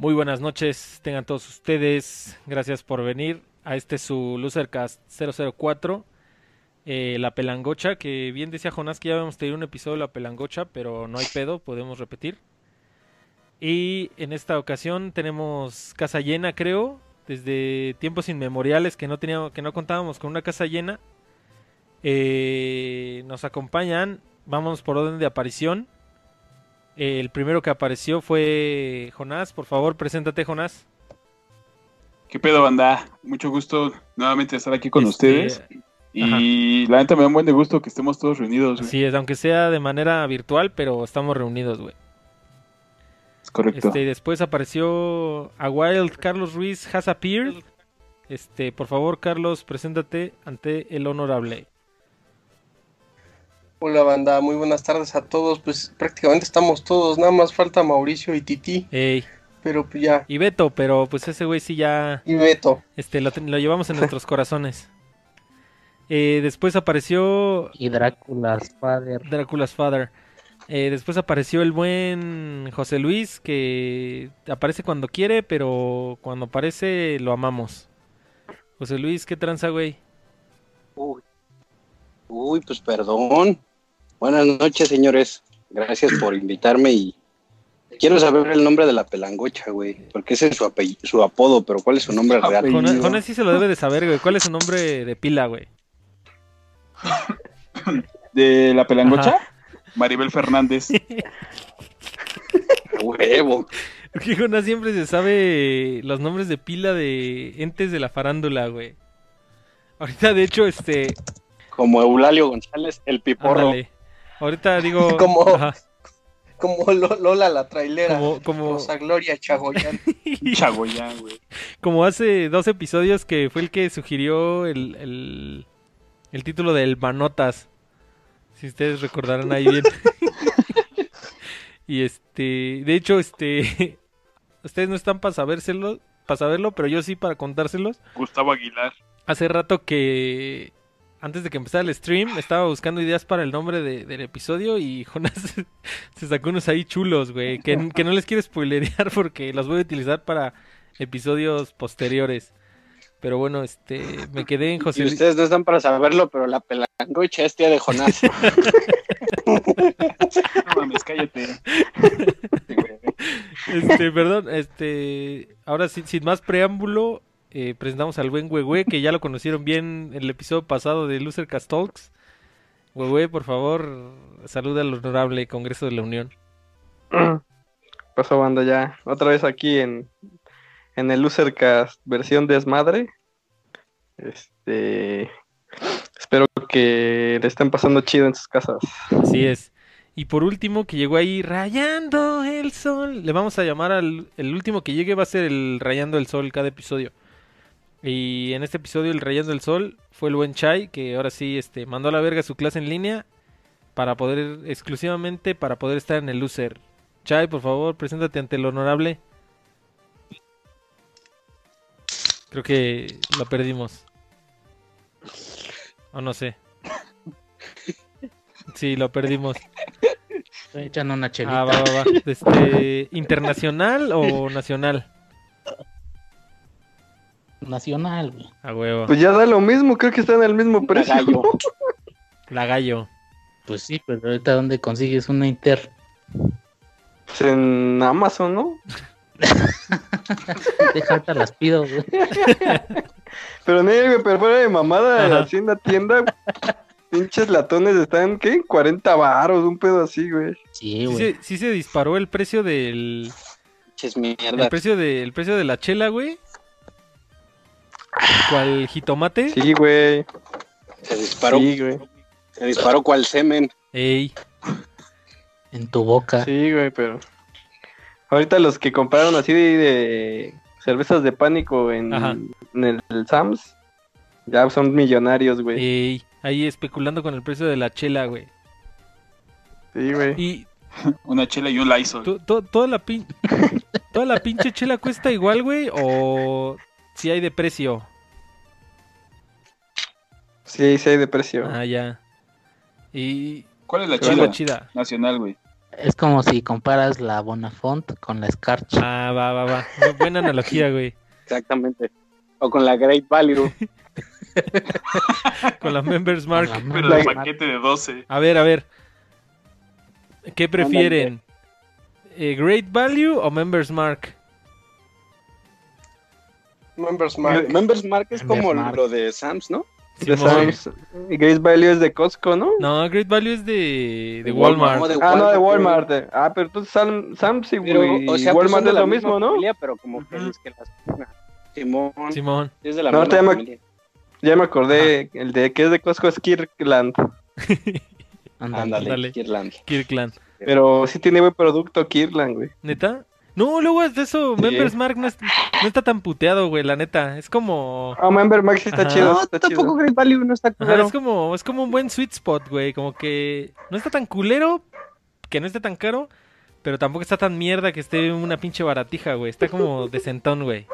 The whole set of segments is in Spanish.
Muy buenas noches, tengan todos ustedes. Gracias por venir a este su Losercast 004. Eh, la pelangocha, que bien decía Jonás que ya habíamos tenido un episodio de la pelangocha, pero no hay pedo, podemos repetir. Y en esta ocasión tenemos casa llena, creo, desde tiempos inmemoriales que no teníamos, que no contábamos con una casa llena. Eh, nos acompañan, vamos por orden de aparición. El primero que apareció fue Jonás. Por favor, preséntate, Jonás. ¿Qué pedo, banda? Mucho gusto nuevamente estar aquí con Este, ustedes. Y la neta me da un buen de gusto que estemos todos reunidos. güey. Así es, aunque sea de manera virtual, pero estamos reunidos, güey. Es correcto. Este, después apareció a Wild Carlos Ruiz has appeared. Este, por favor, Carlos, preséntate ante el honorable. Hola banda, muy buenas tardes a todos. Pues prácticamente estamos todos, nada más falta Mauricio y Titi, Ey, pero pues ya. y Beto, pero pues ese güey sí ya Y Beto. este lo llevamos en nuestros corazones. Eh, después apareció Y Drácula's Father. Drácula's Father. Eh, después apareció el buen José Luis, que aparece cuando quiere, pero cuando aparece lo amamos. José Luis, ¿qué tranza, güey? Uy. Uy, pues perdón. Buenas noches, señores. Gracias por invitarme y quiero saber el nombre de la pelangocha, güey, porque ese es su, apodo, pero ¿cuál es su nombre real? Apellido. Jonas, Jonas sí se lo debe de saber, güey. ¿Cuál es su nombre de pila, güey? De la pelangocha, Ajá. Maribel Fernández. Huevo. Porque Jonas siempre se sabe los nombres de pila de entes de la farándula, güey. Ahorita, de hecho, este... Como Eulalio González, el piporro. Ándale. Ahorita digo... Como- ajá, Como Lo- Lola la trailera. como, como, Rosa Gloria Chagoyán. Chagoyán, güey. como hace dos episodios que fue el que sugirió el, el, el título del Manotas. Si ustedes recordarán ahí bien. y este, de hecho, este, ustedes no están para sabérselo, para saberlo, pero yo sí para contárselos. Gustavo Aguilar. Hace rato que antes de que empezara el stream estaba buscando ideas para el nombre de- del episodio y Jonas se sacó unos ahí chulos, güey, que, que no les quiero spoilerear porque los voy a utilizar para episodios posteriores. Pero bueno, este, me quedé en José Y Luis. ustedes no están para saberlo, pero la pelangocha es tía de Jonás. No mames, cállate. Este, perdón, este, ahora sí, sin más preámbulo, eh, presentamos al buen Huehue, que ya lo conocieron bien en el episodio pasado de Loser Cast Talks. Huehue, por favor, saluda al honorable Congreso de la Unión. Pasó banda ya. Otra vez aquí en, en el Losercast versión desmadre. Este. Espero que le estén pasando chido en sus casas. Así es. Y por último, que llegó ahí rayando el sol. Le vamos a llamar al el último que llegue va a ser el rayando el sol cada episodio. Y en este episodio el rayando el sol fue el buen Chai que ahora sí este mandó a la verga su clase en línea para poder exclusivamente para poder estar en el loser. Chai, por favor, preséntate ante el honorable. Creo que lo perdimos. O no sé. Sí, lo perdimos. Estoy echando una chelita. Ah, va, va, va. Este, ¿Internacional o nacional? Nacional, güey. A huevo. Pues ya da lo mismo, creo que están al mismo precio. gallo. La gallo. Pues sí, pero ahorita ¿dónde consigues una Inter? Pues en Amazon, ¿no? Déjate las pido, güey. Pero no, güey, pero fuera de mamada, Ajá. así en la tienda, pinches latones están, ¿qué? 40 varos, un pedo así, güey. Sí, Sí güey. se, sí se disparó el precio del el mierda. precio de el precio de la chela, güey. ¿Cuál jitomate? Sí, güey. Se disparó, Sí, güey. se disparó cual semen. Ey, En tu boca. Sí, güey, pero. Ahorita los que compraron así de, de cervezas de pánico en, el, el Sams, ya son millonarios, güey. ey, ahí especulando con el precio de la chela, güey. Sí, güey. Y Una chela y un Lysol. to- to- toda la pin toda la pinche chela cuesta igual, güey, o si hay de precio. Sí, sí hay de precio. Ah, ya. Y ¿Cuál es la chida? Nacional, güey. Es como si comparas la Bonafont con la Scarch. Ah, va, va, va. Bu- Buena analogía, güey. Exactamente. O con la Great Value. Con la Members Mark. la Pero Members Mark. paquete de 12. A ver, a ver. ¿Qué prefieren? Eh, ¿Great Value o Members Mark? Members Mark. Members Mark es Members como Mark. lo de Sams, ¿no? De. Sam's. Y Grace Value es de Costco, ¿no? No, Great Value es de, de Walmart. Walmart. Ah, no, de Walmart. Ah, pero entonces Sam- Sam's y, Pero, y o sea, pues Walmart es lo mismo, ¿no? familia, pero como que Ujú. es que las... Simón, Simón. es de la No, misma te llama- familia. Ya me acordé, el de que es de Costco es Kirkland. Ándale. Kirland. Kirkland. Pero sí tiene buen producto Kirkland, güey. ¿Neta? No, luego es de eso. Sí. Members Mark no, es- no está tan puteado, güey, la neta. Es como... Ah, Member Max sí está Ajá. chido. No, está tampoco chido. Great Value no está Ajá, culero. es como es como un buen sweet spot, güey. Como que no está tan culero, que no esté tan caro, pero tampoco está tan mierda que esté una pinche baratija, güey. Está como decentón, güey.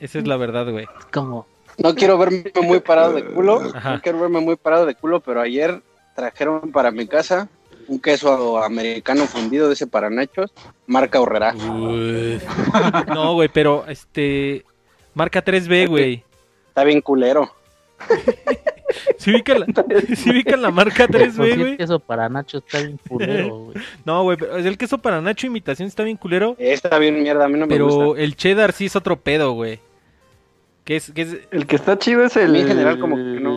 Esa es la verdad, güey. Es como, No quiero verme muy parado de culo. Ajá. No quiero verme muy parado de culo, pero ayer trajeron para mi casa un queso americano fundido de ese para nachos, marca Horrera. No, güey, pero este marca 3B, güey. Está bien culero. ¿Sí ubican la, ¿sí ubican la marca por 3B, cierto, güey? eso para Nacho está bien culero, güey. No, güey, pero el queso para Nacho imitación está bien culero, Está bien mierda, a mí no me pero gusta. el cheddar sí es otro pedo, güey. Que es, que es, El que está chido es el. en general como que no...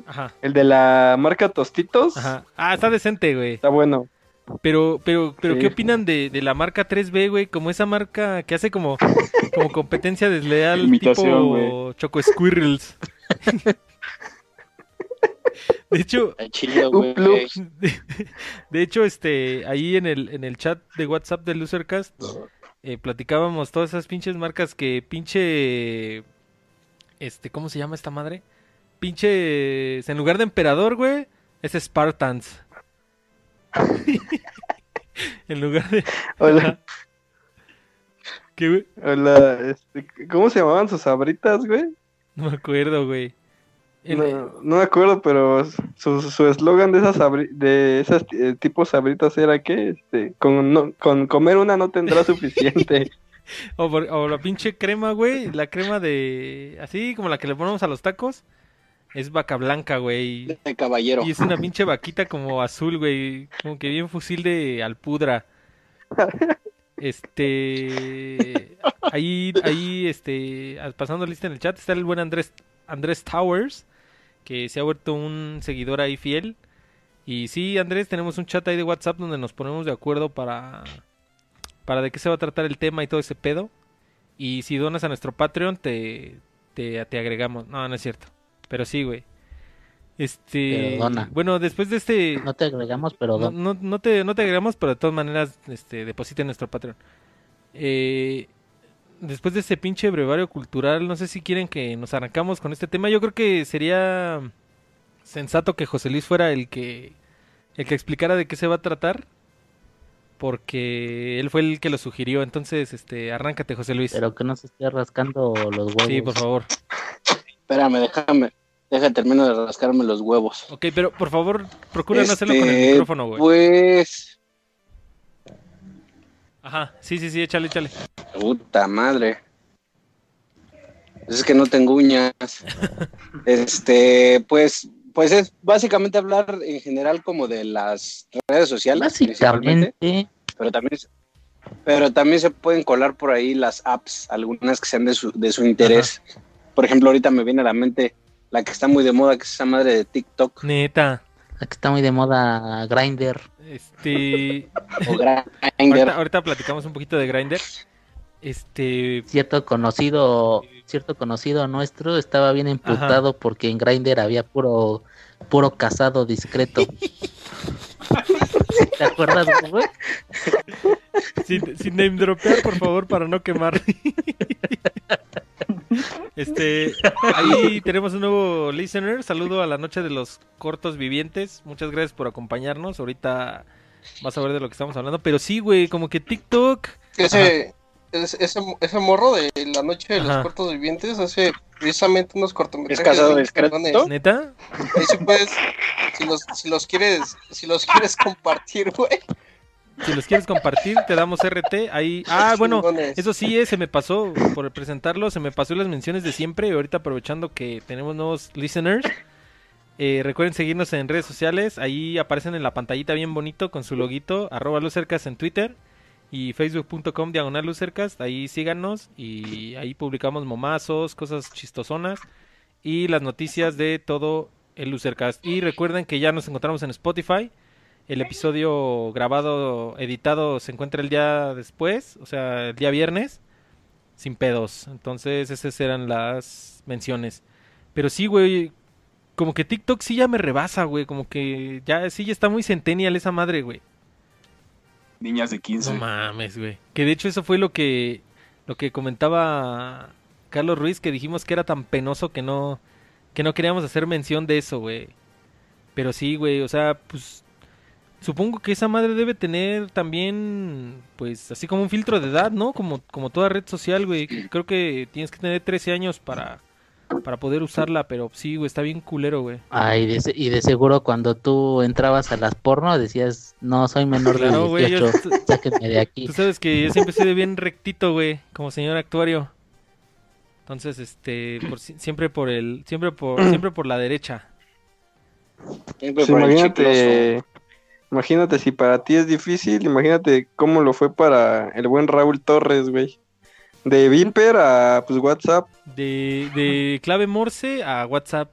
no ajá, El de la marca Tostitos. ajá. Ah, está decente, güey. Está bueno. Pero, pero, pero, Sí. ¿qué opinan de, de la marca 3B, güey? Como esa marca que hace como, como competencia desleal, Imitación, tipo. Choco Squirrels. De hecho, de, de hecho, este, ahí en el, en el chat de WhatsApp de Losercast, eh, platicábamos todas esas pinches marcas que pinche, este, ¿cómo se llama esta madre? Pinche, en lugar de emperador, güey, es Spartans. en lugar de, Hola, ¿qué, güey? hola, este, ¿cómo se llamaban sus sabritas, güey? No me acuerdo, güey. No, no me acuerdo, pero su su eslogan de esas de esas eh, tipos sabritas era que este, con, no- con comer una no tendrá suficiente. O, por- o la pinche crema, güey. La crema de. Así como la que le ponemos a los tacos. Es vaca blanca, güey. De caballero. Y es una pinche vaquita como azul, güey. Como que bien fusil de alpudra. Este. Ahí, ahí, este. Pasando lista en el chat está el buen Andrés, Andrés Towers. Que se ha vuelto un seguidor ahí fiel. Y sí, Andrés, tenemos un chat ahí de WhatsApp donde nos ponemos de acuerdo para. Para de qué se va a tratar el tema y todo ese pedo. Y si donas a nuestro Patreon, te, te, te agregamos. No, no es cierto. Pero sí, güey. Este. Pero dona. Bueno, después de este. No te agregamos, pero No, no, no te, no te agregamos, pero de todas maneras, este, deposita en nuestro Patreon. Eh, después de este pinche brevario cultural, no sé si quieren que nos arrancamos con este tema. Yo creo que sería sensato que José Luis fuera el que, el que explicara de qué se va a tratar. Porque él fue el que lo sugirió. Entonces, este, arráncate, José Luis. pero que no se esté rascando los huevos. Sí, por favor. Espérame, déjame. Deja termino de rascarme los huevos. Ok, pero por favor, procura no hacerlo con el Este, micrófono, güey. Pues. Ajá, sí, sí, sí, échale, échale. Puta madre. Es que no tengo uñas. Este, pues, pues es básicamente hablar en general como de las redes sociales, principalmente, Básicamente, pero también, se- pero también se pueden colar por ahí las apps, algunas que sean de su, de su interés. Por ejemplo, ahorita me viene a la mente la que está muy de moda, que es esa madre de TikTok Neta. aquí está muy de moda Grinder. Este. o Grindr. Ahorita, ahorita platicamos un poquito de Grinder. Este. Cierto conocido, cierto conocido nuestro estaba bien emputado porque en Grinder había puro, puro casado discreto. ¿Te acuerdas, güey? Sin, sin name dropear, por favor, para no quemar. Este, ahí tenemos un nuevo listener. Saludo a la noche de los cortos vivientes. Muchas gracias por acompañarnos. Ahorita vas a ver de lo que estamos hablando. Pero sí, güey, como que TikTok. Ese, ese, ese morro de la noche de los cortos vivientes hace precisamente unos cortometrajes. ¿Es casado cabrones. ¿Neta? Ahí sí puedes, si los, si los quieres, si los quieres compartir, güey. Si los quieres compartir, te damos RT. Ahí. Ah, bueno, eso sí, eh, se me pasó por presentarlo, se me pasó las menciones de siempre. Y ahorita aprovechando que tenemos nuevos listeners, eh, recuerden seguirnos en redes sociales. Ahí aparecen en la pantallita bien bonito con su loguito, arroba lucercas en Twitter y facebook.com diagonal lucercas. Ahí síganos y ahí publicamos momazos, cosas chistosonas y las noticias de todo el Lucercast. Y recuerden que ya nos encontramos en Spotify. El episodio grabado, editado, se encuentra el día después, o sea, el día viernes, sin pedos. Entonces, esas eran las menciones. Pero sí, güey, como que TikTok sí ya me rebasa, güey. Como que ya, sí, ya está muy centennial esa madre, güey. Niñas de 15. No mames, güey. Que de hecho eso fue lo que, lo que comentaba Carlos Ruiz, que dijimos que era tan penoso que no, que no queríamos hacer mención de eso, güey. Pero sí, güey, o sea, pues supongo que esa madre debe tener también, pues, así como un filtro de edad, ¿no? Como, como toda red social, güey. Creo que tienes que tener 13 años para, para poder usarla, pero sí, güey, está bien culero, güey. Ay, de se- y de seguro cuando tú entrabas a las porno decías, no, soy menor de Claro, güey, yo- 18, sáquenme de aquí. Tú sabes que yo siempre soy de bien rectito, güey, como señor actuario. Entonces, este, por si- siempre por el, siempre por, siempre por la derecha. Siempre Pues por el imagínate, si para ti es difícil, imagínate cómo lo fue para el buen Raúl Torres, güey. De Viper a pues WhatsApp, De, de clave Morse a WhatsApp.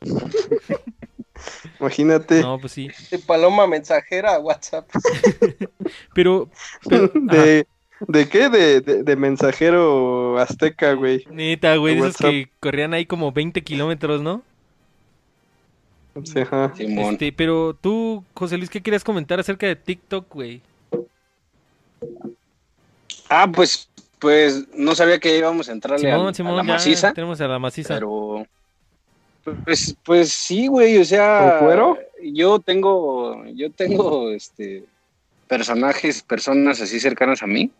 imagínate. No, pues sí. De paloma mensajera a WhatsApp. Pero, pero de, ¿De qué? De, de, de mensajero azteca, güey. neta, güey, de De esos WhatsApp. que corrían ahí como 20 kilómetros, ¿no? Sí, ajá. Simón. Este, pero tú, José Luis, ¿qué querías comentar acerca de TikTok, güey? Ah, pues, pues no sabía que íbamos a entrarle a, Simón, a Simón, la maciza, tenemos a la maciza. pero pues, pues sí, güey, o sea, yo tengo, yo tengo, este, personajes, personas así cercanas a mí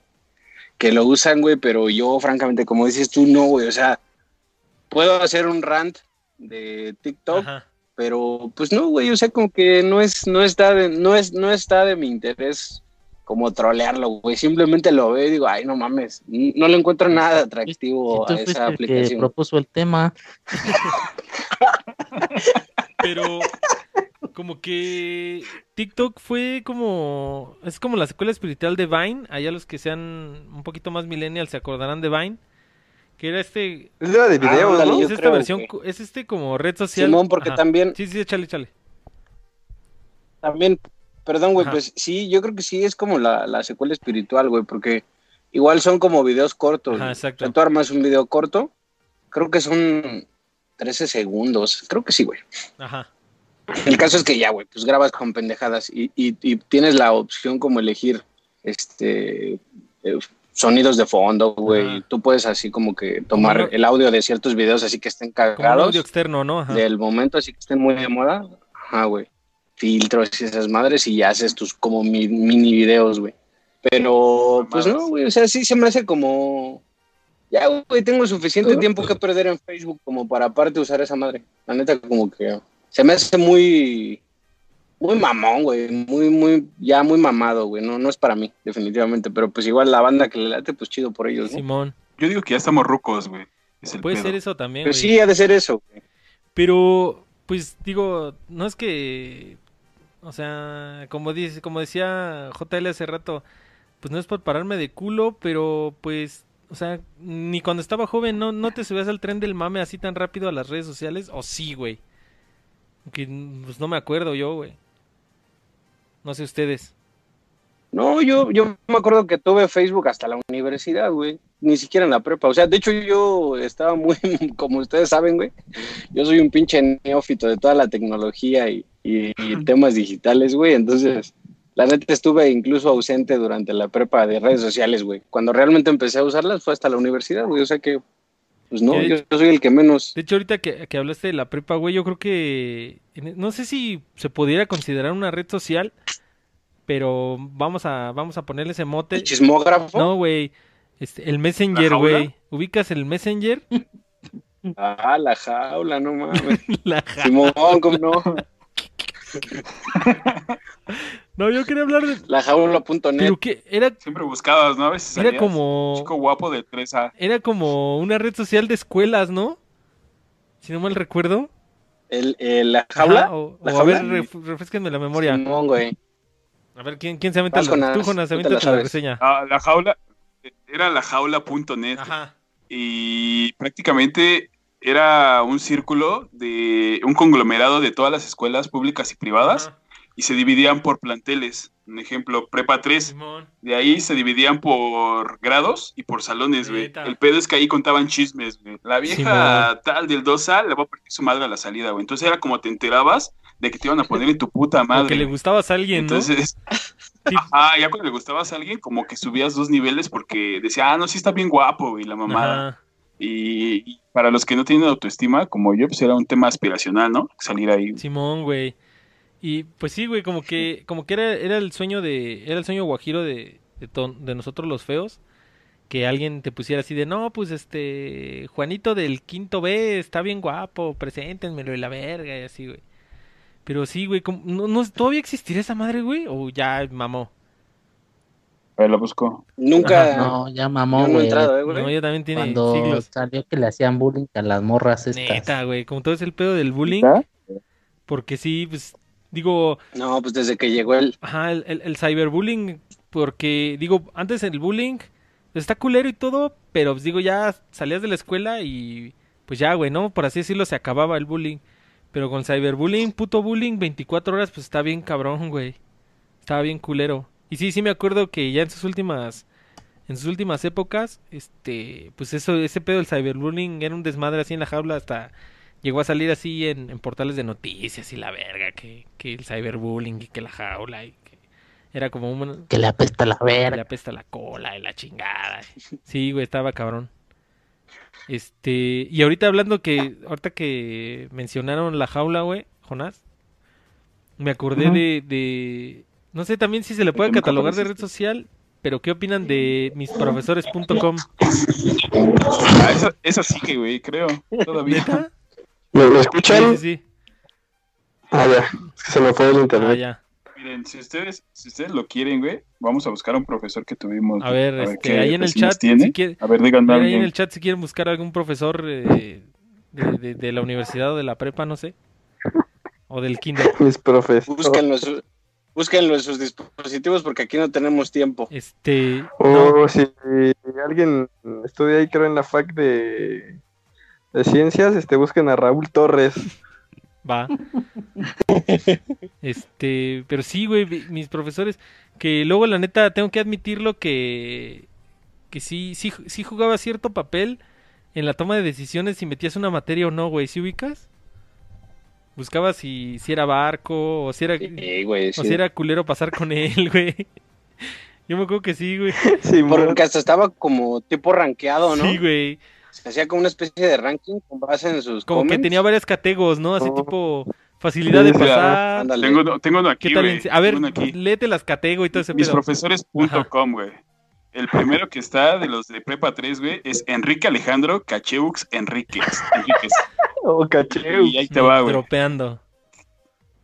que lo usan, güey, pero yo, francamente, como dices tú, no, güey, o sea, puedo hacer un rant de TikTok, Ajá. Pero pues no, güey, o sea, como que no es, no está de, no es, no está de mi interés como trolearlo, güey, simplemente lo veo y digo, ay, no mames, no le encuentro nada atractivo a esa el que aplicación. propuso el tema, Pero como que TikTok fue como es como la secuela espiritual de Vine, allá los que sean un poquito más millennials se acordarán de Vine, que era este Es la de videos, ándale, ¿no? es esta versión es este como red social. Simón, porque Ajá. también, Sí, sí, échale, échale. también, perdón, güey, Ajá. pues sí, yo creo que sí es como la, la secuela espiritual, güey, porque igual son como videos cortos. Ajá, exacto. O sea, tú armas un video corto, creo que son 13 segundos, creo que sí, güey. Ajá. El caso es que ya, güey, pues grabas con pendejadas y, y- y tienes la opción como elegir este eh, sonidos de fondo, güey. Tú puedes así como que tomar no- el audio de ciertos videos así que estén Como cagados audio externo, ¿no? Ajá. del momento, así que estén muy de moda. Ajá, güey. Filtros y esas madres y ya haces tus como mi- mini videos, güey. Pero, pues no, güey, o sea, sí se me hace como... Ya, güey, tengo suficiente tiempo que perder en Facebook como para aparte usar esa madre. La neta, como que se me hace muy... Muy mamón, güey. Muy, muy, ya muy mamado, güey. No, no es para mí, definitivamente. Pero pues igual la banda que le late, pues chido por ellos, ¿no? Simón. Yo digo que ya estamos rucos, güey. Es Puede pedo. ser eso también, Pero güey. sí, ha de ser eso, güey. Pero, pues digo, no es que, o sea, como dice, como decía JL hace rato, pues no es por pararme de culo, pero pues, o sea, ni cuando estaba joven no, no te subías al tren del mame así tan rápido a las redes sociales, o sí, güey. Que pues no me acuerdo yo, güey. No sé ustedes. No, yo, yo me acuerdo que tuve Facebook hasta la universidad, güey. Ni siquiera en la prepa. O sea, de hecho yo estaba muy, como ustedes saben, güey. Yo soy un pinche neófito de toda la tecnología y, y- y temas digitales, güey. Entonces, la neta estuve incluso ausente durante la prepa de redes sociales, güey. Cuando realmente empecé a usarlas fue hasta la universidad, güey. O sea que, pues no, yo, hecho- yo soy el que menos. De hecho, ahorita que, que hablaste de la prepa, güey, yo creo que, en- no sé si se pudiera considerar una red social, pero vamos a, vamos a ponerle ese mote. ¿El chismógrafo? No, güey. Este, el Messenger, ¿La jaula? güey. ¿Ubicas el Messenger? Ah, la jaula, no mames. La ja- Simón, ¿cómo no? No, yo quería hablar de... La jaula.net. Pero que era, Siempre buscabas, ¿no? A veces era como... Chico guapo del 3A. Era como una red social de escuelas, ¿no? Si no mal recuerdo. El, el- la jaula. Ajá, o, ¿La o a ver, jaula? ref- refresquenme la memoria. Simón, güey. A ver, ¿quién, quién se aventa la... Tú, Jonas, la la reseña. Ah, la jaula, era la jaula.net. Ajá. y prácticamente era un círculo de un conglomerado de todas las escuelas públicas y privadas Ajá. Y se dividían por planteles. Un ejemplo, prepa 3. Simón. De ahí se dividían por grados y por salones, güey. El pedo es que ahí contaban chismes, güey. La vieja tal del 2A le va a partir su madre a la salida, güey. Entonces era como te enterabas de que te iban a poner en tu puta O madre. que le gustabas a alguien, ¿no? Entonces, Sí. ajá, ya cuando le gustabas a alguien, como que subías dos niveles porque decía, ah, no, sí está bien guapo, güey, la mamada. Y para los que no tienen autoestima, como yo, pues era un tema aspiracional, ¿no? Salir ahí. Simón, güey. Y pues sí, güey, como que, como que era, era el sueño de, era el sueño guajiro de, de, ton- de nosotros los feos, que alguien te pusiera así de, no, pues este, Juanito del quinto B está bien guapo, preséntenmelo y la verga y así, güey. Pero sí, güey, como- no, no, ¿todavía existirá esa madre, güey? O ya mamó. Ver, lo busco. Nunca. No, ya mamó, no he güey. entrado, eh, güey. No, ya también tiene Cuando siglos. salió que le hacían bullying a las morras estas. Neta, güey, como todo es el pedo del bullying, porque sí, pues, digo, No, pues desde que llegó el. Ajá, el, el, el cyberbullying, porque digo, antes el bullying está culero y todo, pero pues digo, ya salías de la escuela y pues ya, güey, ¿no? Por así decirlo, se acababa el bullying. Pero con cyberbullying, puto bullying, 24 horas, pues está bien cabrón, güey. Estaba bien culero. Y sí, sí me acuerdo que ya en sus últimas, en sus últimas épocas, este, pues eso, ese pedo del cyberbullying era un desmadre así en la jaula hasta llegó a salir así en, en portales de noticias y la verga, que, que el cyberbullying y que la jaula y que era como un, Que le apesta la que le verga. apesta la cola y la chingada. Sí, güey, estaba cabrón. Este, y ahorita hablando que, ahorita que mencionaron la jaula, güey, Jonás, me acordé de, de, no sé también si se le puede catalogar de red social, pero ¿qué opinan de misprofesores.com? Ah, esa, esa sí que, güey, creo. Todavía. ¿Neta? ¿Me, me Sí, escuchan? sí, sí. Ah, ya. Es que se me fue el Ah, internet. ya. Miren, si ustedes, si ustedes lo quieren, güey, vamos a buscar a un profesor que tuvimos. A ver, güey, este, qué ahí en el chat, tiene. si quiere- A ver, díganme A ahí en el chat si quieren buscar algún profesor eh, de, de- de la universidad o de la prepa, no sé. O del kinder. Mis profes. Búsquenlo, búsquenlo en sus dispositivos porque aquí no tenemos tiempo. Este, O no, si alguien estudia ahí, creo, en la FAC de, de Ciencias, este, busquen a Raúl Torres. va. Este, pero sí, güey, mi- mis profesores, que luego la neta tengo que admitirlo que, que sí, sí, sí jugaba cierto papel en la toma de decisiones si metías una materia o no, güey, ¿sí ubicas? Buscabas si, si era barco o si era, Sí, güey. o si era culero pasar con él, güey. Yo me acuerdo que sí, güey. Sí, Porque hasta estaba como tipo rankeado, ¿no? Sí, güey. Se hacía como una especie de ranking con base en sus Como que tenía varias categos, ¿no? Así Oh. tipo facilidad de pasar. Ándale. Tengo, uno- tengo uno aquí, ¿Qué tal? güey. A ver, tengo uno aquí. léete las catego y todo ese. Misprofesores.com, güey. El primero que está de los de Prepa 3, güey, es Enrique Alejandro Cacheux Enríquez. Enríquez. Oh, caché. Y ahí te va, güey. Dropeando.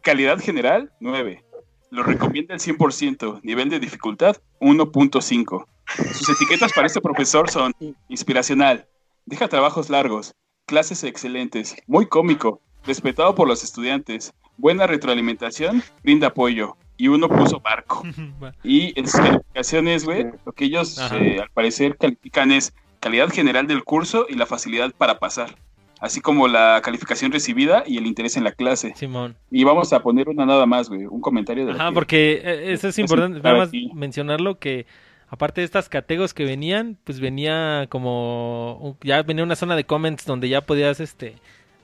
Calidad general, 9. Lo recomienda el 100%. Nivel de dificultad, 1.5. Sus etiquetas para este profesor son inspiracional, deja trabajos largos, clases excelentes, muy cómico, respetado por los estudiantes, buena retroalimentación, brinda apoyo. Y uno puso barco. Y en sus calificaciones, güey, lo que ellos eh, al parecer califican es calidad general del curso y la facilidad para pasar, así como la calificación recibida y el interés en la clase. Simón. Y vamos a poner una nada más, güey, un comentario de Ajá, que- porque eh, eso es importante, nada más mencionarlo que aparte de estas categos que venían, pues venía como ya venía una zona de comments donde ya podías este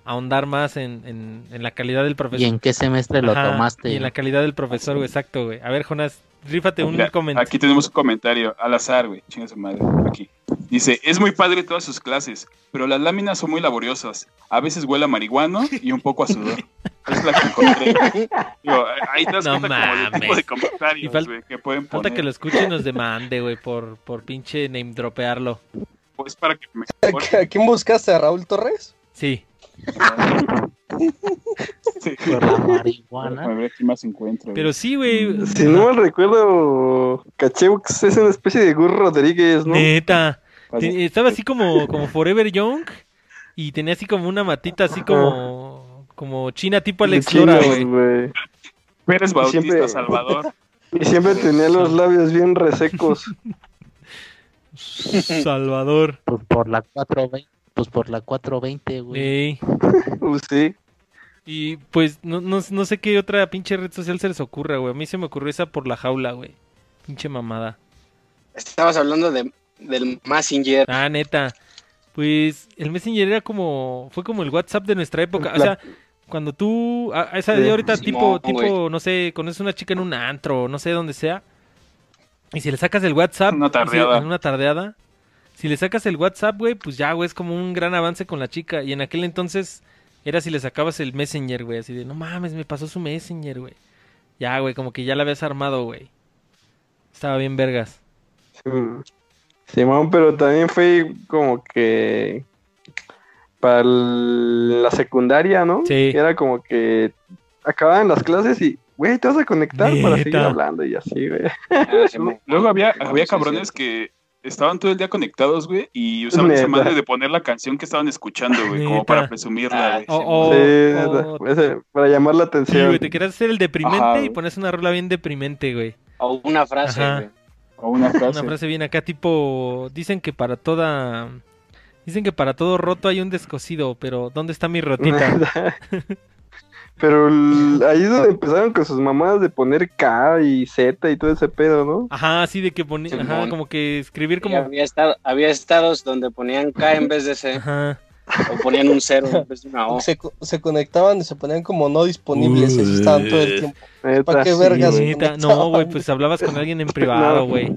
ahondar más en, en, en la calidad del profesor. ¿Y en qué semestre lo Ajá, tomaste? Y en la calidad del profesor, güey, exacto, güey. A ver, Jonas, rífate un comentario. Aquí tenemos un comentario al azar, güey. Chinga su madre. Aquí. Dice, es muy padre todas sus clases, pero las láminas son muy laboriosas. A veces huele a marihuano y un poco a sudor. Es la que encontré. Digo, ahí te das No cuenta como del tipo mames. de comentarios, fal- güey, que pueden Falta poner. que lo escuchen y nos demande, güey, por, por pinche name dropearlo. Pues para que me ¿A quién buscaste? ¿A Raúl Torres? Sí. Sí. Por la A marihuana. ver qué más encuentro. Pero sí, güey. Si no mal recuerdo, Cacheux es una especie de Gus Rodríguez, ¿no? Neta. Estaba así como, como Forever Young y tenía así como una matita así como, como china tipo Alex Lora, güey. Pérez Bautista siempre- Salvador. Y siempre tenía los labios bien resecos. Salvador. Pues por la 420. Pues por la 420, güey. Ey. Uh, sí. Y pues no, no, no sé qué otra pinche red social se les ocurra, güey. A mí se me ocurrió esa por la jaula, güey. Pinche mamada. Estabas hablando de, del Messenger. Ah, neta. Pues el Messenger era como. Fue como el WhatsApp de nuestra época. O La- sea, cuando tú. A, a esa de ahorita, tipo, Simón, tipo, no sé, conoces una chica en un antro, no sé dónde sea. Y si le sacas el WhatsApp. Una si- tardeada. en una tardeada. Si le sacas el WhatsApp, güey, pues ya, güey, es como un gran avance con la chica. Y en aquel entonces era si le sacabas el Messenger, güey. Así de, no mames, me pasó su Messenger, güey. Ya, güey, como que ya la habías armado, güey. Estaba bien vergas. Sí, Simón, pero también fue como que para la secundaria, ¿no? Sí. Era como que acababan las clases y, güey, te vas a conectar para seguir hablando y así, güey. Ah. Luego había, Sí, había sí, cabrones sí. que estaban todo el día conectados, güey, y usaban esa Neta. madre de poner la canción que estaban escuchando, güey, como para presumirla, güey. O- Simón. o- sí, para llamar la Sí, atención. güey, te querías hacer el deprimente Ajá, y pones una rola bien deprimente, güey. O una frase, Ajá. güey. O una frase. Una frase bien acá, tipo, dicen que para toda... Dicen que para todo roto hay un descosido, pero ¿dónde está mi rotita? Pero ahí es donde empezaron con sus mamadas de poner K y Z y todo ese pedo, ¿no? Ajá, así de que ajá, Simón. como que escribir como... había, estado, había estados donde ponían K en vez de C, Ajá. o ponían un cero en vez de una O. Se, co- se conectaban y se ponían como no disponibles y así estaban todo el tiempo. Neta, ¿Para qué sí, vergas? no, güey, pues hablabas con alguien en privado, No. güey.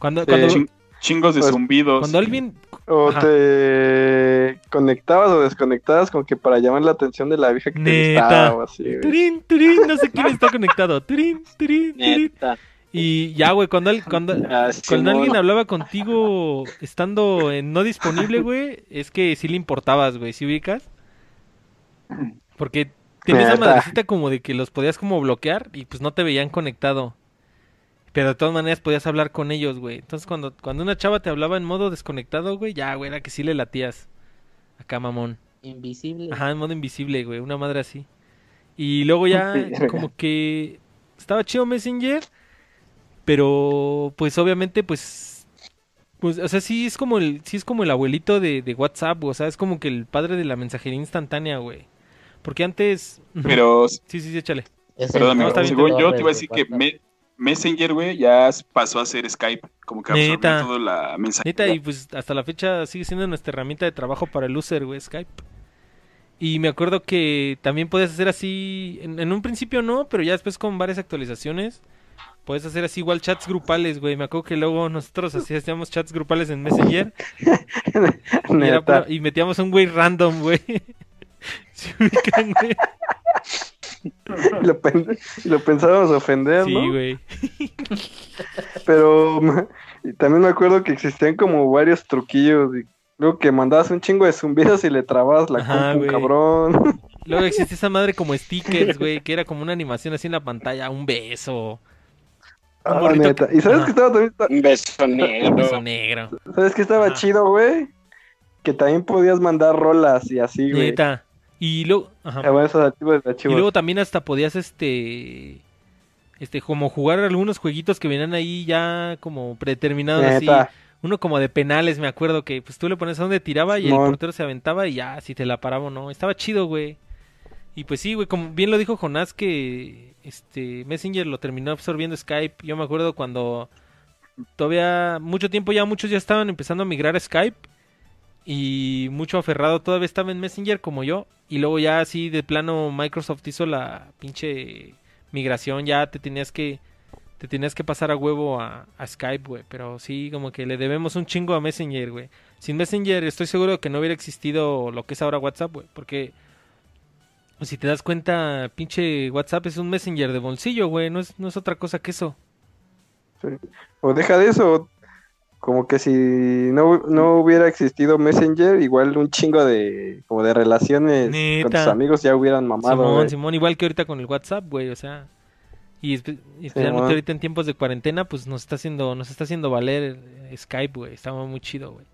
Cuando, Sí. cuando, Chin- chingos de Pues, zumbidos. cuando alguien... O Ajá. te conectabas o desconectabas como que para llamar la atención de la vieja que te Neta. gustaba o así, güey. Turín, turín, no sé quién está conectado. Turín, turín, turín. Neta. Y ya, güey, cuando, cuando, Ah, Cuando alguien hablaba contigo estando en no disponible, güey, es que sí le importabas, güey, ¿sí ubicas? Porque tenía esa madrecita como de que los podías como bloquear y pues no te veían conectado. Pero de todas maneras podías hablar con ellos, güey. Entonces cuando, cuando una chava te hablaba en modo desconectado, güey, ya, güey, era que sí le latías. Acá, mamón. Invisible. Ajá, en modo invisible, güey, una madre así. Y luego ya como que estaba chido Messenger, pero pues obviamente pues pues o sea, sí es como el sí es como el abuelito de, de WhatsApp, güey, o sea, es como que el padre de la mensajería instantánea, güey. Porque antes Pero, sí, sí, sí, échale. Perdóname, no, según yo te iba a de decir que. Me- Messenger, güey, ya pasó a ser Skype. Como que absorbió Neta. toda la mensajería. Neta, y pues hasta la fecha sigue siendo nuestra herramienta de trabajo para el user, güey, Skype. Y me acuerdo que también puedes hacer así, en, en un principio no, pero ya después con varias actualizaciones, puedes hacer así igual chats grupales, güey. Me acuerdo que luego nosotros así hacíamos chats grupales en Messenger y, era y metíamos un güey random, güey. ¿Se ubican, güey? Y lo, pen- y lo pensábamos ofender, Sí, ¿no? güey. Pero y también me acuerdo que existían como varios truquillos. Y luego que mandabas un chingo de zumbidos y le trababas la Ajá, compu, cabrón. Luego existe esa madre como stickers, güey, que era como una animación así en la pantalla, un beso, Ah, morrito neta. que- ¿Y sabes Ajá. que estaba también, Un beso negro. beso negro. sabes que estaba Ajá. chido, güey? Que también podías mandar rolas y así, güey. Neta. Y luego, ajá. Ah, bueno, esos archivos de Y luego también hasta podías este este como jugar algunos jueguitos que venían ahí ya como predeterminados así. Uno como de penales, me acuerdo que pues tú le pones a donde tiraba y el portero se aventaba y ya si te la paraba o no. Estaba chido, güey. Y pues sí, güey, como bien lo dijo Jonás que este Messenger lo terminó absorbiendo Skype. Yo me acuerdo cuando todavía mucho tiempo ya muchos ya estaban empezando a migrar a Skype y mucho aferrado todavía estaba en Messenger como yo y luego ya así de plano Microsoft hizo la pinche migración, ya te tenías que te tenías que pasar a huevo a, Skype, güey, pero sí como que le debemos un chingo a Messenger, güey. Sin Messenger estoy seguro que no hubiera existido lo que es ahora WhatsApp, güey, porque si te das cuenta, pinche WhatsApp es un messenger de bolsillo, güey. No es, no es otra cosa que eso. O deja de eso, como que si no, no hubiera existido Messenger, igual un chingo de como de relaciones con tus amigos ya hubieran mamado. Simón. Simón, igual que ahorita con el WhatsApp, güey, o sea. Y, espe- y especialmente ahorita en tiempos de cuarentena, pues nos está haciendo, nos está haciendo valer eh, Skype, güey. Está muy chido, güey.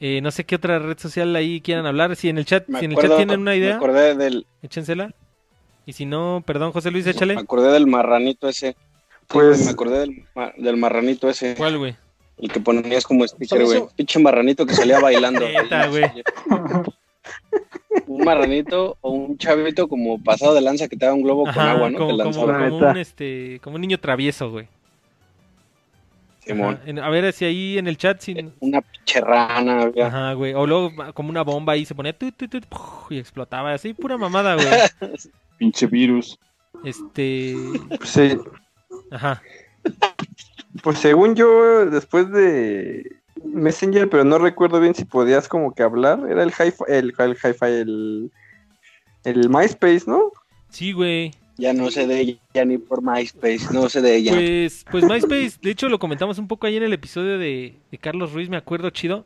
Eh, no sé qué otra red social ahí quieran hablar. Si en el chat, Me si en el chat tienen una Me idea, acordé del, échensela. Y si no, perdón, José Luis, me échale. acordé del marranito ese. Pues- me acordé del, ma- del marranito ese. ¿Cuál, güey? El que ponías como sticker, ¿Sabes güey. Pinche marranito que salía bailando. Güey. Un marranito o un chavito como pasado de lanza que te da un globo con agua, ¿no? como, que lanzaba. como un, este, como un niño travieso, güey. Simón. En- A ver si ahí en el chat, si... Una pinche rana, güey. Ajá, güey. O luego como una bomba ahí se ponía tu, tu, tu, puf, y explotaba. Así, pura mamada, güey. Pinche virus. Este... Sí, Ajá. Pues según yo, después de Messenger, pero no recuerdo bien si podías como que hablar, era el hi-fi, el, el hi-fi, el, el MySpace, ¿no? Sí, güey. Ya no sé de ella ni por MySpace, no sé de ella. Pues, pues MySpace, de hecho lo comentamos un poco ahí en el episodio de, de Carlos Ruiz, me acuerdo chido.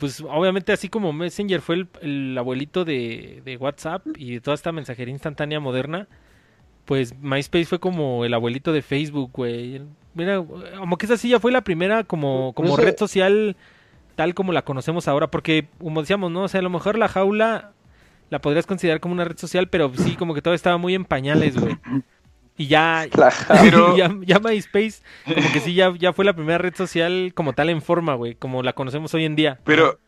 Pues obviamente así como Messenger fue el, el abuelito de, de WhatsApp y de toda esta mensajería instantánea moderna, pues MySpace fue como el abuelito de Facebook, güey. Mira, como que esa sí ya fue la primera como, como Eso- red social tal como la conocemos ahora, porque como decíamos, ¿no? O sea, a lo mejor la jaula la podrías considerar como una red social, pero sí, como que todavía estaba muy en pañales, güey. Y ya, Pero- ya, ya MySpace, como que sí, ya, ya fue la primera red social como tal en forma, güey, como la conocemos hoy en día. Pero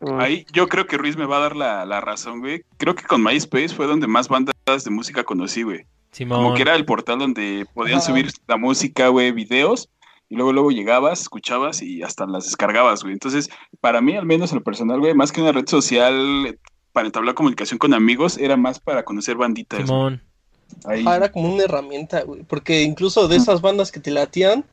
Mm. ahí yo creo que Ruiz me va a dar la, la razón, güey. Creo que con MySpace fue donde más bandas de música conocí, güey. Simón. Como que era el portal donde podían subir la música, güey, videos. Y luego, luego llegabas, escuchabas y hasta las descargabas, güey. Entonces, para mí, al menos en lo personal, güey, más que una red social para entablar comunicación con amigos, era más para conocer banditas. Simón. Ahí. Ah, era como una herramienta, güey. Porque incluso de esas bandas que te latían,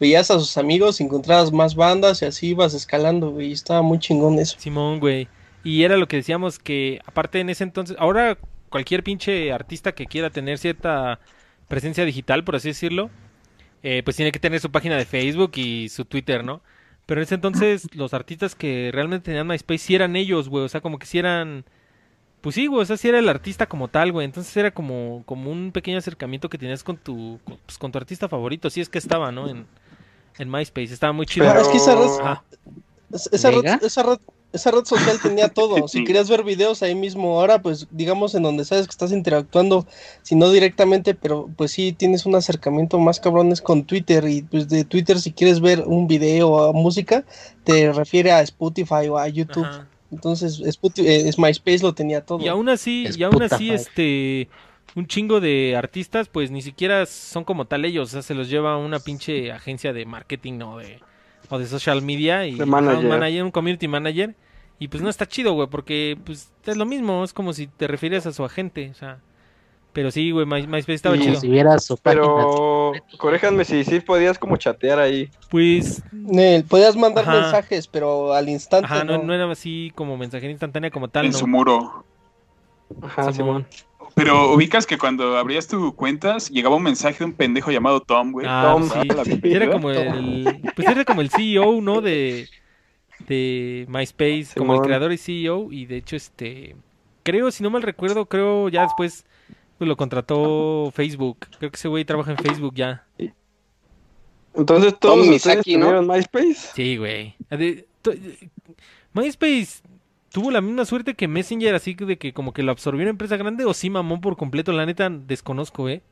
veías a sus amigos, encontrabas más bandas y así ibas escalando, güey. y Estaba muy chingón eso. Simón, güey. Y era lo que decíamos que, aparte en ese entonces, ahora cualquier pinche artista que quiera tener cierta presencia digital, por así decirlo, eh, pues tiene que tener su página de Facebook y su Twitter, ¿no? Pero en ese entonces los artistas que realmente tenían MySpace sí eran ellos, güey. O sea, como que sí eran... Pues sí, güey, o sea, sí era el artista como tal, güey. Entonces era como, como un pequeño acercamiento que tenías con tu, con, pues, con tu artista favorito. Sí es que estaba, ¿no? En, en MySpace. Estaba muy chido. Pero- es que esa red- Esa red, esa, red, esa red social tenía todo. Si Sí. querías ver videos ahí mismo, ahora pues digamos en donde sabes que estás interactuando, si no directamente, pero pues sí tienes un acercamiento más cabrones con Twitter y pues de Twitter si quieres ver un video o música, te refiere a Spotify o a YouTube. Ajá. Entonces Spotify, eh, es MySpace lo tenía todo. Y aún así, Es y aún así, madre. este, un chingo de artistas, pues ni siquiera son como tal ellos, o sea, se los lleva una pinche agencia de marketing o de, o de social media y De ajá, manager. un manager, un community manager, y pues no está chido, güey, porque pues es lo mismo, es como si te refieres a su agente, o sea, pero sí, güey, My- MySpace estaba chido. Si su. Pero, corréjanme si sí podías como chatear ahí. Pues, Nel, podías mandar Ajá. mensajes, pero al instante ajá, no, no. no era así como mensajería instantánea como tal, en ¿no? su muro. Ajá, Simón. Simón. Pero ubicas que cuando abrías tu cuentas, llegaba un mensaje de un pendejo llamado Tom, güey. Ah, Tom, sí. Era como el, pues era como el CEO, ¿no? De, de MySpace, como el creador y CEO. Y de hecho, este, creo, si no mal recuerdo, creo ya después pues, lo contrató Facebook. Creo que ese güey trabaja en Facebook ya. Entonces todos Tom Misaki, ¿no? MySpace. Sí, güey. MySpace tuvo la misma suerte que Messenger, así que de que como que lo absorbió una empresa grande o sí mamó por completo. La neta, desconozco, ¿eh?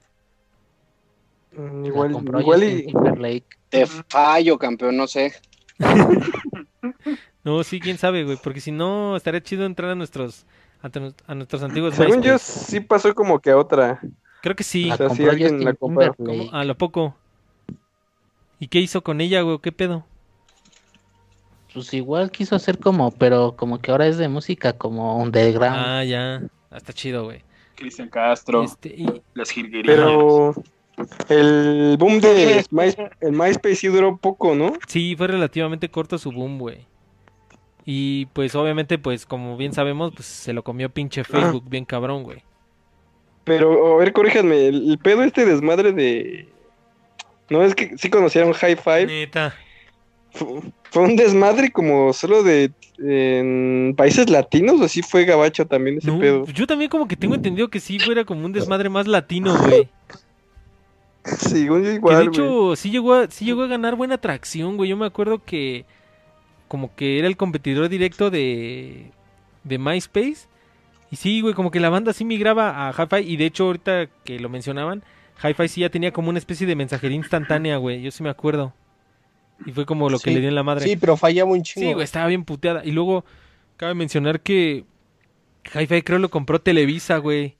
Mm, Igual, igual y. Te fallo, campeón, no sé. No, sí, quién sabe, güey. Porque si no, estaría chido entrar a nuestros, a, nuestros antiguos según yo sí pasó como que a otra. Creo que sí. O sea, sí compró alguien la. A lo poco. ¿Y qué hizo con ella, güey? ¿Qué pedo? Pues igual quiso hacer como, pero como que ahora es de música como underground. Ah, ya. Ah, Está chido, güey. Cristian Castro, Este, y- las jilguerías. Pero el boom de My- el MySpace sí duró poco, ¿no? sí, fue relativamente corto su boom, güey. Y pues obviamente, pues como bien sabemos, pues se lo comió pinche Facebook bien cabrón, güey. Pero, a ver, corríjanme, el, el pedo este desmadre de... No, es que sí conocieron High Five. Neta. Fu- Fue un desmadre como solo de... En países latinos, o sí fue gabacho también ese No, pedo. yo también como que tengo entendido que sí fuera como un desmadre más latino, güey. Yo Que igual, de güey. hecho sí llegó a, sí llegó a ganar buena atracción, güey. Yo me acuerdo que como que era el competidor directo de, de MySpace. Y sí, güey, como que la banda sí migraba a Hi-Fi. Y de hecho, ahorita que lo mencionaban, Hi-Fi sí ya tenía como una especie de mensajería instantánea, güey. Yo sí me acuerdo. Y fue como lo que Sí, le dio en la madre. Sí, pero fallaba un chingo. Sí, güey, estaba bien puteada. Y luego, cabe mencionar que Hi-Fi creo lo compró Televisa, güey.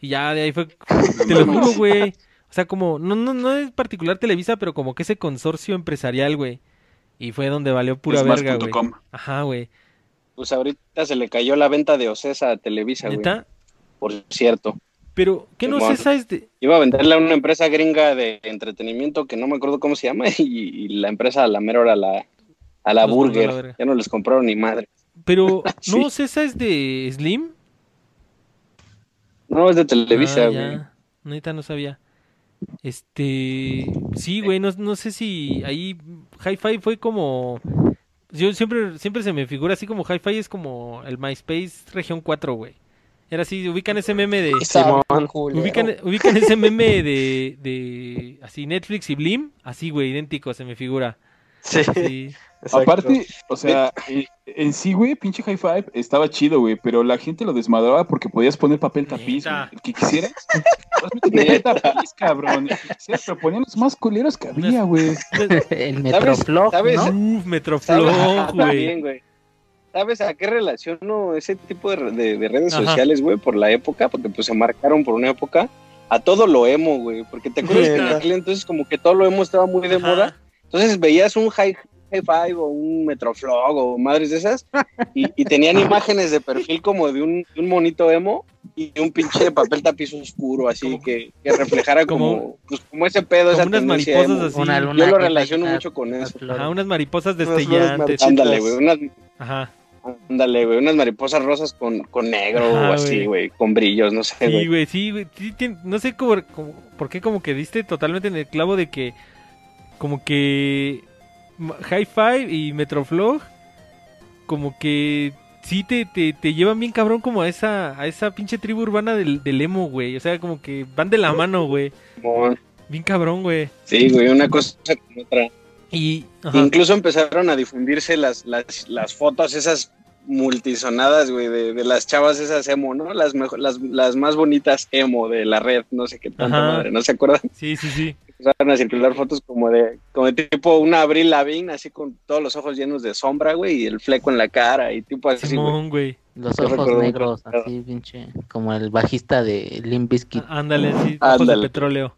Y ya de ahí fue. Te lo juro, güey. O sea, como, no, no, no es particular Televisa, pero como que ese consorcio empresarial, güey. Y fue donde valió pura verga, güey. Ajá, güey. Pues ahorita se le cayó la venta de Ocesa a Televisa, güey. ¿Neta? Por cierto. Pero, ¿qué no sé, sabes de. Iba a venderle a una empresa gringa de entretenimiento que no me acuerdo cómo se llama y, y la empresa a la mera hora la, a la Los Burger. ya no les compraron ni madre. Pero, Sí. ¿no César es de Slim? No, es de Televisa, Ah, güey. ya. Neta, no sabía. Este. Sí, güey, no, no sé si ahí Hi-Fi fue como. Yo siempre, siempre se me figura así como Hi-Fi es como el MySpace Región 4, güey. Era así, ubican ese meme de. Culero. Ubican, ubican ese meme de, de. Así, Netflix y Blim. Así, güey, idéntico, se me figura. Sí. Aparte, o sea, eh, en sí, güey, pinche High Five estaba chido, güey, pero la gente lo desmadraba porque podías poner papel tapiz, güey. El que quisieras. Papel tapiz, cabrón. El que quisieras, pero ponían los más culeros que había, güey. El Metroflog, ¿Sabes? ¿no? Uf. Metroflog, güey. También, güey. ¿Sabes a qué relaciono ese tipo de, re- de- de redes Ajá. sociales, güey? Por la época, porque pues se marcaron por una época. A todo lo emo, güey. Porque te acuerdas que en aquel entonces como que todo lo emo estaba muy de Ajá. moda. Entonces veías un high, high five o un metroflog o madres de esas y, y tenían imágenes de perfil como de un, de un monito emo y un pinche papel tapiz oscuro así que, que reflejara como, como- pues, como ese pedo, Como esa unas mariposas emo. así. Una luna Yo lo relaciono mucho con eso. Ajá, unas mariposas destellantes. Ándale, güey, unas, Ajá. ándale, güey, unas mariposas rosas con, con negro o así, güey. güey, con brillos, no sé, Sí, güey. güey, sí, güey. sí tien- no sé cómo, cómo- por qué como que diste totalmente en el clavo de que como que Ma- Hi-Fi y Metroflog como que sí te, te, te llevan bien cabrón como a esa a esa pinche tribu urbana del, del emo, güey. O sea, como que van de la mano, güey. Bien cabrón, güey. Sí, güey, una cosa con otra. Y ajá, Incluso empezaron a difundirse las, las, las fotos esas multisonadas, güey, de, de las chavas esas emo, ¿no? Las, las, las más bonitas emo de la red, no sé qué tanta Ajá. madre, ¿no se acuerdan? sí, sí, sí. Empezaron a circular fotos como de, como de tipo una Abril Lavigne, así con todos los ojos llenos de sombra, güey, y el fleco en la cara, y tipo así. Simón, güey. Los Yo ojos recuerdo negros, así, pinche. Como el bajista de Limp Bizkit. Á- Ándale, sí, ojos de Ándale. petróleo.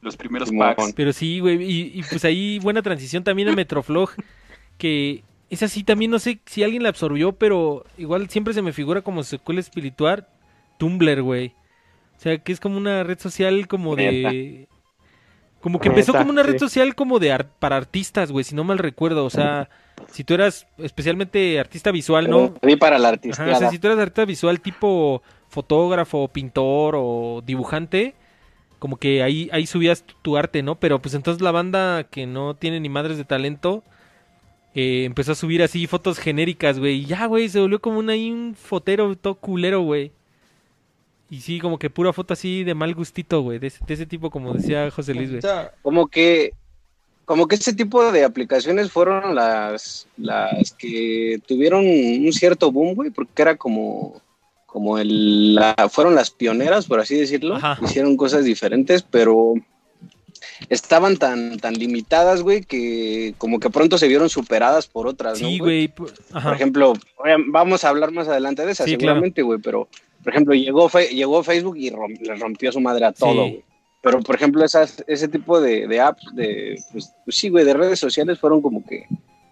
Los primeros Simón. packs. Pero sí, güey, y, y pues ahí buena transición también a Metroflog, que es así también, no sé si alguien la absorbió, pero igual siempre se me figura como secuela espiritual Tumblr, güey. O sea, que es como una red social como de... Como que empezó Neta, como una red sí. social como de ar- para artistas, güey, si no mal recuerdo. O sea, si tú eras especialmente artista visual, ¿no? Vi para la artista. o sea, si tú eras artista visual tipo fotógrafo, pintor o dibujante, como que ahí, ahí subías tu, tu arte, ¿no? Pero pues entonces la banda que no tiene ni madres de talento eh, empezó a subir así fotos genéricas, güey. Y ya, güey, se volvió como un, ahí un fotero todo culero, güey. Y sí, como que pura foto así de mal gustito, güey. De, ese- de ese tipo, como decía José Luis, güey. Como que como que ese tipo de aplicaciones fueron las las que tuvieron un cierto boom, güey, porque era como como el la, fueron las pioneras, por así decirlo, Ajá. hicieron cosas diferentes, pero estaban tan tan limitadas, güey, que como que pronto se vieron superadas por otras, ¿no, Sí, güey. Por ejemplo, vamos a hablar más adelante de esa, Sí, seguramente, güey, pero por ejemplo, llegó, llegó Facebook y rom- le rompió su madre a todo, Sí. Pero, por ejemplo, esas, ese tipo de, de apps, de, pues, pues sí, güey, de redes sociales fueron como que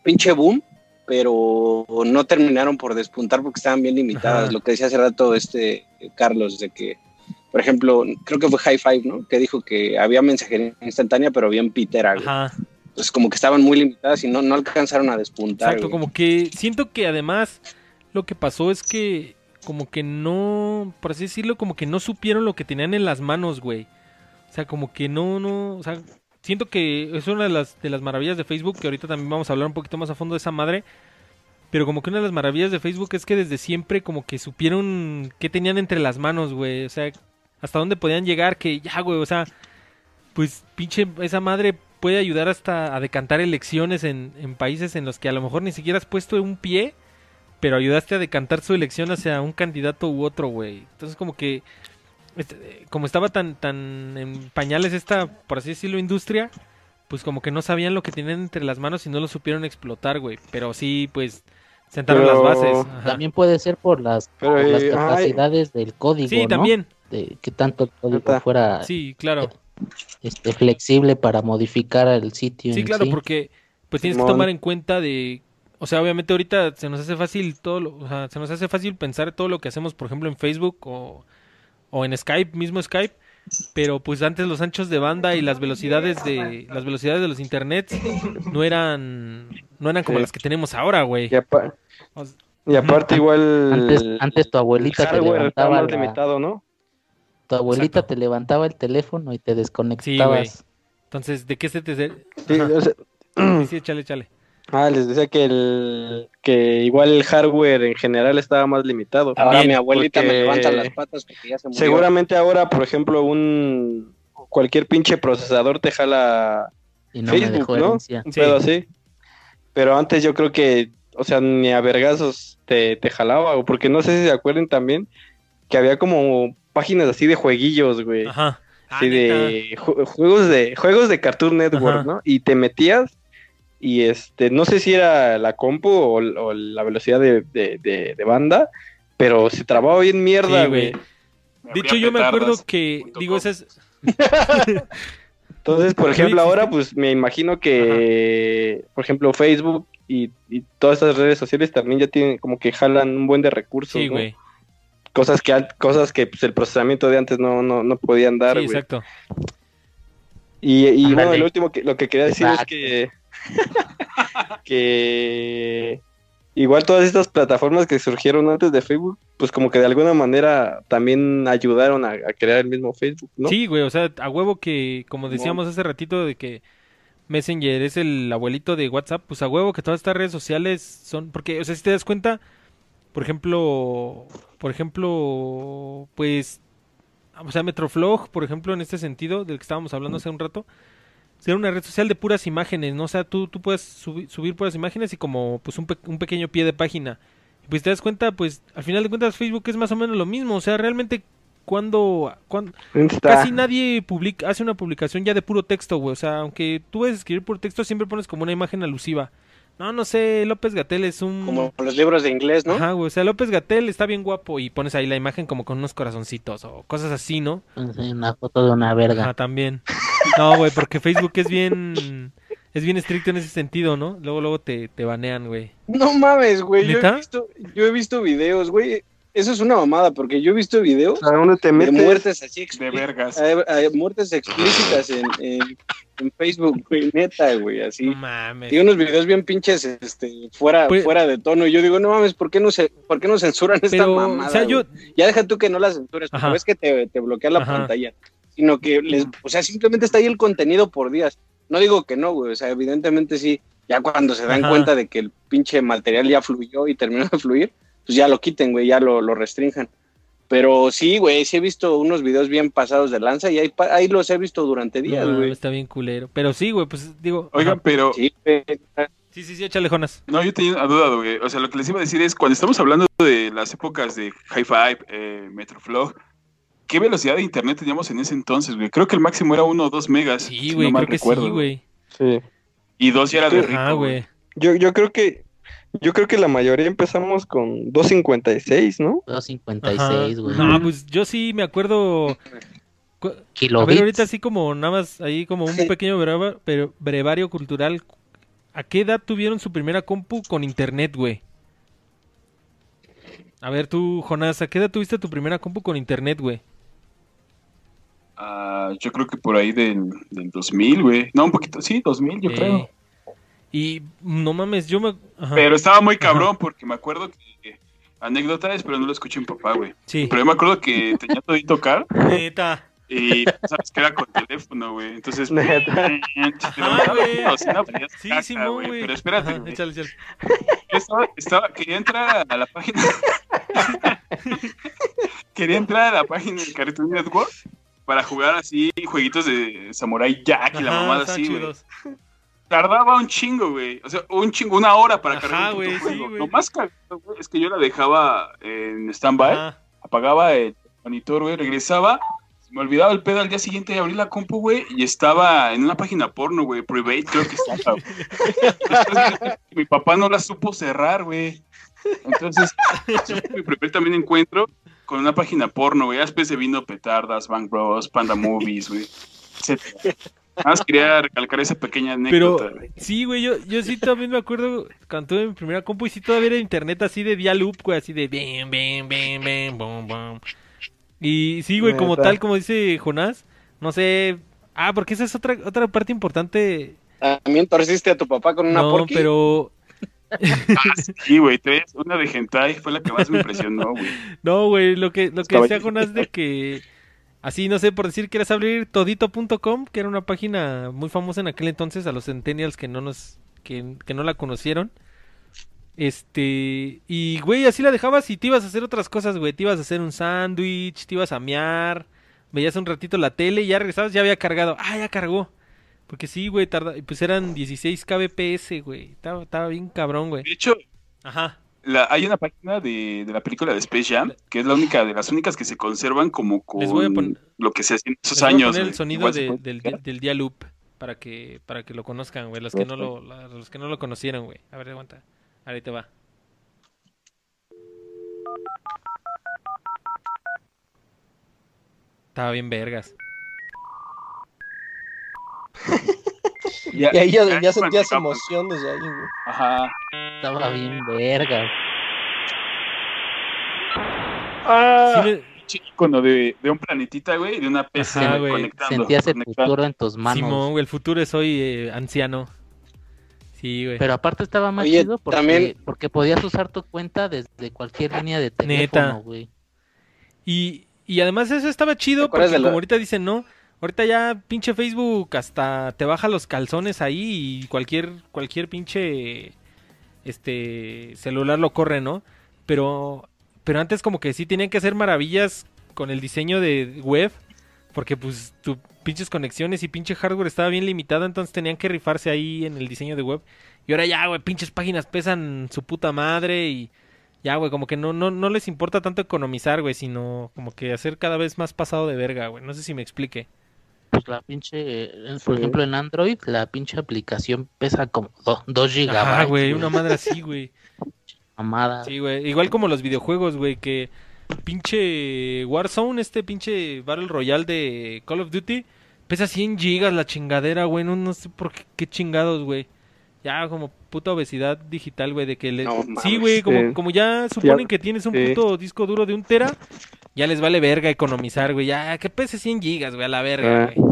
pinche boom, pero no terminaron por despuntar porque estaban bien limitadas. Ajá. Lo que decía hace rato este Carlos, de que, por ejemplo, creo que fue High Five, ¿no? Que dijo que había mensajería instantánea, pero bien pitera, güey. Ajá. pues como que estaban muy limitadas y no, no alcanzaron a despuntar. Exacto, güey. como que siento que además lo que pasó es que como que no, por así decirlo, como que no supieron lo que tenían en las manos, güey. O sea, como que no, no, o sea, siento que es una de las, de las maravillas de Facebook, que ahorita también vamos a hablar un poquito más a fondo de esa madre. Pero como que una de las maravillas de Facebook es que desde siempre como que supieron qué tenían entre las manos, güey. O sea, hasta dónde podían llegar, que ya, güey, o sea, pues pinche esa madre puede ayudar hasta a decantar elecciones en, en países en los que a lo mejor ni siquiera has puesto un pie, pero ayudaste a decantar su elección hacia un candidato u otro, güey. Entonces como que, este, como estaba tan, tan en pañales esta, por así decirlo, industria, pues como que no sabían lo que tenían entre las manos y no lo supieron explotar, güey. Pero sí, pues, sentaron Pero las bases. Ajá. También puede ser por las, Pero, por las eh, ay. capacidades del código, Sí, ¿no? también. De que tanto el código fuera Sí, claro. este, flexible para modificar el sitio. Sí, en claro, sí. porque pues tienes que tomar en cuenta de, o sea, obviamente ahorita se nos hace fácil todo, lo- o sea, se nos hace fácil pensar todo lo que hacemos, por ejemplo, en Facebook o, o en Skype, mismo Skype, pero pues antes los anchos de banda y las velocidades de las velocidades de los internets no eran no eran como Sí. las que tenemos ahora, güey. Y, apa- O s- y aparte igual Antes, antes tu abuelita el te levantaba la- limitado, ¿no? tu abuelita Exacto. te levantaba el teléfono y te Sí, desconectabas. Entonces, ¿de qué se te Sí, Ajá. o sea, Sí, sí, échale, échale. Ah, les decía que el que igual el hardware en general estaba más limitado. Ahora También, mi abuelita me levanta las patas porque ya se murió. Seguramente ahora, por ejemplo, un cualquier pinche procesador te jala y no me Facebook, dejó ¿no? Un Sí. pedo así. Pero antes yo creo que, o sea, ni a vergazos te, te jalaba, o porque no sé si se acuerden también que había como páginas así de jueguillos, güey. Ajá. Ah, de ju- juegos de juegos de Cartoon Network, Ajá. ¿no? Y te metías y este, no sé si era la compu o, o la velocidad de, de- de- de banda, pero se trababa bien mierda, Sí, güey. güey. De hecho, yo me acuerdo que, digo, esa es, Entonces, por ¿Todavía ejemplo, ahora pues me imagino que, por ejemplo, Facebook y, y todas estas redes sociales también ya tienen como que jalan un buen de recursos, sí, ¿no? güey. Cosas que cosas que pues, el procesamiento de antes no, no, no podían dar, Sí, güey. exacto. Y, y bueno, el último que lo que quería decir es que que igual todas estas plataformas que surgieron antes de Facebook, pues como que de alguna manera también ayudaron a, a crear el mismo Facebook, ¿no? Sí, güey, o sea, a huevo que, como decíamos hace ratito, de que Messenger es el abuelito de WhatsApp, pues a huevo que todas estas redes sociales son, porque, o sea, si te das cuenta, por ejemplo, por ejemplo, pues, o sea, Metroflog, por ejemplo, en este sentido, del que estábamos hablando hace un rato, ser una red social de puras imágenes, ¿no? O sea, tú, tú puedes subi- subir puras imágenes y como, pues, un, pe- un pequeño pie de página. Pues te das cuenta, pues, al final de cuentas Facebook es más o menos lo mismo, o sea, realmente cuando, cuando Insta. casi nadie publica, hace una publicación ya de puro texto, güey. O sea, aunque tú a escribir por texto, siempre pones como una imagen alusiva. No, no sé, López Gatel es un... Como los libros de inglés, ¿no? Ajá, güey. O sea, López Gatel está bien guapo y pones ahí la imagen como con unos corazoncitos o cosas así, ¿no? Sí, Una foto de una verga. Ajá, también. No, güey, porque Facebook es bien... Es bien estricto en ese sentido, ¿no? Luego, luego te, te banean, güey. No mames, güey. Yo he visto, yo he visto videos, güey. Eso es una mamada, porque yo he visto videos ¿A dónde te de muertes así De explícitas. vergas. Hay, hay muertes explícitas en, en, en Facebook, güey, neta, güey, así. No mames. Y unos videos bien pinches, este, fuera, Pues- fuera de tono. Y yo digo, no mames, ¿por qué no se, por qué no censuran esta mamada? o sea, yo... Ya deja tú que no la censures, porque Ajá. ves que te, te bloquea la Ajá. pantalla. Sino que les, o sea, simplemente está ahí el contenido por días. No digo que no, güey. O sea, evidentemente sí. Ya cuando se dan Ajá. cuenta de que el pinche material ya fluyó y terminó de fluir, pues ya lo quiten, güey, ya lo, lo restrinjan. Pero sí, güey, sí he visto unos videos bien pasados de lanza y ahí, ahí los he visto durante No días, mames, güey. está bien culero. Pero sí, güey, pues digo... Oigan, pero Sí, güey. Sí, sí, sí, échale, Jonas. no, yo tenía una duda, güey. O sea, lo que les iba a decir es, cuando estamos hablando de las épocas de Hi-Fi, eh, Metroflog, ¿qué velocidad de internet teníamos en ese entonces, güey? Creo que el máximo era 1 o 2 megas. Sí, si güey, no mal creo que recuerdo, sí, güey. Sí. Y 2 ya era de rico, güey. Yo, yo creo que yo creo que la mayoría empezamos con 256, ¿no? 256, güey. No, pues yo sí me acuerdo. cu- A ver, Kilobits. ahorita así como nada más, ahí como un pequeño breva- pero brevario cultural. ¿A qué edad tuvieron su primera compu con internet, güey? A ver tú, Jonás, ¿a qué edad tuviste tu primera compu con internet, güey? Ah, yo creo que por ahí del, del 2000, güey. No, un poquito, sí, 2000, yo Eh, creo. Y no mames, yo me. ajá, Pero estaba muy cabrón porque me acuerdo que. Anécdota es, pero no lo escuché mi papá, güey. Sí. Pero yo me acuerdo que tenía todito car Neta. y sabes que era con teléfono, güey. Entonces, Neta. Ajá, güey. en bocina, valías Sí, caca, Simón, güey. güey. Pero espérate, Ajá, échale, échale. Yo estaba, estaba- quería entrar a la página. quería entrar a la página de Cartoon Network para jugar así jueguitos de Samurai Jack y la Ajá, mamada así, güey. Tardaba un chingo, güey. O sea, un chingo, una hora para Ajá, cargar un sí, juego. güey. Lo más cagado, güey, es que yo la dejaba en stand-by, apagaba el monitor, güey, regresaba, me olvidaba el pedo al día siguiente abrir la compu, güey, y estaba en una página porno, güey, private, creo que estaba. mi papá no la supo cerrar, güey. Entonces, mi primer también encuentro con una página porno, güey. Ya Después se vino Petardas, Bang Bros, Panda Movies, güey, etcétera. Nada más quería recalcar esa pequeña anécdota, Pero güey. sí, güey, yo, yo sí también me acuerdo cuando tuve mi primera compu y sí todavía era internet así de dial-up, güey, así de bam, bam, bam, bam, bum, bum. Y sí, güey, como tal, como dice Jonás, no sé... Ah, porque esa es otra, otra parte importante. También torciste a tu papá con una No, porqui. pero... Sí, güey, tres. Una de hentai fue la que más me impresionó, güey. No, güey, lo que, lo que decía Jonás de que... Así, no sé, por decir, quieres abrir todito.com, que era una página muy famosa en aquel entonces, a los centennials que no nos... que, que no la conocieron. Este, y güey, así la dejabas y te ibas a hacer otras cosas, güey. Te ibas a hacer un sándwich, te ibas a mear, veías un ratito la tele y ya regresabas, ya había cargado. Ah, ya cargó. Porque sí, güey, tarda... pues eran 16 kbps, güey. Estaba, estaba bien cabrón, güey. De hecho, Ajá. la, hay una página de, de la película de Space Jam, que es la única de las únicas que se conservan como con Les voy a pon- lo que se hacía en esos Les voy a años. poner el sonido de- del, del loop para que para que lo conozcan, güey, los que no lo los que no lo conocieron, güey. A ver, aguanta. Ahí te va. Estaba bien vergas. Ya- Y ahí ya, ya ya cuando sentías llegamos. emoción desde ahí, güey. Ajá. Estaba bien verga. Ah, Sí de, de un planetita, güey, de una PC Ajá, güey, conectando. Sentías el conectando. futuro en tus manos. Simón, güey, el futuro es hoy eh, anciano. Sí, güey. Pero aparte estaba más Oye, chido porque, también- porque podías usar tu cuenta desde cualquier línea de Neta. teléfono, güey. Y, y además eso estaba chido ¿Te acuerdas porque como ahorita dicen, no, ahorita ya pinche Facebook hasta te baja los calzones ahí y cualquier, cualquier pinche este celular lo corre, ¿no? Pero, pero antes como que sí tenían que hacer maravillas con el diseño de web, porque pues tu pinches conexiones y pinche hardware estaba bien limitado, entonces tenían que rifarse ahí en el diseño de web. Y ahora ya, güey, pinches páginas pesan su puta madre y ya, güey, como que no, no, no les importa tanto economizar, güey, sino como que hacer cada vez más pasado de verga, güey. No sé si me explique. Pues la pinche, por Sí. ejemplo en Android, la pinche aplicación pesa como 2 Ah, gigabytes. güey, una madre así, güey. mamada. Sí, güey. Igual como los videojuegos, güey, que pinche Warzone, este pinche Battle Royale de Call of Duty, pesa 100 gigas la chingadera, güey. No, no sé por qué, qué chingados, güey. Ya como puta obesidad digital, güey, de que le... No sí, güey, como, como ya suponen Ya- que tienes un sí. puto disco duro de un tera, ya les vale verga economizar, güey. Ya, que pese 100 gigas, güey, a la verga, Ah. güey.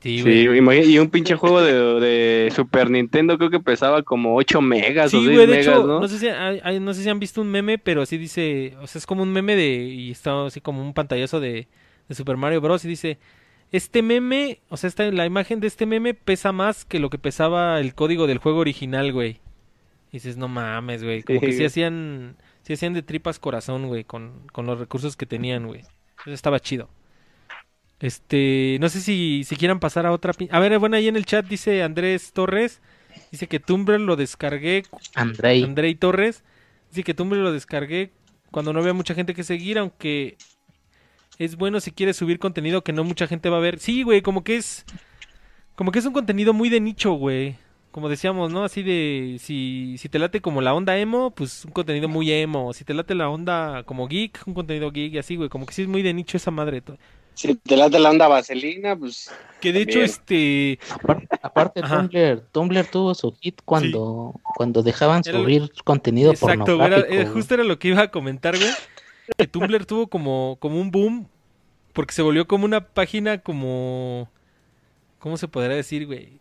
Sí, güey. Sí, y un pinche juego de, de Super Nintendo creo que pesaba como 8 megas o Sí, 6 güey, de megas, hecho, ¿no? ¿no? sé si, hay- hay- no sé si han visto un meme, pero así dice, o sea, es como un meme de, y está así como un pantallazo de, de Super Mario Bros. y dice, este meme, o sea, esta, la imagen de este meme pesa más que lo que pesaba el código del juego original, güey. Y dices, no mames, güey, como Sí, que sí güey. hacían, sí hacían de tripas corazón, güey, con, con los recursos que tenían, güey. Eso estaba chido. Este, no sé si, si quieran pasar a otra... A ver, bueno, ahí en el chat dice Andrés Torres, dice que Tumblr lo descargué Andrei. Andrei Torres dice que Tumblr lo descargué cuando no había mucha gente que seguir, aunque es bueno si quieres subir contenido que no mucha gente va a ver. Sí, güey, como que es como que es un contenido muy de nicho, güey. Como decíamos, ¿no? Así de si si te late como la onda emo, pues un contenido muy emo. Si te late la onda como geek, un contenido geek y así, güey. Como que sí es muy de nicho esa madre. to- Si te late la onda vaselina, pues Que de hecho este Aparte. Tumblr, Tumblr tuvo su hit cuando, cuando dejaban Era lo- subir contenido Exacto, güey, era- pornográfico. eh, güey. justo era lo que iba a comentar, güey. Que Tumblr tuvo como, como un boom porque se volvió como una página como... ¿Cómo se podría decir, güey?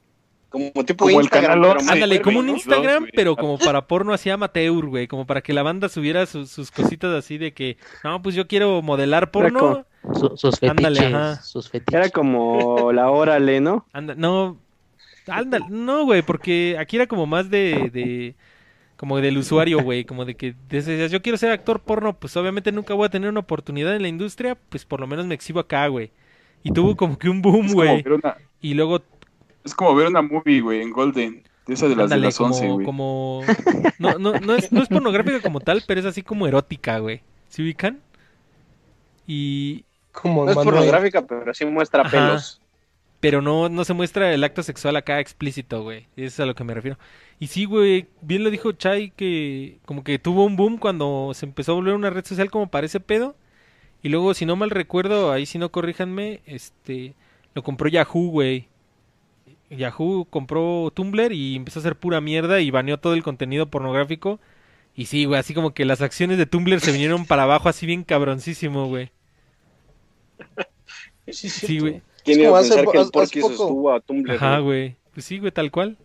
Como tipo Como el Instagram. canal pero once. más Ándale, fuerte, como un. Instagram, güey. pero como para porno así amateur, güey. Como para que la banda subiera sus- sus cositas así de que, no, pues yo quiero modelar porno. Su- sus fetiches, Ándale, ajá. sus fetiches. Era como la órale, ¿no? Anda, no, ándale, no, güey, porque aquí era como más de, de, como del usuario, güey, como de que decías, yo quiero ser actor porno, pues obviamente nunca voy a tener una oportunidad en la industria, pues por lo menos me exhibo acá, güey. Y tuvo como que un boom, güey. una, Y luego, es como ver una movie, güey, en Golden. De esa de las ándale, de las 11, como, güey. como, no, no, no es, no es pornográfica como tal, pero es así como erótica, güey. ¿Se ubican? Y, Como No es Manuel. pornográfica, pero sí muestra Ajá. pelos. Pero no, no se muestra el acto sexual acá explícito, güey. Eso es a lo que me refiero. Y sí, güey, bien lo dijo Chai que como que tuvo un boom cuando se empezó a volver una red social como para ese pedo. Y luego, si no mal recuerdo, ahí si no corríjanme, este, lo compró Yahoo, güey. Yahoo compró Tumblr y empezó a hacer pura mierda y baneó todo el contenido pornográfico. Y sí, güey, así como que las acciones de Tumblr se vinieron para abajo así bien cabroncísimo, güey. Sí, Sí, güey. ¿Quién Es iba como a hace pensar po- que el hace estuvo a Tumblr? Ajá, güey? güey. Pues sí, güey, tal cual.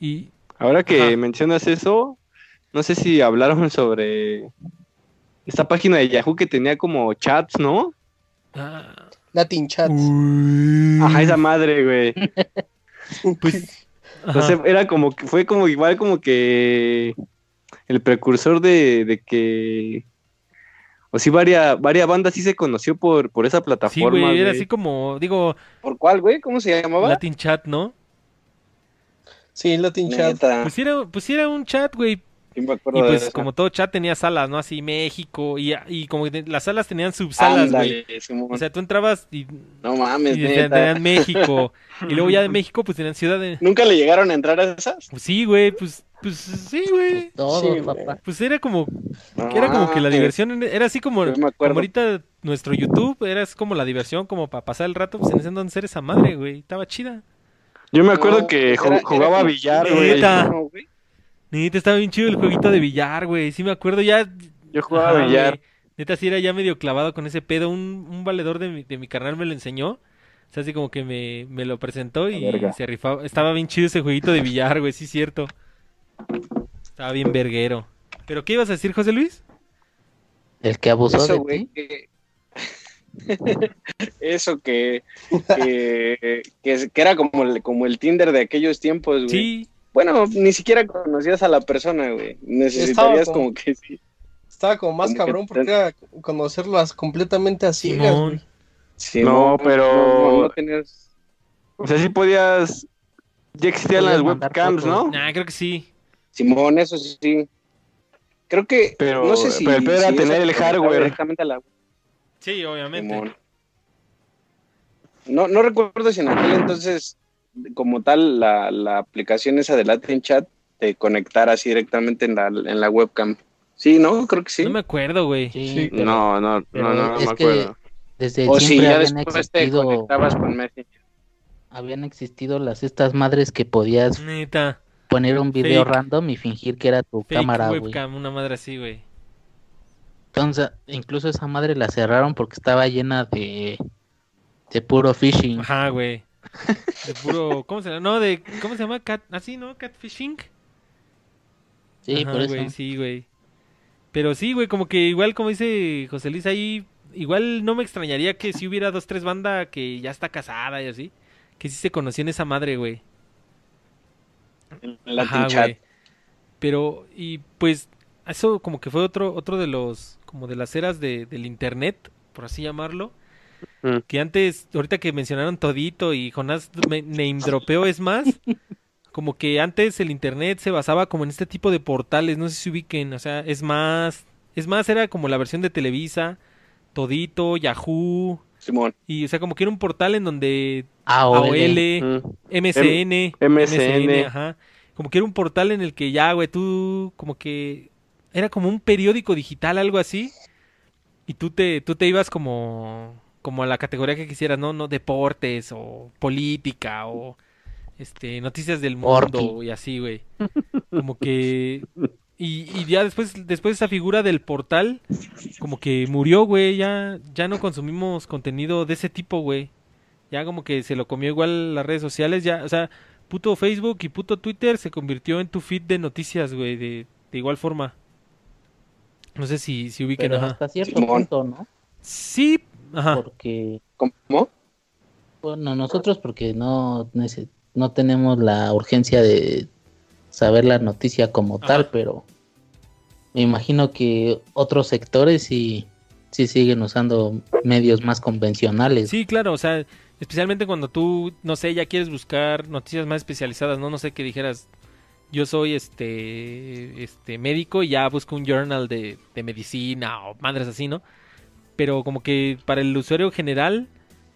Y Ahora que Ajá. mencionas eso, no sé si hablaron sobre esta página de Yahoo que tenía como chats, ¿no? ah, Latin Chat. Ajá, esa madre, güey. Pues, O sea, era como que fue como igual como que el precursor de, de que o sí varias varias bandas sí se conoció por por esa sí, plataforma. güey, era así como, digo, ¿Por cuál, güey? ¿Cómo se llamaba? Latin Chat, ¿no? Sí, Latin Chat. Pues sí era, pues sí era un chat, güey. Sí me Y acuerdo pues como todo chat tenía salas, ¿no? Así México y, y como que las salas tenían subsalas, güey. O sea, tú entrabas y, no mames, y neta. tenían México. y luego ya de México pues tenían Ciudad de... ¿Nunca le llegaron a entrar a esas? Pues sí, güey, pues, pues sí, güey. Todo, Sí, güey. papá. Pues era como, No era como que la diversión, era así como, me como acuerdo. ahorita nuestro YouTube, era así como la diversión, como para pasar el rato, pues en ese entonces era esa madre, güey, estaba chida. Yo me acuerdo No, que pues era- jugaba como- billar, güey. Neta. Estaba bien chido el jueguito de billar, güey, sí me acuerdo ya. Yo jugaba Ajá, billar. güey. Neta, sí era ya medio clavado con ese pedo, un, un valedor de mi, de mi carnal me lo enseñó. O sea, así como que me, me lo presentó y se rifaba. Estaba bien chido ese jueguito de billar, güey, sí, cierto. Estaba bien verguero. ¿Pero qué ibas a decir, José Luis? El que abusó Eso, de güey. ti. que- Eso que, que, que, que era como el, como el Tinder de aquellos tiempos, güey. Sí, Bueno, ni siquiera conocías a la persona, güey. Necesitarías como- como que sí. Estaba como más Como cabrón porque era conocerlas completamente a ciegas, Simón. güey. Sí, No, pero- no, no, no tenías... O sea, sí podías ya existían Podías las webcams. ¿no? nah, creo que sí. Simón, eso sí. Creo que, Pero- no sé si... pero el pedo era si tener el hardware. directamente a la- Sí, obviamente. Simón. No, no recuerdo si en aquel entonces, como tal, la, la aplicación esa de Latin Chat te conectara así directamente en la, en la webcam. Sí, ¿no? Creo que sí. No me acuerdo, güey. Sí, Sí. pero No, no, pero no, no, no es me que- acuerdo. desde o si ya habían después te existido, conectabas con Messenger. habían existido las estas madres que podías Neta. poner un video Fake. random y fingir que era tu Fake cámara, güey. webcam, una madre así, güey. Entonces, incluso esa madre la cerraron porque estaba llena de de puro phishing. Ajá, güey. De puro, ¿cómo se llama? No, de, ¿cómo se llama? Cat, así, ¿no? Catfishing. Sí, Ajá, por eso. güey, sí, güey. Pero sí, güey, como que igual, como dice José Luis ahí, igual no me extrañaría que si hubiera dos, tres bandas que ya está casada y así, que sí se conocían esa madre, güey. Ajá, Chat. güey. Pero, y pues, eso como que fue otro, otro de los, como de las eras de, del internet, por así llamarlo. Mm. Que antes, ahorita que mencionaron Todito y Jonás me name dropeó es más, como que antes el internet se basaba como en este tipo de portales, no sé si se ubiquen, o sea, es más, es más, era como la versión de Televisa, Todito, Yahoo, Simón. y o sea, como que era un portal en donde AOL. AOL, Mm. MSN, MSN. ajá. Como que era un portal en el que ya, güey, tú como que era como un periódico digital, algo así. Y tú te tú te ibas como como a la categoría que quisieras, no, no deportes o política o este noticias del mundo Orky. y así, güey. Como que Y, y ya después, después esa figura del portal, como que murió, güey. Ya, ya no consumimos contenido de ese tipo, güey. Ya como que se lo comió igual las redes sociales. Ya, o sea, puto Facebook y puto Twitter se convirtió en tu feed de noticias, güey. De, de igual forma. No sé si, si ubiquen, Pero ajá. hasta cierto punto, ¿no? Sí, ajá. Porque, ¿Cómo? bueno, nosotros porque no, no tenemos la urgencia de saber la noticia como Ajá. tal, pero me imagino que otros sectores sí, sí siguen usando medios más convencionales. Sí, claro, o sea, especialmente cuando tú, no sé, ya quieres buscar noticias más especializadas, ¿no? No sé, que dijeras, yo soy este, este médico y ya busco un journal de, de medicina o madres así, ¿no? Pero como que para el usuario general,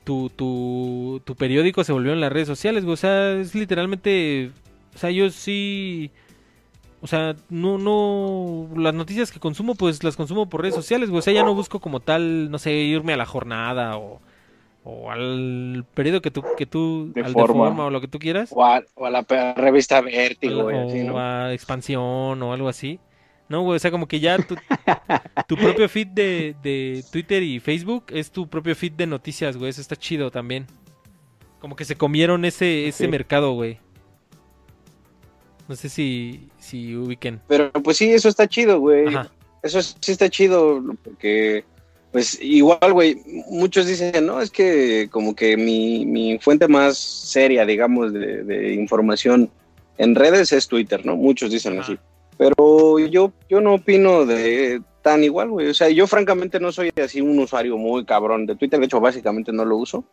tu, tu, tu periódico se volvió en las redes sociales, güey, o sea, es literalmente, o sea, yo sí... O sea, no, no, las noticias que consumo, pues las consumo por redes sociales, güey. O sea, ya no busco como tal, no sé, irme a la jornada o, o al periodo que tú, que tú, De al forma. de forma o lo que tú quieras. O a, o a la revista O, Vértigo, así, ¿no? a expansión o algo así. No, güey, o sea, como que ya tu, tu propio feed de, de Twitter y Facebook es tu propio feed de noticias, güey. Eso está chido también. Como que se comieron ese, ese Sí. mercado, güey. No sé si, si ubiquen. Pero pues sí, eso está chido, güey. Ajá. Eso sí está chido, porque, pues igual, güey, muchos dicen, no, es que como que mi, mi fuente más seria, digamos, de, de información en redes es Twitter, ¿no? Muchos dicen Ajá. así. Pero yo, yo no opino de tan igual, güey. O sea, yo francamente no soy así un usuario muy cabrón de Twitter, de hecho, básicamente no lo uso.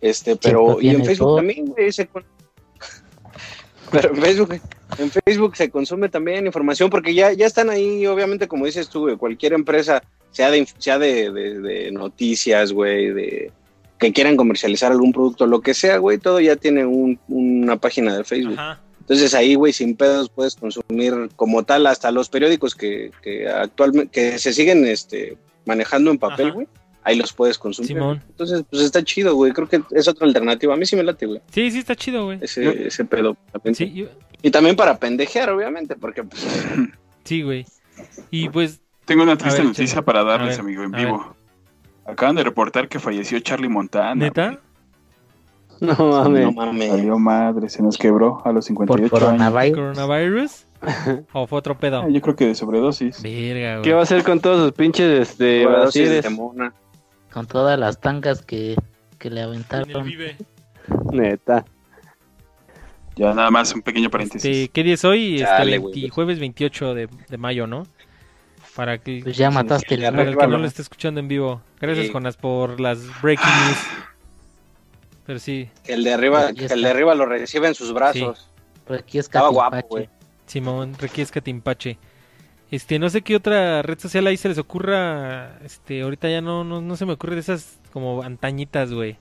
Este, pero, y en Facebook todo. también, güey, se con- Pero en Facebook, en Facebook se consume también información porque ya, ya están ahí, obviamente, como dices tú, güey, cualquier empresa, sea de, sea de, de- de noticias, güey, de que quieran comercializar algún producto, lo que sea, güey, todo ya tiene un- una página de Facebook. Ajá. Entonces ahí, güey, sin pedos puedes consumir como tal hasta los periódicos que, que actualmente que se siguen este, manejando en papel, güey. Ahí los puedes consumir. Simón. Entonces, pues está chido, güey. Creo que es otra alternativa. A mí sí me late, güey. Sí, sí, está chido, güey. Ese, ese pedo. Sí, yo- Y también para pendejear, obviamente, porque pues, sí, güey. Y pues, Tengo una triste ver, noticia para darles, ver, amigo, en vivo. Acaban de reportar que falleció Charlie Montana. ¿neta? No no mames. mames. Salió madre, se nos quebró a los por 58 años. coronavirus. ¿Coronavirus? ¿O fue otro pedo? Ah, Yo creo que de sobredosis. Verga, güey. ¿Qué va a hacer con todos sus pinches este, de mona. Con todas las tangas que, que le aventaron. Vive. Neta. Ya nada más un pequeño paréntesis. Este, ¿Qué día es hoy? Este, Chale, 20 güey. jueves 28 de, de mayo, ¿no? Para que, Pues ya mataste el para el que no lo- lo esté escuchando en vivo. Gracias, Sí. Jonas, por las breaking news. Pero sí, Que el de arriba, que el de arriba lo recibe en sus brazos. Pero aquí es Estaba guapo, Catimpache. güey. Simón, Requiesca Timpache. Este, no sé qué otra red social ahí se les ocurra. Este, ahorita ya no, no, no se me ocurre de esas como antañitas, güey.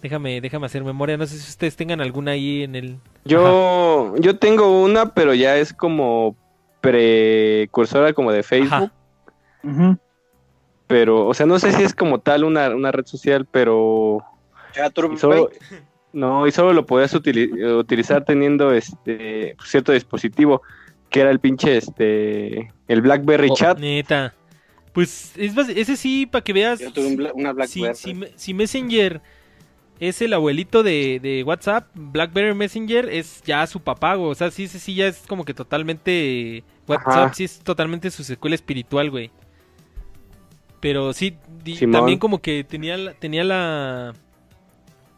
Déjame, déjame hacer memoria. No sé si ustedes tengan alguna ahí en el. Yo, yo tengo una, pero ya es como precursora como de Facebook. Ajá. Pero, o sea, no sé si es como tal una, una red social, pero y solo, güey. no, y solo lo podías utili- utilizar teniendo este cierto dispositivo, que era el pinche este el BlackBerry Oh, Chat. Neta. Pues es ese sí, para que veas. Yo tuve un Bla- una si, Blackberry. si, me- si Messenger es el abuelito de, de WhatsApp, BlackBerry Messenger es ya su papá, güey. O sea, sí, ese sí ya es como que totalmente. WhatsApp Ajá. sí es totalmente su secuela espiritual, güey. Pero sí, di- también como que tenía tenía la.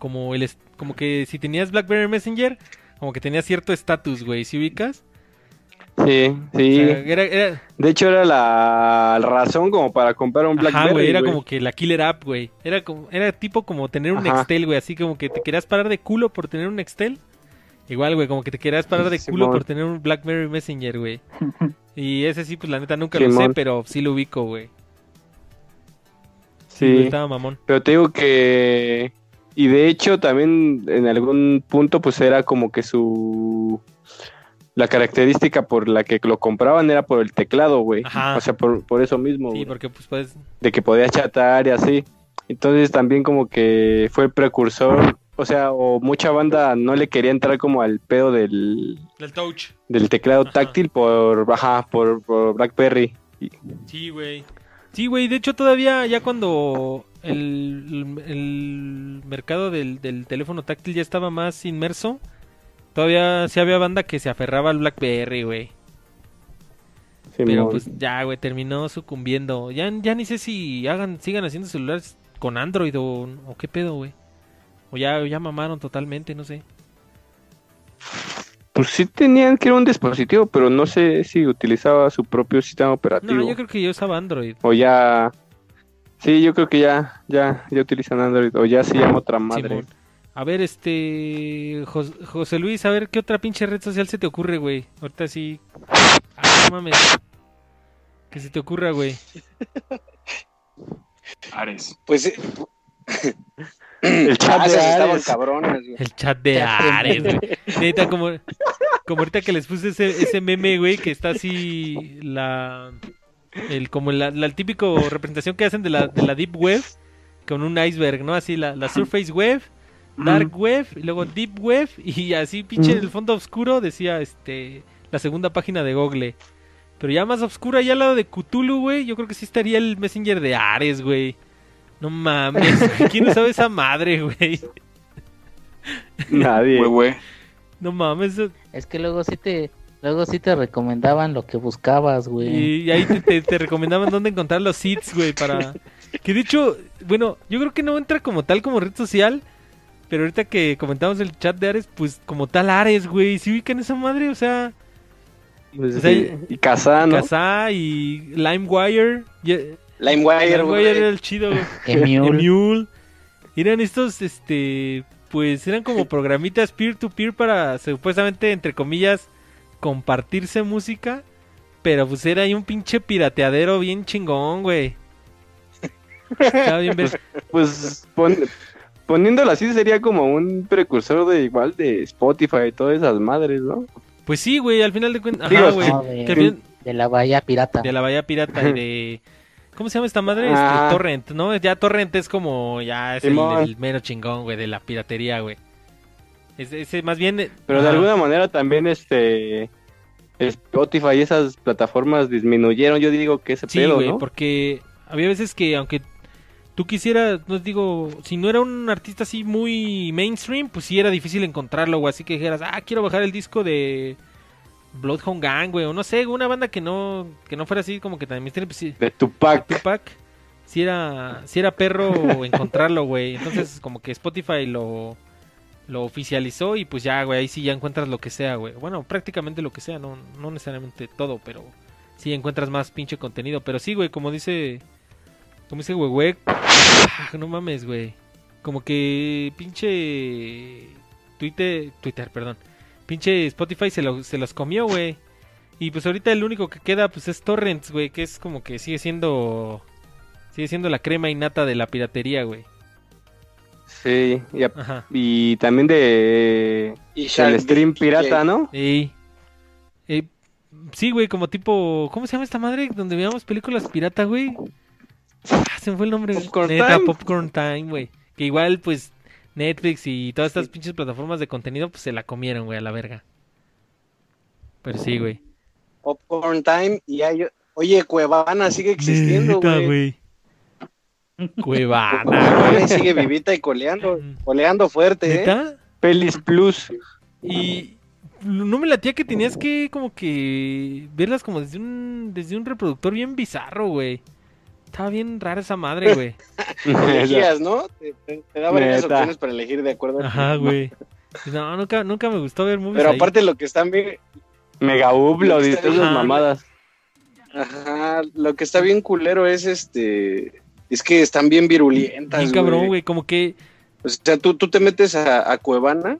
Como el como que si tenías BlackBerry Messenger, como que tenía cierto estatus, güey. ¿Sí ubicas? Sí, sí. O sea, era, era- De hecho, era la razón como para comprar un BlackBerry. Ajá, güey, era güey. como que la killer app, güey. Era como, era tipo como tener un Ajá. Nextel, güey, así como que te querías parar de culo por tener un Nextel. Igual, güey, como que te querías parar de culo por tener un BlackBerry Messenger, güey. Y ese sí, pues la neta nunca lo sé, pero sí lo ubico, güey. Sí. estaba mamón. Pero te digo que. Y de hecho, también en algún punto, pues era como que su. La característica por la que lo compraban era por el teclado, güey. Ajá. O sea, por, por eso mismo. Sí, porque pues puedes... De que podías chatar y así. Entonces también como que fue el precursor o sea, o mucha banda no le quería entrar como al pedo del, Del touch. del teclado Ajá. táctil por, ajá, por, por BlackBerry. Sí, güey. Sí, güey. De hecho, todavía ya cuando el, el mercado del, del teléfono táctil ya estaba más inmerso, todavía sí había banda que se aferraba al BlackBerry, güey. Pero pues ya, güey, terminó sucumbiendo. Ya, ya ni sé si hagan, sigan haciendo celulares con Android o, o qué pedo, güey. O ya, ya mamaron totalmente, no sé. Pues sí tenían que ir un dispositivo, pero no sé si utilizaba su propio sistema operativo. No, yo creo que yo usaba Android. O ya... Sí, yo creo que ya, ya, ya utilizan Android. O ya se llama otra madre. Simón. A ver, este. Jos- José Luis, a ver qué otra pinche red social se te ocurre, güey. Ahorita sí. Ah, mames. Que se te ocurra, güey. Ares. Pues eh, El chat ah, de Ares. cabrones, güey. El chat de Ares, güey. Neta, como, como ahorita que les puse ese, ese meme, güey, que está así. La. El, como la, la típico representación que hacen de la, de la Deep Web. Con un iceberg, ¿no? Así la, la Surface Web. Dark Web, y luego Deep Web, y así pinche en el fondo oscuro decía este la segunda página de Google. Pero ya más oscura, ya al lado de Cthulhu, güey, yo creo que sí estaría el Messenger de Ares, güey. No mames, ¿quién sabe esa madre, güey? Nadie. Güey, güey. No mames, Es que luego sí te, luego sí te recomendaban lo que buscabas, güey. y ahí te, te- te recomendaban dónde encontrar los seeds, güey, para... Que de hecho, bueno, yo creo que no entra como tal como red social, pero ahorita que comentamos el chat de Ares, pues como tal Ares, güey, ¿sí ubican esa madre? O sea... Pues O sea, y Kazaa, ¿no? Kazaa y LimeWire. LimeWire, LimeWire era güey. el chido, güey. Emule. Emule. Eran estos, este, pues eran como programitas peer-to-peer para supuestamente, entre comillas, compartirse música. Pero pues era ahí un pinche pirateadero bien chingón, güey. Estaba bien ver- Pues pon- poniéndolo así sería como un precursor de igual de Spotify y todas esas madres, ¿no? Pues sí, güey, al final de cuentas. Ajá, güey. No, de, la bahía pirata. de la Bahía Pirata y de... ¿Cómo se llama esta madre? Este, Ah. Torrent, ¿no? Ya Torrent es como... Ya es el, el mero chingón, güey, de la piratería, güey. Ese más bien... Pero de alguna manera también este Spotify y esas plataformas disminuyeron, yo digo que ese Sí, pedo, porque había veces que aunque tú quisieras, no digo, si no era un artista así muy mainstream, pues sí era difícil encontrarlo, güey. Así que dijeras, ah, quiero bajar el disco de Bloodhound Gang, güey, o no sé, una banda que no, que no fuera así como que también pues sí, De Tupac. Tupac. Si era, si era perro encontrarlo, güey. Entonces, como que Spotify lo, lo oficializó y pues ya, güey, ahí sí ya encuentras lo que sea, güey. Bueno, prácticamente lo que sea, no, no necesariamente todo, pero sí encuentras más pinche contenido. Pero sí, güey, como dice, como dice güey, güey, ah, no mames, güey. Como que pinche Twitter, Twitter, perdón. Pinche Spotify se, lo, se los comió, güey. Y pues ahorita el único que queda pues es Torrents, güey, que es como que sigue siendo sigue siendo la crema innata de la piratería, güey. Sí, y, a- Ajá. y también de Y el stream pirata, ¿no? Ey. Eh, sí, güey, como tipo, ¿cómo se llama esta madre? Donde veíamos películas pirata, güey. Ah, se me fue el nombre. Popcorn Neta, Time. Popcorn Time, güey. Que igual, pues, Netflix y todas estas pinches plataformas de contenido, pues se la comieron, güey, a la verga. Pero sí, güey. Popcorn Time y hay... Oye, Cuevana sigue existiendo, Neta, güey. Cuevana, güey. sigue vivita y coleando, coleando fuerte, ¿eh? Pelis Plus. Y no me latía que tenías que como que verlas como desde un desde un reproductor bien bizarro, güey. Estaba bien rara esa madre, güey. Elegías, ¿no? Te, te- te daban varias Neta. opciones para elegir de acuerdo. a- Ajá, güey. No, nunca, nunca me gustó ver movies Pero ahí. aparte lo que están bien, Mega Upload y todas esas mamadas. ajá, lo que está bien culero es este, es que están bien virulentas, Bien cabrón, güey, como que... O sea, tú, tú te metes a, a Cuevana,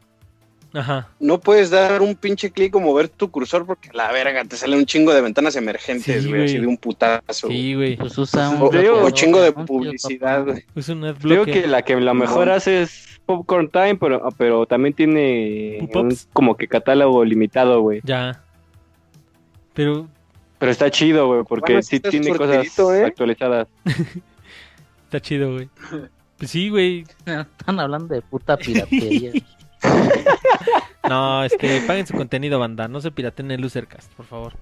Ajá. no puedes dar un pinche clic o mover tu cursor porque la verga te sale un chingo de ventanas emergentes, Sí, güey, así güey. de un putazo. Sí, güey. Pues usa un O, Creo- o chingo de publicidad, güey. Creo adblocker. que la que la mejor hace es Popcorn Time, pero, pero también tiene un, como que catálogo limitado, güey. Ya. Pero Pero está chido, güey, porque Bueno, sí tiene cosas ¿eh? actualizadas. está chido, güey. Pues sí, güey. Están hablando de puta piratería. No, este, paguen su contenido, banda. No se piraten el Losercast, por favor.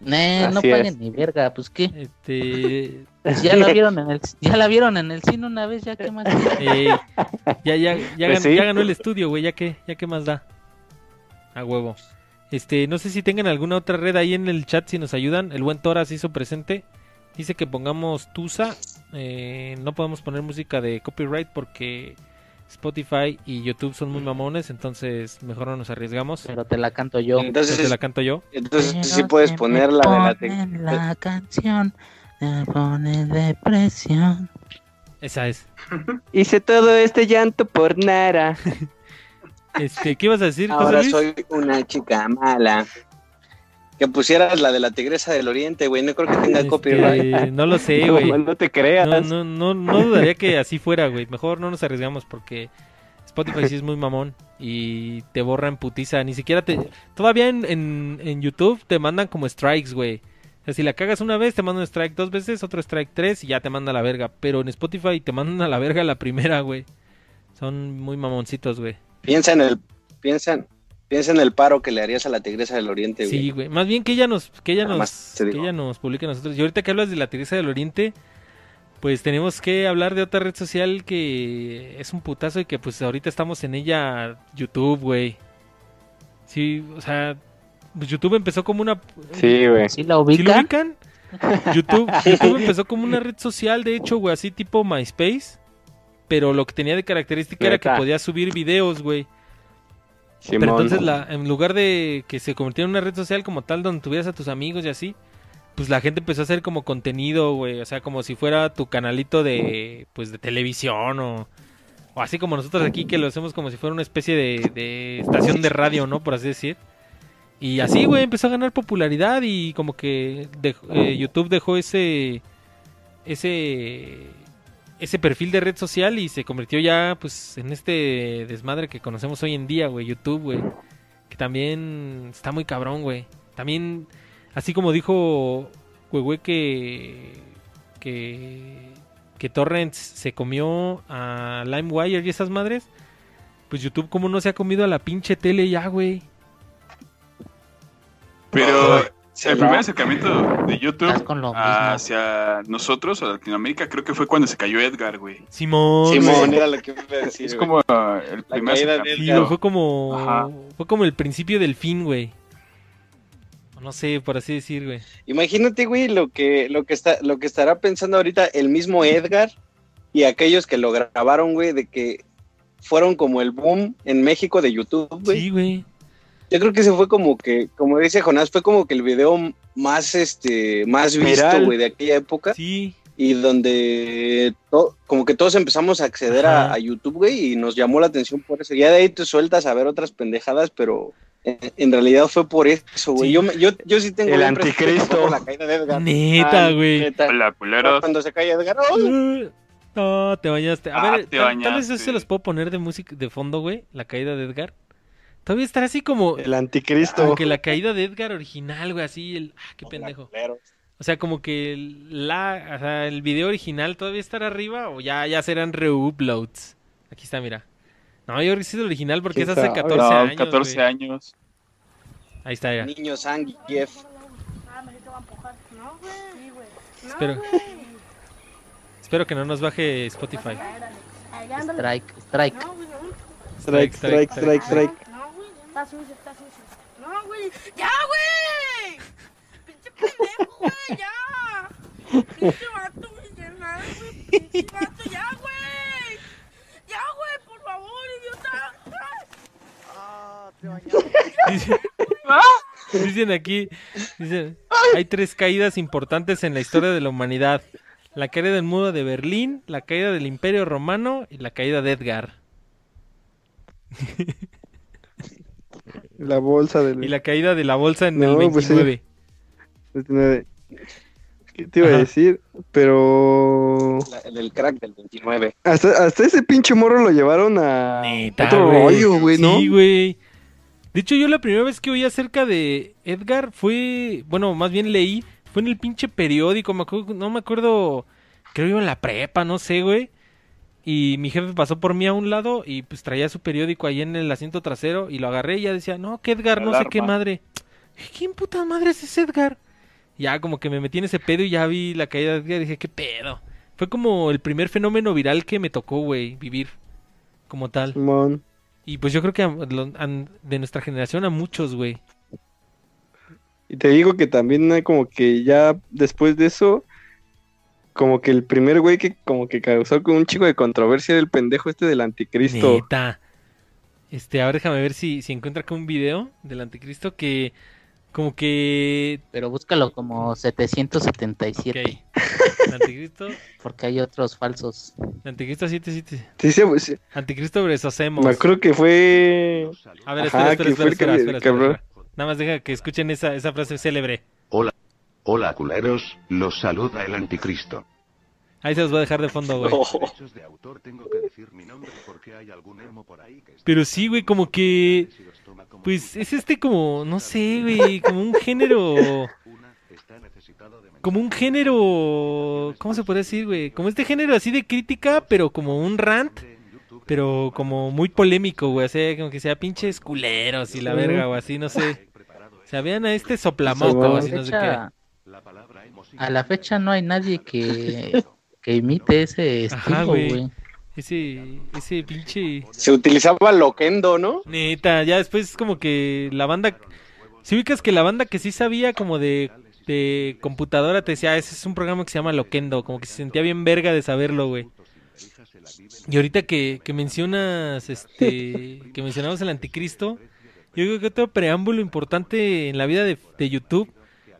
Nah, no paguen es. ni verga, pues qué. Este, Ya la vieron en el, ya la vieron en el cine una vez, ya que más. eh, ya, ya, ya, Pues sí. ya ganó el estudio, güey. Ya que, ya que más da. A huevo. Este, no sé si tengan alguna otra red ahí en el chat si nos ayudan. El buen Tora se hizo presente. Dice que pongamos Tusa. Eh, no podemos poner música de copyright porque Spotify y YouTube son muy mamones. Entonces mejor no nos arriesgamos. Pero te la canto yo. Entonces, Entonces la canto yo. entonces Pero sí puedes poner la de la... la canción, me pone depresión. Esa es. Hice todo este llanto por Nara. Este, ¿qué ibas a decir, José Ahora Luis? soy una chica mala. Que pusieras la de la tigresa del oriente, güey. No creo que tenga Este, copyright. no lo sé, No, güey. no te creas. No, no, no, no dudaría que así fuera, güey. Mejor no nos arriesgamos porque Spotify sí es muy mamón y te borra en putiza. Ni siquiera te... Todavía en, en, en YouTube te mandan como strikes, güey. O sea, si la cagas una vez, te mandan un strike dos veces, otro strike tres y ya te manda a la verga. Pero en Spotify te mandan a la verga la primera, güey. Son muy mamoncitos, güey. Piensa en el... Piensa, piensa en el paro que le harías a la tigresa del oriente, güey. Sí, güey. Más bien que ella nos, que ella Nada nos, que ella nos publique a nosotros. Y ahorita que hablas de la Tigresa del Oriente, pues tenemos que hablar de otra red social que es un putazo y que pues ahorita estamos en ella, YouTube, güey. Sí, o sea, pues YouTube empezó como una... Sí, güey. ¿Sí la ¿Sí lo ubican? ubican? YouTube, YouTube empezó como una red social, de hecho, güey, así tipo MySpace. Pero lo que tenía de característica era que podías subir videos, güey. Pero entonces, la, en lugar de que se convirtiera en una red social como tal, donde tuvieras a tus amigos y así, pues la gente empezó a hacer como contenido, güey. O sea, como si fuera tu canalito de, pues, de televisión o, o así como nosotros aquí que lo hacemos como si fuera una especie de, de estación de radio, ¿no? Por así decir. Y así, güey, empezó a ganar popularidad y como que eh, YouTube dejó ese, ese, ese perfil de red social y se convirtió ya, pues, en este desmadre que conocemos hoy en día, güey, YouTube, güey. Que también está muy cabrón, güey. También, así como dijo Güey que, que, que Torrents se comió a LimeWire y esas madres, pues YouTube como no se ha comido a la pinche tele ya, güey. Pero El primer acercamiento de YouTube mismo. hacia nosotros, a Latinoamérica, creo que fue cuando se cayó Edgar, güey. Simón. Simón, era lo que iba a decir. Es como el La primer acercamiento. fue como Ajá. fue como el principio del fin, güey. No sé, por así decir, güey. Imagínate, güey, lo que, lo que está, lo que estará pensando ahorita el mismo Edgar y aquellos que lo grabaron, güey, de que fueron como el boom en México de YouTube, güey. Sí, güey. Yo creo que ese fue como que, como dice Jonás, fue como que el video más, este, más visto, güey, de aquella época Sí. y donde to- como que todos empezamos a acceder a, YouTube, güey, y nos llamó la atención por eso. Ya de ahí te sueltas a ver otras pendejadas, pero en, en realidad fue por eso, güey. Sí. Yo, me- yo, yo sí tengo El anticristo. por la caída de Edgar. Neta, Ah, güey. neta. Hola, culeros. Cuando se cae Edgar. Uh, No, te bañaste. A Ah, ver, te tal, tal vez bañaste. eso se los puedo poner de música de fondo, güey. La caída de Edgar. Todavía estará así como, El anticristo. como que la caída de Edgar original, güey, así el ah, qué pendejo. O sea, como que el- la, o sea, el video original todavía estará arriba o ya ya serán reuploads. Aquí está, mira. No, yo creo que sí es el original porque es ¿Quién hace sabe? 14 No, años. 14 güey. años. Ahí está, ya. Niño Zangief. Espero. Espero que no nos baje Spotify. Strike, strike. Strike, strike, strike, strike. No, güey, está sucio, está sucio. No, güey, ya, güey. Pinche pendejo, güey, ya. Pinche vato, güey, ya, nada, güey. Pinche vato, ya, güey. Ya, güey, por favor, idiota. Dice- Dicen aquí, dicen, hay tres caídas importantes en la historia de la humanidad. La caída del muro de Berlín, la caída del imperio romano y la caída de Edgar. La bolsa del Y la caída de la bolsa en No, el pues sí. 29. 29. ¿Qué te iba Ajá. a decir? Pero La- el del crack del 29. hasta, hasta ese pinche morro lo llevaron a Neta, otro rollo, güey, ¿no? Sí, güey. De hecho, yo la primera vez que oí acerca de Edgar fue, bueno, más bien leí, fue en el pinche periódico, me acuerdo, no me acuerdo, creo que iba en la prepa, no sé, güey. Y mi jefe pasó por mí a un lado y pues traía su periódico ahí en el asiento trasero y lo agarré y ya decía, no, que Edgar, no sé qué madre. ¿Quién puta madre es ese Edgar? Ya como que me metí en ese pedo y ya vi la caída de Edgar y dije, ¿qué pedo? Fue como el primer fenómeno viral que me tocó, güey, vivir como tal. Simón. Y pues yo creo que a- de nuestra generación a muchos, güey. Y te digo que también hay como que ya después de eso, como que el primer güey que como que causó con un chico de controversia era el pendejo este del anticristo. Neta. Este, ahora déjame ver si, si encuentra acá un video del anticristo que como que... Pero búscalo como 777, Ok. El anticristo, porque hay otros falsos. el anticristo 77. Sí, sí, sí, Anticristo Bresocemos. me acuerdo que fue... A ver, Ajá, espera, espera, que espera, espera, espera, espera, espera. Nada más deja que escuchen esa, esa frase célebre. Hola culeros, los saluda el anticristo. Ahí se los voy a dejar de fondo, güey. Oh. Pero sí, güey, como que... Pues es este como, no sé, güey, como un género... Como un género... ¿Cómo se puede decir, güey? Como este género así de crítica, pero como un rant. Pero como muy polémico, güey. O sea, como que sea pinches culeros y la verga, o así, no sé. O sea, vean a este soplamoco, Sí, así no sé qué. A la fecha no hay nadie que, que imite ese estilo, güey. güey. Ese, ese pinche... Se utilizaba loquendo, ¿no? Neta, ya después como que la banda... Si ubicas que la banda que sí sabía como de, de computadora te decía, "Ah, ese es un programa que se llama Loquendo, como que se sentía bien verga de saberlo, güey. Y ahorita que, que mencionas, este, que mencionamos el anticristo, yo creo que otro preámbulo importante en la vida de, de YouTube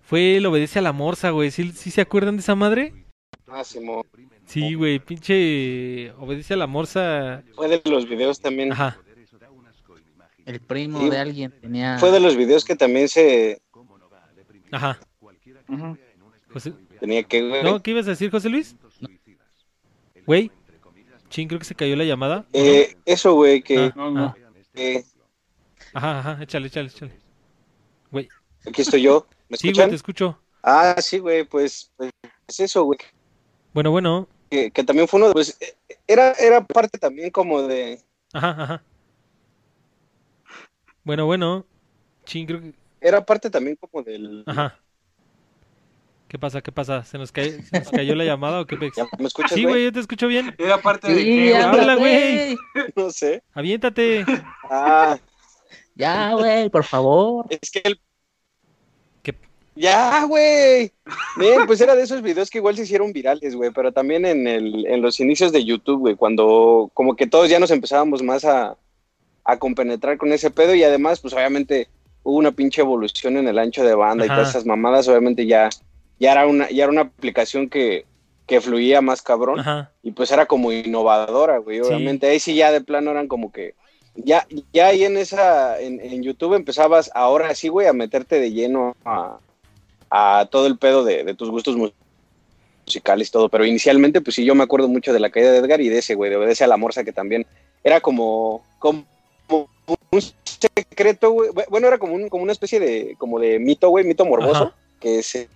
fue el obedece a la morsa, güey. ¿Sí, sí se acuerdan de esa madre? Ah, Simón. Sí, güey, pinche obedece a la morsa. Fue de los videos también. Ajá. El primo Sí. de alguien tenía... Fue de los videos que también se Ajá. José- tenía que, güey. ¿No? ¿Qué ibas a decir, José Luis? Güey. Chin, creo que se cayó la llamada. Eh, eso, güey, que, Ah, No, no. ah. que- Ajá, ajá, échale, échale, échale. Güey. aquí estoy yo. ¿Me Sí, güey, te escucho. Ah, sí, güey, pues, pues es eso, güey. Bueno, bueno. Que, que también fue uno, de- pues, era, era parte también como de, Ajá, ajá. Bueno, bueno. Chin, creo que... era parte también como del, Ajá. ¿Qué pasa? ¿Qué pasa? ¿Se nos, cae- se nos cayó la llamada o qué pex? ¿ya me escuchas, Sí, güey? yo te escucho bien. Era parte de Sí, que, habla, güey. No sé. Aviéntate. Ah, Ya, güey, por favor. es que el... Ya, güey. Bien, pues era de esos videos que igual se hicieron virales, güey, pero también en, el, en los inicios de YouTube, güey, cuando como que todos ya nos empezábamos más a, a compenetrar con ese pedo y además, pues obviamente hubo una pinche evolución en el ancho de banda y todas esas mamadas, obviamente ya, ya, era, una, ya era una aplicación que, que fluía más cabrón Ajá. y pues era como innovadora, güey, Sí. obviamente. Ahí sí ya de plano eran como que ya, ya ahí en esa, en, en YouTube empezabas ahora sí, güey, a meterte de lleno a, a todo el pedo de, de tus gustos mu- musicales y todo, pero inicialmente pues sí yo me acuerdo mucho de la caída de Edgar y de ese, güey, de obedece a la morsa que también era como, como un secreto, güey, bueno, era como, un, como una especie de, como de mito, güey, mito morboso, Ajá. que se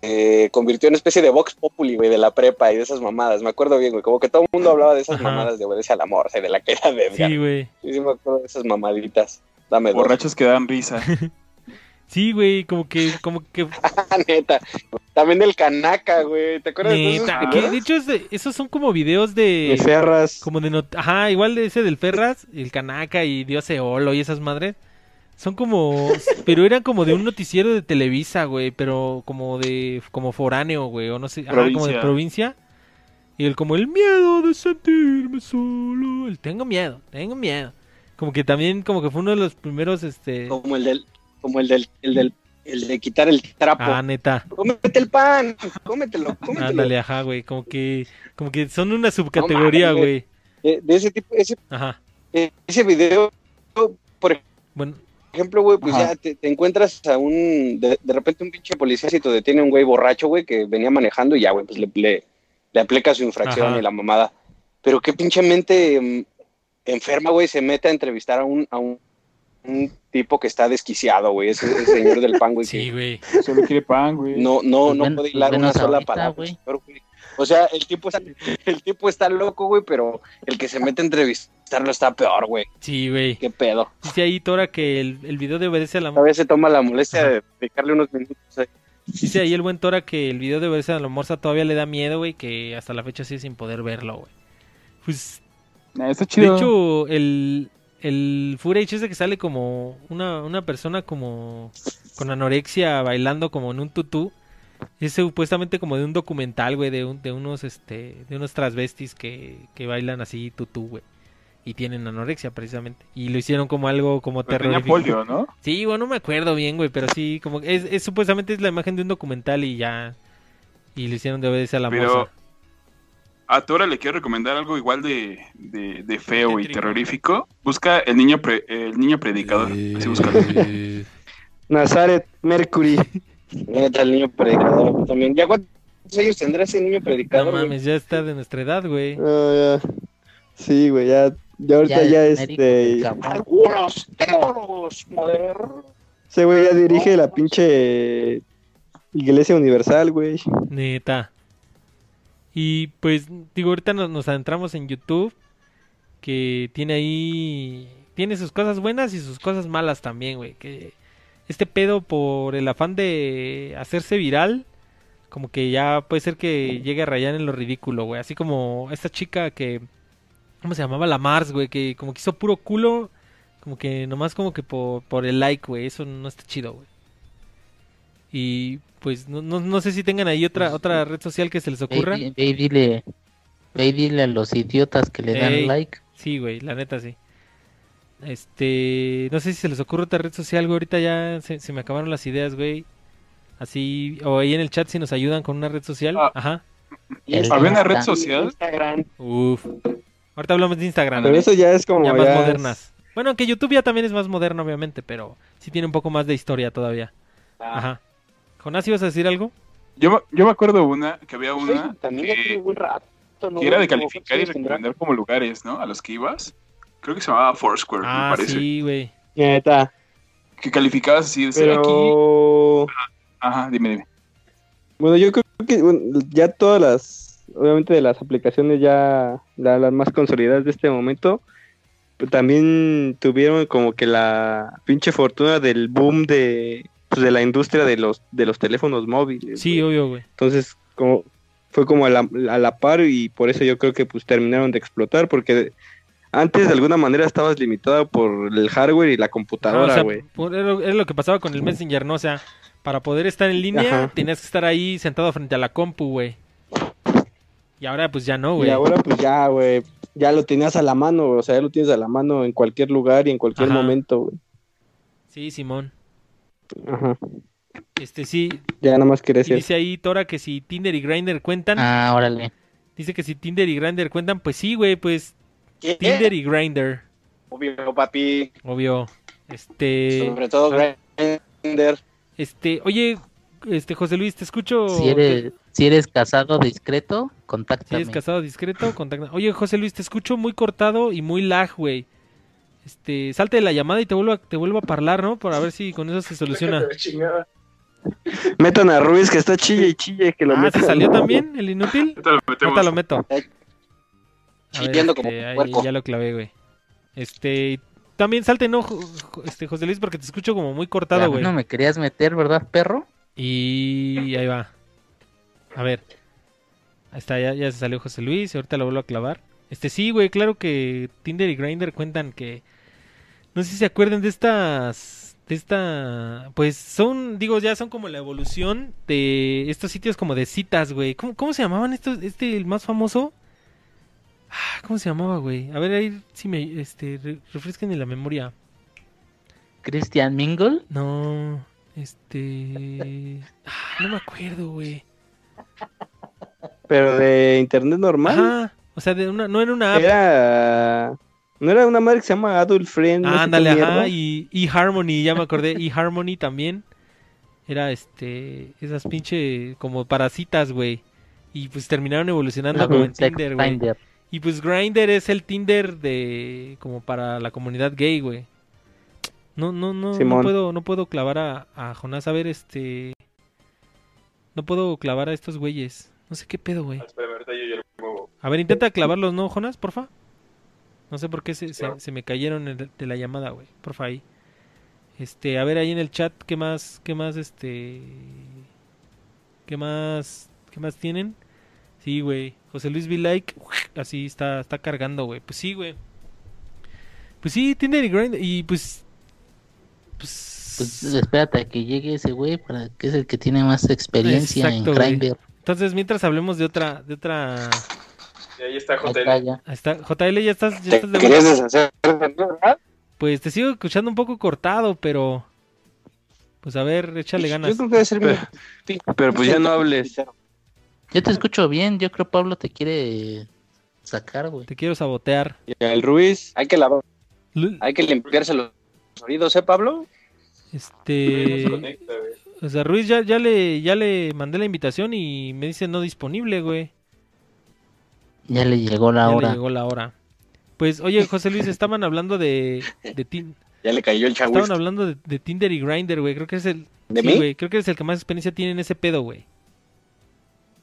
eh, convirtió en una especie de Vox Populi, güey, de la prepa y de esas mamadas. Me acuerdo bien, güey, como que todo el mundo hablaba de esas Ajá. mamadas de obedece a la morsa y de la caída de Edgar. Sí, güey. Sí, sí me acuerdo de esas mamaditas. Dame dos. borrachos que dan risa. Sí, güey, como que, como que, neta. También del Kanaka, güey. ¿Te acuerdas de esos que de hecho es de- esos son como videos de, De Ferras. como de, not- ajá, igual de ese del Ferras, el Kanaka y Dios Eolo y esas madres, son como, pero eran como de un noticiero de Televisa, güey, pero como de, como foráneo, güey, o no sé, ajá, como de Provincia. provincia, y el como el miedo de sentirme solo, el tengo miedo, tengo miedo, como que también, como que fue uno de los primeros, este, Como el del, como el del, el del, el de quitar el trapo. ah, neta, Cómete el pan, cómetelo, cómetelo. ándale, ajá, güey, como que, como que son una subcategoría, güey, De, de ese tipo, ese, ajá, ese video, por bueno, ejemplo, güey, pues Ajá. ya te, te encuentras a un, de, de repente un pinche policía si te detiene un güey borracho, güey, que venía manejando y ya, güey, pues le, le, le aplica su infracción Ajá. y la mamada. Pero qué pinche mente mm, enferma, güey, se mete a entrevistar a un, a un, un tipo que está desquiciado, güey, ese, ese señor del pan, güey, sí, que güey, Solo quiere pan, güey. no, no, Pues no ven- puede hilar una sola ahorita, palabra. güey. O sea, el tipo está, el tipo está loco, güey, pero el que se mete a entrevistarlo está peor, güey. Sí, güey. Qué pedo. Dice ahí Tora que el, el video de Obedece a la A veces se toma la molestia de dedicarle unos minutos. eh. Dice ahí el buen Tora que el video de Obedece a la Morsa todavía le da miedo, güey, que hasta la fecha sigue sin poder verlo, güey. Pues, Está de chido. hecho, el, el footage ese que sale como una, una persona como con anorexia bailando como en un tutú. Es supuestamente como de un documental, güey, de, un- de unos, este, de unos transvestis que, que bailan así tutú, güey. Y tienen anorexia, precisamente. Y lo hicieron como algo como terrorífico. polio, ¿no? Sí, bueno, no me acuerdo bien, güey, pero sí, como es, es supuestamente es la imagen de un documental y ya. Y le hicieron de obedecer a la Pero moza. A Tora le quiero recomendar algo igual de, de, de feo y terrorífico. Busca el niño pre- el niño predicador. Así búscalo. Nazaret Mercury. Neta, el niño predicador también. ¿Ya cuántos años tendrá ese niño No predicador? güey? mames, ya está de nuestra edad, güey. Ah, ya. Sí, güey, ya, ya ahorita ya, este. Algunos teólogos modernos. Ese güey ya dirige la pinche Iglesia Universal, güey. Neta. Y pues, digo, ahorita nos, adentramos en YouTube. Que tiene ahí. Tiene sus cosas buenas y sus cosas malas también, güey. Que este pedo por el afán de hacerse viral. Como que ya puede ser que llegue a rayar en lo ridículo, güey. Así como esta chica que. ¿Cómo se llamaba? La Mars, güey. Que como que hizo puro culo. Como que nomás como que por, por el like, güey. Eso no está chido, güey. Y pues no, no, no sé si tengan ahí otra otra red social que se les ocurra. Ve, y- ve dile, ve y dile a los idiotas que le dan Ey. like. Sí, güey, la neta sí. Este, no sé si se les ocurre otra red social, güey. Ahorita ya se, se me acabaron las ideas, güey. Así, o ahí en el chat si nos ayudan con una red social. Ah. Ajá. ¿Había una red Instagram. social? Instagram. Uf. Ahorita hablamos de Instagram. Pero eso ya es como ya ya. más es- modernas. Bueno, que YouTube ya también es más moderno, obviamente, pero sí tiene un poco más de historia todavía. Ah, Ajá. Jonás, ¿ibas a decir algo? Yo, me- yo me acuerdo una, que había una también que, tiene buen rato. ¿no? que era de calificar y recomendar como lugares, ¿no? A los que ibas. Creo que se llamaba Foursquare, me Ah, parece. sí, güey. Neta. Que calificabas así, decir aquí. Pero. Ajá, dime, dime. Bueno, yo creo que bueno, ya todas las, obviamente de las aplicaciones ya la- las más consolidadas de este momento, pues, también tuvieron como que la pinche fortuna del boom de, pues, de la industria de los de los teléfonos móviles. Sí, güey. obvio, güey. Entonces, como fue como a la, a la par y por eso yo creo que pues terminaron de explotar porque antes de alguna manera estabas limitado por el hardware y la Ah, computadora, sea, güey. por- era, lo- que pasaba con el Messenger, ¿no? O sea, para poder estar en línea Ajá. tenías que estar ahí sentado frente a la compu, güey. Y ahora pues ya no, Y güey. ahora pues ya, güey, ya lo tenías a la mano, o sea, ya lo tienes a la mano en cualquier lugar y en cualquier Ajá. momento, güey. Sí, Simón. Ajá. Este sí, Ya nada más decir. dice ahí Tora que si Tinder y Grindr cuentan. Ah, órale. Dice que si Tinder y Grindr cuentan, pues sí, güey, pues ¿Qué? Tinder y Grindr, Obvio, papi. obvio. Este, Sobre todo Grindr. este, oye, este José Luis, te escucho. Si eres, si eres casado discreto, Si contáctame. eres casado discreto, contacta. Oye, José Luis, te escucho muy cortado y muy lag, güey. Este, salte de la llamada y te vuelvo a, te vuelvo a hablar, ¿no? Para ver si con eso se soluciona. Metan a Ruiz que está chille y chille que lo Ah, ¿se metan. salió también el inútil? Ahorita lo metemos. Ahorita lo meto. Ver, Chillando como este, ahí puerco. ya lo clavé, güey. Este, también salte, ¿no? Este, José Luis, porque te escucho como muy cortado, güey. no me querías meter, ¿verdad, perro? Y ahí va. A ver. Ahí está, ya, ya se salió José Luis. y Ahorita lo vuelvo a clavar. Este sí, güey, claro que Tinder y Grindr cuentan que. No sé si se acuerdan de estas. De esta. Pues son, digo, ya son como la evolución de estos sitios como de citas, güey. ¿Cómo, cómo se llamaban estos? Este, el más famoso. Ah, ¿Cómo se llamaba, güey? A ver, ahí si me. Este, re- refresquen en la memoria. Christian Mingle. No, este... ah, no me acuerdo, güey. Pero de internet normal. Ajá, o sea, de una, no era una app. Era. No era una madre que se llama Adult Friend. Ah, ándale, ajá, y eHarmony, ya me acordé, eHarmony también. Era este, esas pinche como parasitas, güey. Y pues terminaron evolucionando como en Tinder, güey. Y pues Grindr es el Tinder de como para la comunidad gay, güey. No, no, no, no puedo, no puedo clavar a, a Jonás a ver este. No puedo clavar a estos güeyes. No sé qué pedo, güey. Espérame, ahorita yo ya lo muevo. A ver, intenta clavarlos, ¿no, Jonas? Porfa. No sé por qué se, se, se me cayeron de, de la llamada, güey. Porfa, ahí. Este, a ver ahí en el chat, ¿qué más, qué más, este... ¿Qué más, qué más tienen? Sí, güey. José Luis Vilike, así está, está cargando, güey. Pues sí, güey. Pues sí, Tinder y Grindr, y pues... Pues... Pues espérate a que llegue ese güey, para que es el que tiene más experiencia Exacto, en. Grindr. Entonces, mientras hablemos de otra, de otra... Y ahí está Ahí JL. está ya. Ahí está, JL, ya estás, ya ¿Te estás de vuelta. deshacer de mí, verdad? Pues te sigo escuchando un poco cortado, pero... Pues a ver, échale ganas. Yo creo que debe ser mi... Pero pues ya no hables. Yo te escucho bien, yo creo Pablo te quiere sacar, güey. Te quiero sabotear. Y al Ruiz, Hay que lavar, hay que limpiarse los oídos, ¿eh, Pablo? No se Este... conecta. O sea, Ruiz ya, ya le ya le mandé la invitación y me dice no disponible, güey. Ya le llegó la Ya le hora. llegó la hora. Pues, oye, José Luis, estaban hablando de, de Tin- Ya le cayó el chagüis. estaban hablando de, de Tinder y Grindr, güey. Creo que es el ¿De sí, mí? güey, creo que es el que más experiencia tiene en ese pedo, güey.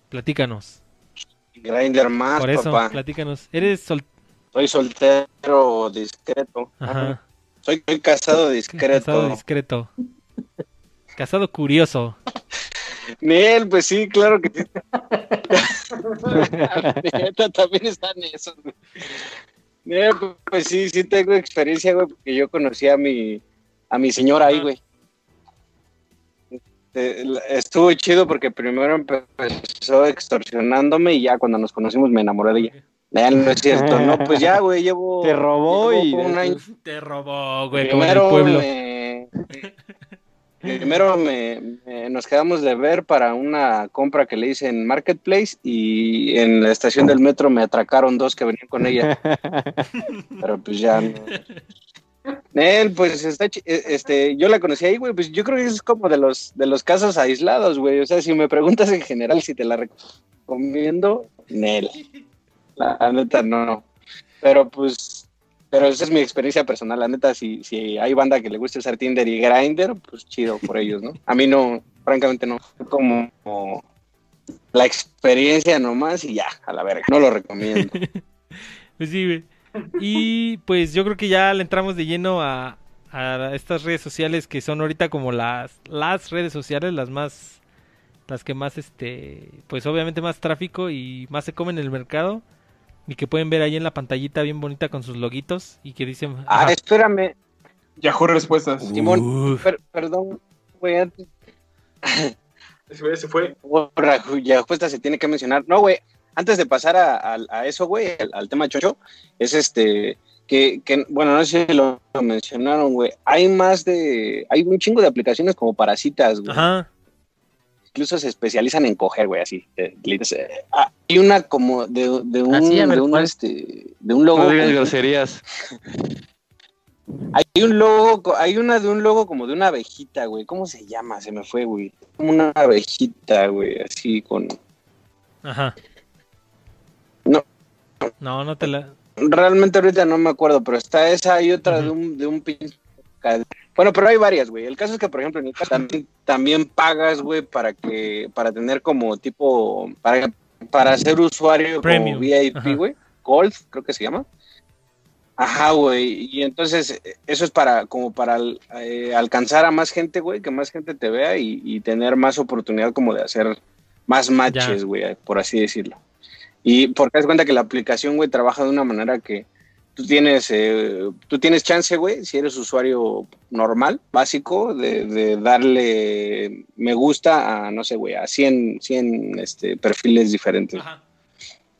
Platícanos. Grinder más, Por eso, papá. platícanos. Eres sol... Soy soltero discreto. Ajá. Soy, soy casado discreto. Casado discreto. Casado curioso. Nel, pues sí, claro que sí. Neta, también están esos. Nel, pues sí, sí tengo experiencia, güey, porque yo conocí a mi, a mi señora ahí, güey. Este, Estuvo chido porque primero empezó extorsionándome y ya cuando nos conocimos me enamoré de ella. Eh, no es cierto, no, pues ya, güey, llevo... te robó llevo y un año después- Te robó, güey, como en el primero pueblo. me- primero me- me- nos quedamos de ver para una compra que le hice en Marketplace y en la estación del metro me atracaron dos que venían con ella, pero pues ya no. Él, pues está, eh, este, yo la conocí ahí, güey, pues yo creo que es como de los, de los casos aislados, güey, o sea, si me preguntas en general si te la recomiendo, Nel, la neta no, pero pues, pero esa es mi experiencia personal, la neta, si, si hay banda que le gusta usar Tinder y Grindr, pues chido por ellos, ¿no? A mí no, francamente no, como, como la experiencia nomás y ya, a la verga, no lo recomiendo. Pues sí. Y pues yo creo que ya le entramos de lleno a, a estas redes sociales que son ahorita como las, las redes sociales, las más, las que más, este, pues obviamente más tráfico y más se comen en el mercado. Y que pueden ver ahí en la pantallita bien bonita con sus loguitos y que dicen... Ah, ajá. espérame, Yahoo Respuestas. Simón, per- perdón, güey, antes se fue. Borra, ya justa se tiene que mencionar. No, güey, antes de pasar a, a- a eso, güey, al, al tema chocho, es este, que, que, bueno, no sé si lo, lo mencionaron, güey, hay más de, hay un chingo de aplicaciones como para citas, güey. Ajá. Incluso se especializan en coger, güey, así. eh, eh, ah, hay una como de, de un, sí, a ver, de un, este, de un logo. no digas groserías. Hay un logo, co- hay una de un logo como de una abejita, güey. ¿Cómo se llama? Se me fue, güey. Como una abejita, güey, así con... Ajá. No. No, no te la... Realmente ahorita no me acuerdo, pero está esa y otra de un, de un pinche... Bueno, pero hay varias, güey. El caso es que, por ejemplo, en el caso también, también pagas, güey, para que, para tener como tipo, para, para ser usuario Premium. como VIP, güey. Gold, creo que se llama. Ajá, güey. Y entonces, eso es para, como para eh, alcanzar a más gente, güey, que más gente te vea y, y tener más oportunidad como de hacer más matches, güey, por así decirlo. Y porque das cuenta que la aplicación, güey, trabaja de una manera que tú tienes, eh, tú tienes chance, güey, si eres usuario normal, básico, de, de darle me gusta a, no sé, güey, a 100, 100 este, perfiles diferentes. Ajá.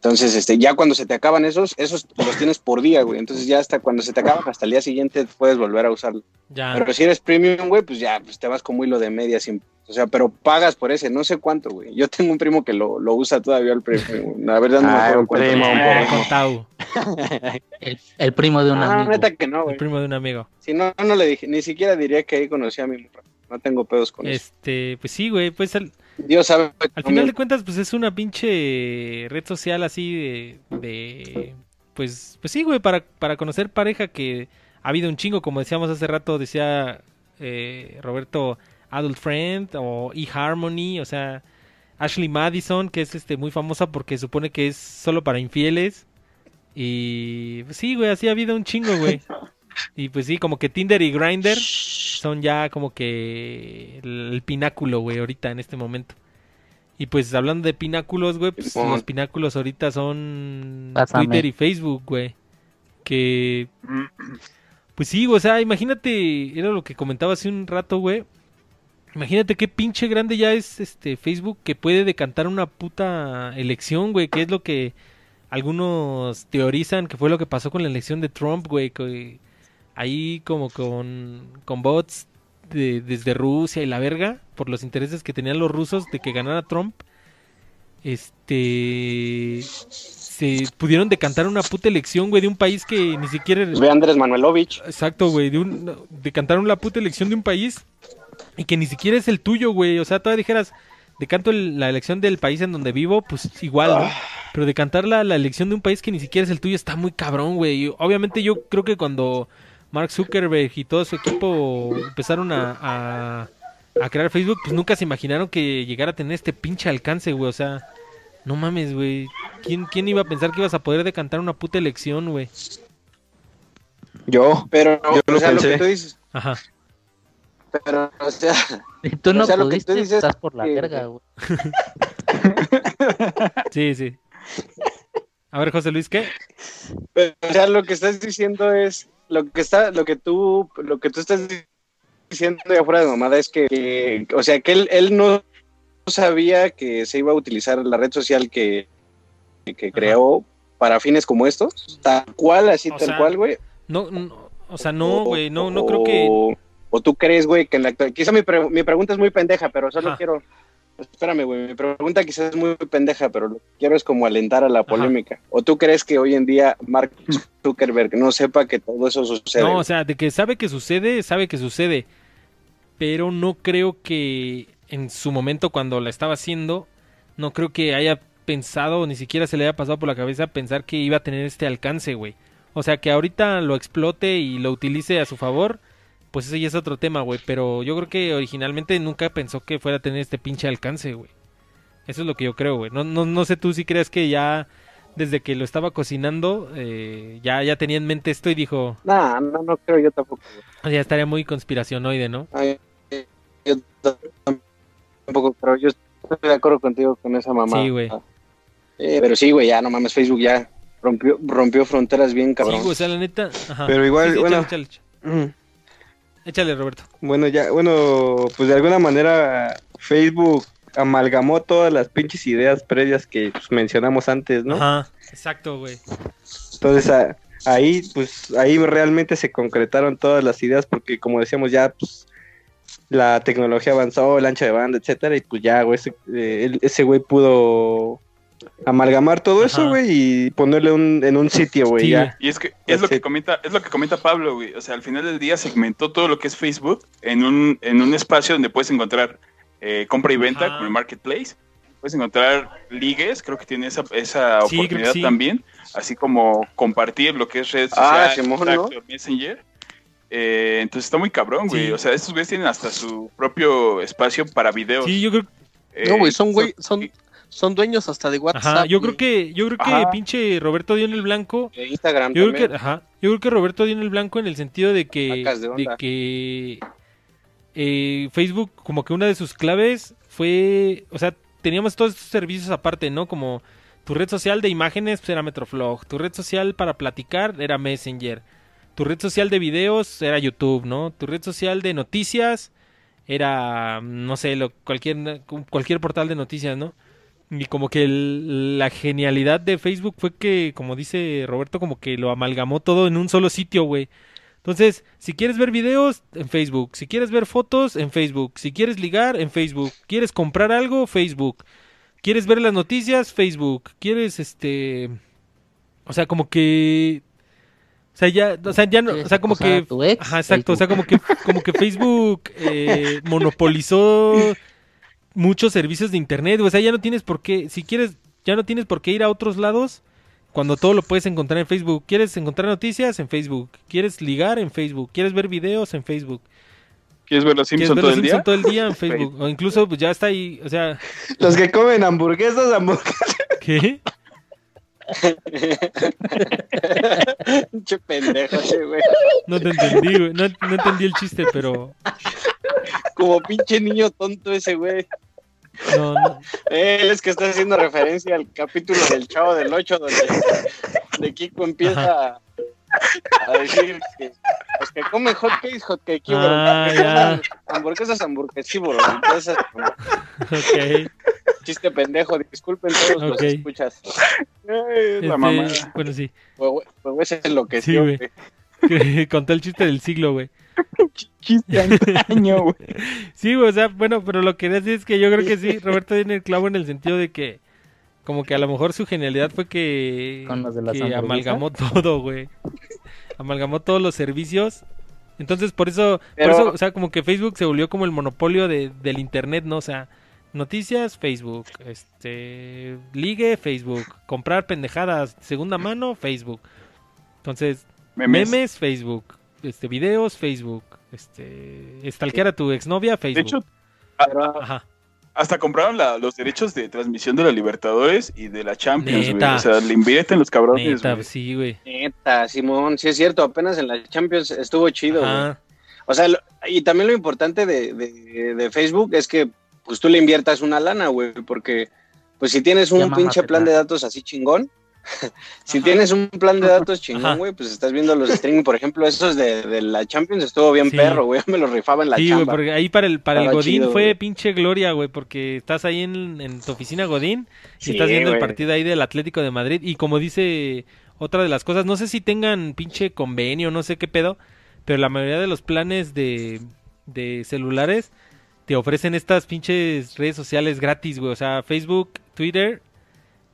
Entonces, este, ya cuando se te acaban esos, esos los tienes por día, güey. Entonces ya hasta cuando se te acaban, hasta el día siguiente puedes volver a usarlo. Ya. Pero si eres premium, güey, pues ya, pues te vas como hilo de media siempre. O sea, pero pagas por ese, no sé cuánto, güey. Yo tengo un primo que lo, lo usa todavía el premium. La verdad no me Ah, acuerdo un cuánto. primo, un primo. Tau, El, el primo de un Ah, amigo. neta que no, el güey. primo de un amigo. Si no, no le dije, ni siquiera diría que ahí conocí a mi morra. No tengo pedos con eso. Este, pues sí, güey, pues al, Dios sabe. al final de cuentas, pues es una pinche red social así de, de pues, pues sí, güey, para, para conocer pareja que ha habido un chingo, como decíamos hace rato, decía eh, Roberto, Adult Friend o eHarmony, o sea, Ashley Madison, que es este muy famosa porque supone que es solo para infieles. Y pues, sí, güey, así ha habido un chingo, güey. Y pues sí, como que Tinder y Grindr son ya como que el, el pináculo, güey, ahorita en este momento. Y pues hablando de pináculos, güey, pues los pináculos ahorita son Pásame. Twitter y Facebook, güey. Que pues sí, o sea, imagínate, era lo que comentaba hace un rato, güey. Imagínate qué pinche grande ya es este Facebook que puede decantar una puta elección, güey, que es lo que algunos teorizan que fue lo que pasó con la elección de Trump, güey, que ahí como con, con bots de- desde Rusia y la verga, por los intereses que tenían los rusos de que ganara Trump, este se pudieron decantar una puta elección, güey, de un país que ni siquiera Ve Andrés Manuelovich. Exacto, güey, de un decantaron la puta elección de un país y que ni siquiera es el tuyo, güey. O sea, todavía dijeras, decanto el- la elección del país en donde vivo, pues igual, ¿no? Pero decantar la, la elección de un país que ni siquiera es el tuyo está muy cabrón, güey. Obviamente yo creo que cuando Mark Zuckerberg y todo su equipo empezaron a, a, a crear Facebook, pues nunca se imaginaron que llegara a tener este pinche alcance, güey. O sea, no mames, güey. ¿Quién, ¿Quién iba a pensar que ibas a poder decantar una puta elección, güey? Yo. Pero, Yo lo o sea, lo que tú dices, Ajá. Pero, o sea, tú O no sea, lo que tú dices estás por la que- verga, güey. Sí, sí. A ver, José Luis, ¿qué? pero, o sea, lo que estás diciendo es, lo que está, lo que tú, lo que tú estás diciendo de afuera de mamada es que, que- o sea, que él, él no sabía que se iba a utilizar la red social que, que creó para fines como estos, tal cual, así O tal sea, cual, güey. No, no, o sea, no, güey, no, no creo que... O, tú crees, güey, que en la actual... Quizá mi, pre- mi pregunta es muy pendeja, pero solo Ajá. quiero... Espérame, güey, mi pregunta quizás es muy pendeja, pero lo que quiero es como alentar a la polémica. ¿O tú crees que hoy en día Mark Zuckerberg no sepa que todo eso sucede? No, o sea, de que sabe que sucede, sabe que sucede. Pero no creo que en su momento cuando la estaba haciendo, no creo que haya pensado, ni siquiera se le haya pasado por la cabeza pensar que iba a tener este alcance, güey. O sea, que ahorita lo explote y lo utilice a su favor, pues ese ya es otro tema, güey. Pero yo creo que originalmente nunca pensó que fuera a tener este pinche alcance, güey. Eso es lo que yo creo, güey. No, no, no sé tú si crees que ya desde que lo estaba cocinando, eh, ya, ya tenía en mente esto y dijo, No, no, no creo yo tampoco. güey. ya estaría muy conspiracionoide, ¿no? Ay, yo tampoco creo. Yo estoy de acuerdo contigo con esa mamá. Sí, güey. Eh, pero sí, güey, ya no mames, Facebook ya rompió, rompió fronteras bien cabrón. Sí, güey, o sea, la neta. Ajá. Pero igual, Sí, sí, bueno. Échale, échale, Mm. Échale, Roberto. Bueno, ya, bueno, pues de alguna manera Facebook amalgamó todas las pinches ideas previas que pues, mencionamos antes, ¿no? Ajá. Exacto, güey. Entonces a- ahí, pues ahí realmente se concretaron todas las ideas porque como decíamos ya, pues la tecnología avanzó, el ancho de banda, etcétera, y pues ya, güey, ese, eh, ese güey pudo amalgamar todo Ajá. eso, güey, y ponerle un, en un sitio, güey, Sí, ya. Y es que es lo que comenta, es lo que comenta Pablo, güey. O sea, al final del día segmentó todo lo que es Facebook en un, en un espacio donde puedes encontrar eh, compra y venta, Ajá. como el marketplace. Puedes encontrar ligues, creo que tiene esa, esa Sí, oportunidad sí. también. Así como compartir lo que es red social, Ah, contacto, ¿no? Messenger. Eh, entonces está muy cabrón, güey. Sí. O sea, estos güeyes tienen hasta su propio espacio para videos. Sí, yo creo, Eh, No, güey, son, güey, so- son, son dueños hasta de WhatsApp. ajá, yo creo que, yo creo que Ajá. pinche Roberto dio en el blanco. De Instagram Yo creo que, ajá, yo creo que Roberto dio en el blanco en el sentido de que, de que eh, Facebook como que una de sus claves fue, o sea, teníamos todos estos servicios aparte, ¿no? Como tu red social de imágenes pues, era Metroflog, tu red social para platicar era Messenger, tu red social de videos era YouTube, ¿no? Tu red social de noticias era, no sé, lo, cualquier, cualquier portal de noticias, ¿no? Y como que el- la genialidad de Facebook fue que, como dice Roberto, como que lo amalgamó todo en un solo sitio, güey. Entonces, si quieres ver videos, en Facebook. Si quieres ver fotos, en Facebook. Si quieres ligar, en Facebook. ¿Quieres comprar algo? Facebook. ¿Quieres ver las noticias? Facebook. ¿Quieres, este... O sea, como que... O sea, ya, o sea, ya no, o sea, como ¿Quieres que... ex? Ajá, exacto, o sea, como que, como que Facebook eh, monopolizó muchos servicios de internet, o sea, ya no tienes por qué, si quieres, ya no tienes por qué ir a otros lados cuando todo lo puedes encontrar en Facebook. ¿Quieres encontrar noticias? En Facebook. ¿Quieres ligar? En Facebook. ¿Quieres ver videos? En Facebook. ¿Quieres ver los ¿Quieres Simpsons ver todo los el día? Simpson todo el día en Facebook? O incluso pues ya está ahí, o sea, Los que comen hamburguesas, hamburguesas. ¿qué? Pinche pendejo ese, güey. No te entendí, güey. No, no entendí el chiste, pero Como pinche niño tonto ese, güey. No, no. Él es que está haciendo referencia al capítulo del Chavo del 8 donde, Kiko empieza a, a decir que los que comen hotcakes, hotcakeívoros. Ah, que hamburguesas, como Ok. chiste pendejo, disculpen todos Ok. los escuchas. Ay, la Este, mamá. bueno, sí. Pues, güey, pues, güey, se enloqueció, Sí, güey. Que Contó el chiste del siglo, güey. Chiste antaño, güey. Sí, o sea, bueno, pero lo que decir es que yo creo que sí, Roberto tiene el clavo en el sentido de que como que a lo mejor su genialidad fue que, Con los de las que amalgamó todo, güey. Amalgamó todos los servicios. Entonces, por eso, Pero- por eso, o sea, como que Facebook se volvió como el monopolio de, del internet, ¿no? O sea, noticias, Facebook, este, ligue, Facebook, comprar pendejadas, segunda mano, Facebook. Entonces, Memes. memes, Facebook, este, videos, Facebook, este, stalkear a tu exnovia, De Facebook. hecho, Pero, Ajá. hasta compraron la- los derechos de transmisión de la Libertadores y de la Champions, güey. Neta. O sea, le invierten los cabrones, Neta, güey. sí, güey. neta, Simón, sí es cierto, apenas en la Champions estuvo chido, güey. O sea, lo- y también lo importante de, de- de Facebook es que pues tú le inviertas una lana, güey, porque pues si tienes un Ya pinche plan de datos así chingón, si Ajá. tienes un plan de datos chingón, güey, pues estás viendo los streaming, por ejemplo, esos de, de la Champions estuvo bien Sí. perro, güey, me lo rifaba en la Sí, güey, chamba. porque ahí para el, para el Godín chido, fue pinche gloria, güey, porque estás ahí en, en tu oficina Godín y Sí, estás viendo el partido ahí del Atlético de Madrid y como dice otra de las cosas, no sé si tengan pinche convenio, no sé qué pedo, pero la mayoría de los planes de, de celulares te ofrecen estas pinches redes sociales gratis, güey, o sea, Facebook, Twitter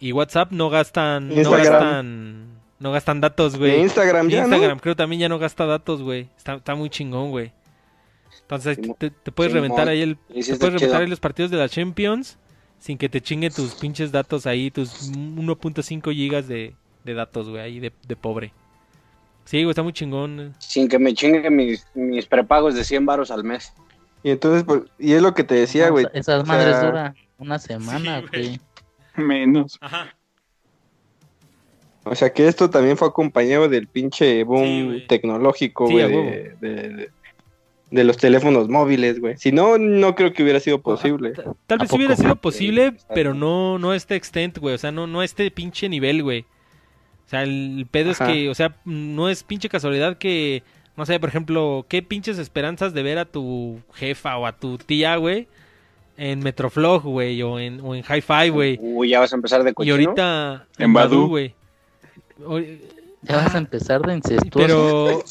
y WhatsApp no gastan, no gastan, no gastan datos, güey. De Instagram ya, Instagram ¿no? creo también ya no gasta datos, güey. Está, está muy chingón, güey. Entonces te, te puedes Simón. reventar ahí el, te puedes reventar chido. ahí los partidos de la Champions sin que te chingue tus pinches datos ahí, tus 1.5 gigas de, de datos, güey, ahí de, de pobre. Sí, güey, está muy chingón. Sin que me chinguen mis, mis prepagos de 100 varos al mes. Y entonces, pues, y es lo que te decía, No, güey. Esas o madres sea, duran una semana, Sí, güey. Menos. Ajá. O sea que esto también fue acompañado del pinche boom Sí, tecnológico, güey, de, de- de- de los teléfonos móviles, güey. Si no, no creo que hubiera sido posible. Ta- Tal ¿A vez hubiera sido posible, pero no, no a este extent, güey. O sea, no, no a este pinche nivel, güey. O sea, el pedo Ajá. es que, o sea, no es pinche casualidad que, no sé, por ejemplo, qué pinches esperanzas de ver a tu jefa o a tu tía, güey, en Metroflog, güey, o en, o en Hi-Fi, güey. Uy, ya vas a empezar de Y cochino. ahorita En Badoo. güey. Ya vas a empezar de incestuoso. Pero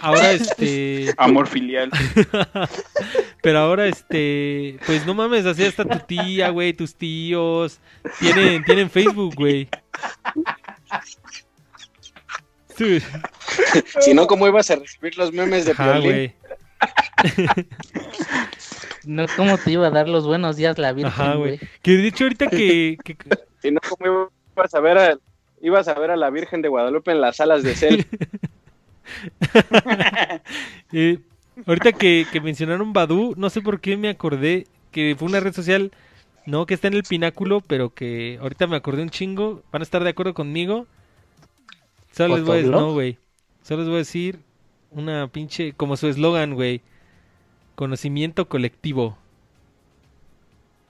ahora este Amor filial. Pero ahora, este, pues no mames, así hasta tu tía, güey, tus tíos, tienen, tienen Facebook, güey. Sí, Si no, ¿cómo ibas a recibir los memes de ajá. No, ¿Cómo te iba a dar los buenos días la Ajá, Virgen, güey. güey? Que de hecho ahorita que, que- Si no, ¿cómo ibas a ver a, ibas a ver a la Virgen de Guadalupe en las salas de cel? eh, ahorita que, que mencionaron Badu, no sé por qué me acordé que fue una red social, no que está en el pináculo, pero que ahorita me acordé un chingo, van a estar de acuerdo conmigo. Solo les voy a decir, no, güey. Solo les voy a decir una pinche, como su eslogan, güey. Conocimiento colectivo.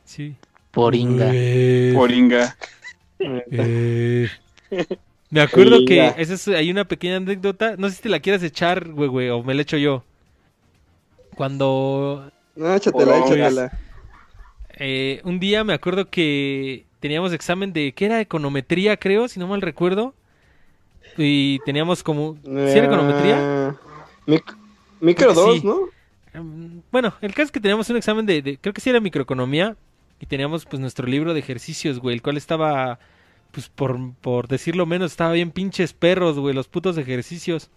Sí. Poringa. Eh, Poringa. eh. Me acuerdo que esa es, hay una pequeña anécdota. No sé si te la quieras echar, güey, güey, o me la echo yo. Cuando No, échatela, Porongas. échatela. eh, un día me acuerdo que teníamos examen de, ¿qué era? Econometría, creo, si no mal recuerdo. Y teníamos como... ¿Sí era econometría? Ah, mic- micro Creo que 2, sí. ¿no? Em, Bueno, el caso es que teníamos un examen de, de- creo que sí era microeconomía y teníamos pues nuestro libro de ejercicios, güey, el cual estaba, pues por, por decirlo menos, estaba bien pinches perros, güey, los putos ejercicios.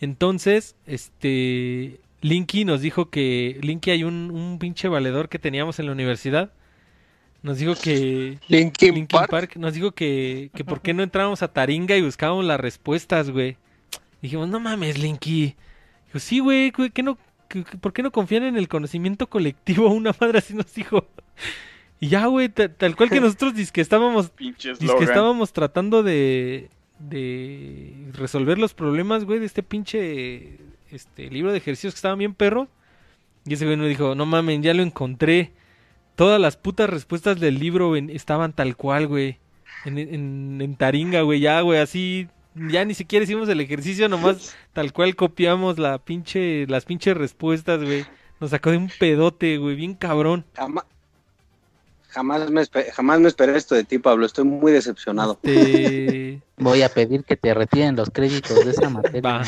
Entonces, este, Linky nos dijo que, Linky hay un, un pinche valedor que teníamos en la universidad, nos dijo que... Linkin, Linkin Park. Park nos dijo que, que por qué no entrábamos a Taringa y buscábamos las respuestas, güey. Dijimos, no mames, Linky. Dijo, sí, güey, güey, ¿qué no, ¿qué- qué- ¿por qué no confían en el conocimiento colectivo? Una madre así nos dijo. Y ya, güey, ta- tal cual que nosotros que estábamos que estábamos tratando de, de resolver los problemas, güey, de este pinche este libro de ejercicios que estaban bien perros. Y ese güey nos dijo, no mamen, ya lo encontré. Todas las putas respuestas del libro estaban tal cual, güey. En, en, en taringa, güey, ya, güey, así. Ya ni siquiera hicimos el ejercicio, nomás tal cual copiamos la pinche, las pinches respuestas, güey. Nos sacó de un pedote, güey, bien cabrón. Jamás, jamás, me, jamás me esperé esto de ti, Pablo. Estoy muy decepcionado. Este... Voy a pedir que te retiren los créditos de esa materia. Va.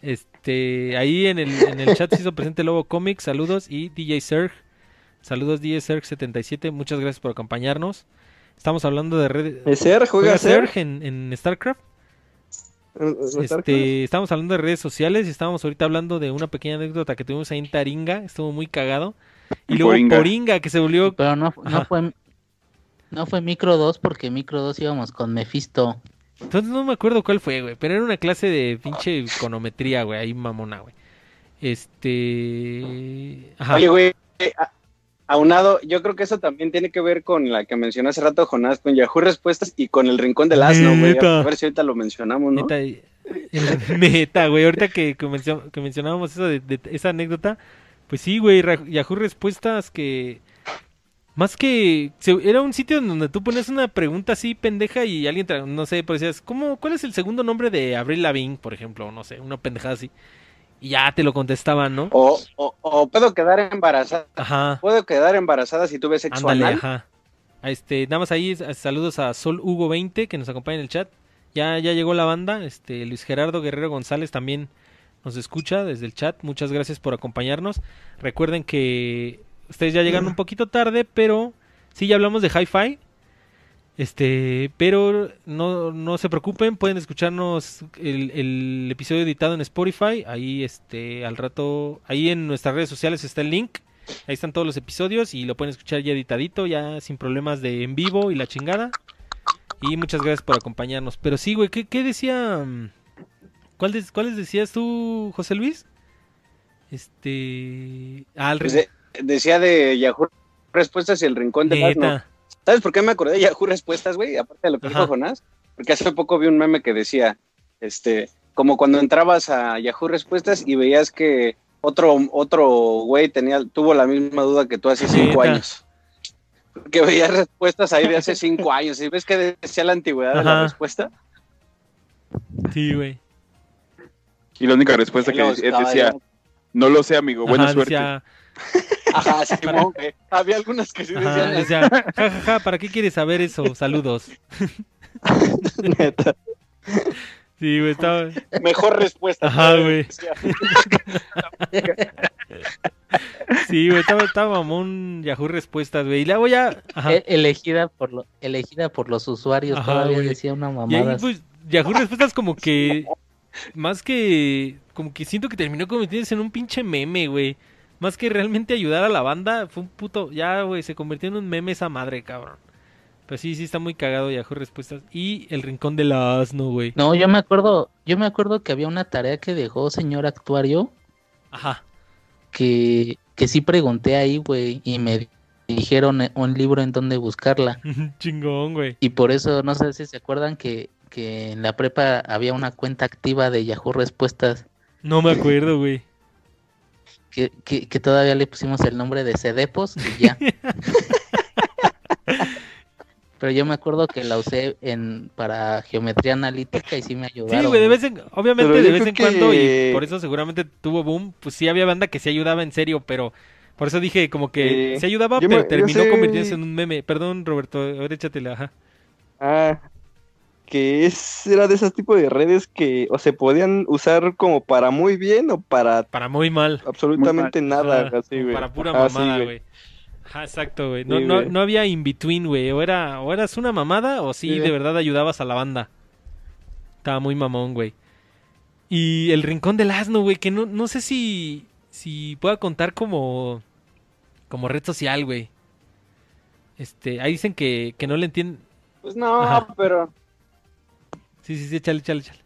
Este, ahí en el, en el chat se hizo presente Lobo Comics, saludos, y DJ Serg. Saludos DJ Serg77, muchas gracias por acompañarnos. Estamos hablando de redes. ¿Es Serg? ¿Juega Serg? en, en StarCraft? Este, estamos hablando de redes sociales y estábamos ahorita hablando de una pequeña anécdota que tuvimos ahí en Taringa, estuvo muy cagado. Y luego Poringa. Poringa, que se volvió... Pero no, no fue no fue Micro 2 porque Micro 2 íbamos con Mephisto. Entonces no me acuerdo cuál fue, güey, pero era una clase de pinche econometría, güey, ahí mamona, güey. Este... Ajá. Oye, güey, aunado, yo creo que eso también tiene que ver con la que mencionó hace rato Jonás, con Yahoo Respuestas y con el Rincón del Asno, güey. A ver si ahorita lo mencionamos, ¿no? Neta, güey, ahorita que, que mencio- que mencionábamos eso de, de esa anécdota, pues sí, güey, Yahoo Respuestas que... Más que... Era un sitio donde tú pones una pregunta así pendeja y alguien, no sé, pues decías, ¿cómo, ¿cuál es el segundo nombre de Avril Lavigne, por ejemplo? No sé, una pendejada así. Y ya te lo contestaban, ¿no? O, o, o puedo quedar embarazada. Ajá. Puedo quedar embarazada si tuve sexo Ándale, anal. ajá. Este, nada más ahí saludos a Sol Hugo 20 que nos acompaña en el chat. Ya ya llegó la banda, este Luis Gerardo Guerrero González también nos escucha desde el chat. Muchas gracias por acompañarnos. Recuerden que ustedes ya llegaron un poquito tarde, pero sí ya hablamos de Hi-Fi. Este, pero no, no se preocupen, pueden escucharnos el, el episodio editado en Spotify. Ahí este al rato, ahí en nuestras redes sociales está el link. Ahí están todos los episodios y lo pueden escuchar ya editadito, ya sin problemas de en vivo y la chingada. Y muchas gracias por acompañarnos. Pero sí, güey, ¿qué, qué decía? mm, ¿Cuál des- ¿Cuáles decías tú, José Luis? Este... Ah, el Pues de- decía de Yahoo Respuestas y el Rincón Asno. Neta. ¿Sabes por qué me acordé de Yahoo Respuestas, güey? Aparte de lo que Ajá. dijo Jonás. Porque hace poco vi un meme que decía, este, como cuando entrabas a Yahoo Respuestas y veías que otro, otro güey tenía, tuvo la misma duda que tú hace cinco años. Que veías respuestas ahí de hace cinco años. ¿Y ves que decía la antigüedad de la respuesta? Sí, güey. Y la única respuesta que él decía, no lo sé, amigo, buena Ajá, suerte. decía- Ajá, Simón, güey. Había algunas que sí ajá, decían eso. decía, ja, ja, ja, ¿para qué quieres saber eso? Saludos. Neta. Sí, güey, estaba... Mejor respuesta. Ajá, güey. Sí, güey, estaba, estaba mamón Yahoo Respuestas, güey. Y luego ya... Ajá. E- elegida por lo, elegida por los usuarios Ajá, todavía güey. decía una Y mamada. ahí, pues, Yahoo Respuestas como que... Más que... Como que siento que terminó convirtiéndose en un pinche meme, güey. Más que realmente ayudar a la banda, fue un puto... Ya, güey, se convirtió en un meme esa madre, cabrón. Pero sí, sí está muy cagado Yahoo Respuestas. Y el rincón del asno, güey. No, yo me acuerdo, yo me acuerdo que había una tarea que dejó señor actuario Ajá. que, que sí pregunté ahí, güey, y me dijeron eh, un libro en donde buscarla. Chingón, güey. Y por eso, no sé si se acuerdan que, que en la prepa había una cuenta activa de Yahoo Respuestas, No me acuerdo, güey. Que, que, que todavía le pusimos el nombre de Cedepos y ya. Pero yo me acuerdo que la usé en para geometría analítica y sí me ayudaron. Sí, güey, de vez en, obviamente Pero de vez en cuando y por eso seguramente tuvo boom, pues sí había banda que sí ayudaba en serio, pero por eso dije como que se ayudaba, pero me- terminó sé- convirtiéndose en un meme. Perdón, Roberto, ahora échatela, ajá. Ah, que es, era de esos tipos de redes que o se podían usar como para muy bien o para Para muy mal. absolutamente nada, así, güey. para pura sí, mamada, güey. Ajá, exacto, güey. No, Sí, no, no había in between, güey. O, era, o eras una mamada o sí, Sí. de verdad ayudabas a la banda. Estaba muy mamón, güey. Y el rincón del asno, güey, que no, no sé si, si pueda contar como, como red social, güey. Este, ahí dicen que, que no le entienden. Pues no, Ajá. pero Sí, sí, sí, échale, échale, échale.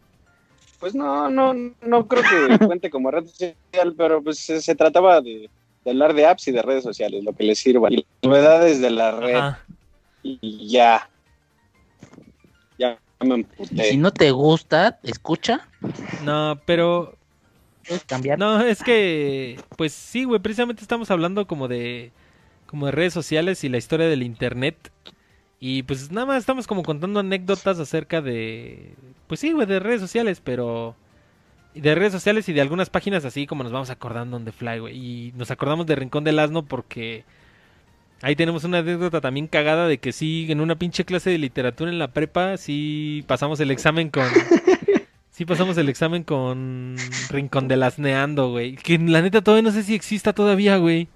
Pues no, no, no creo que cuente como red social, pero pues se, se trataba de, de hablar de apps y de redes sociales, lo que les sirva. Y las novedades de la red Ajá. y ya. Ya me Y emputé. si no te gusta, escucha, No, pero puedes cambiar. No, es que, pues sí, güey, precisamente estamos hablando como de, como de redes sociales y la historia del internet. Y pues nada más estamos como contando anécdotas acerca de, pues sí, güey, de redes sociales, pero de redes sociales y de algunas páginas así como nos vamos acordando the fly, güey. Y nos acordamos de Rincón del Asno porque ahí tenemos una anécdota también cagada de que sí, en una pinche clase de literatura en la prepa, sí pasamos el examen con... Sí pasamos el examen con Rincón del Asneando, güey. Que la neta todavía no sé si exista todavía, güey.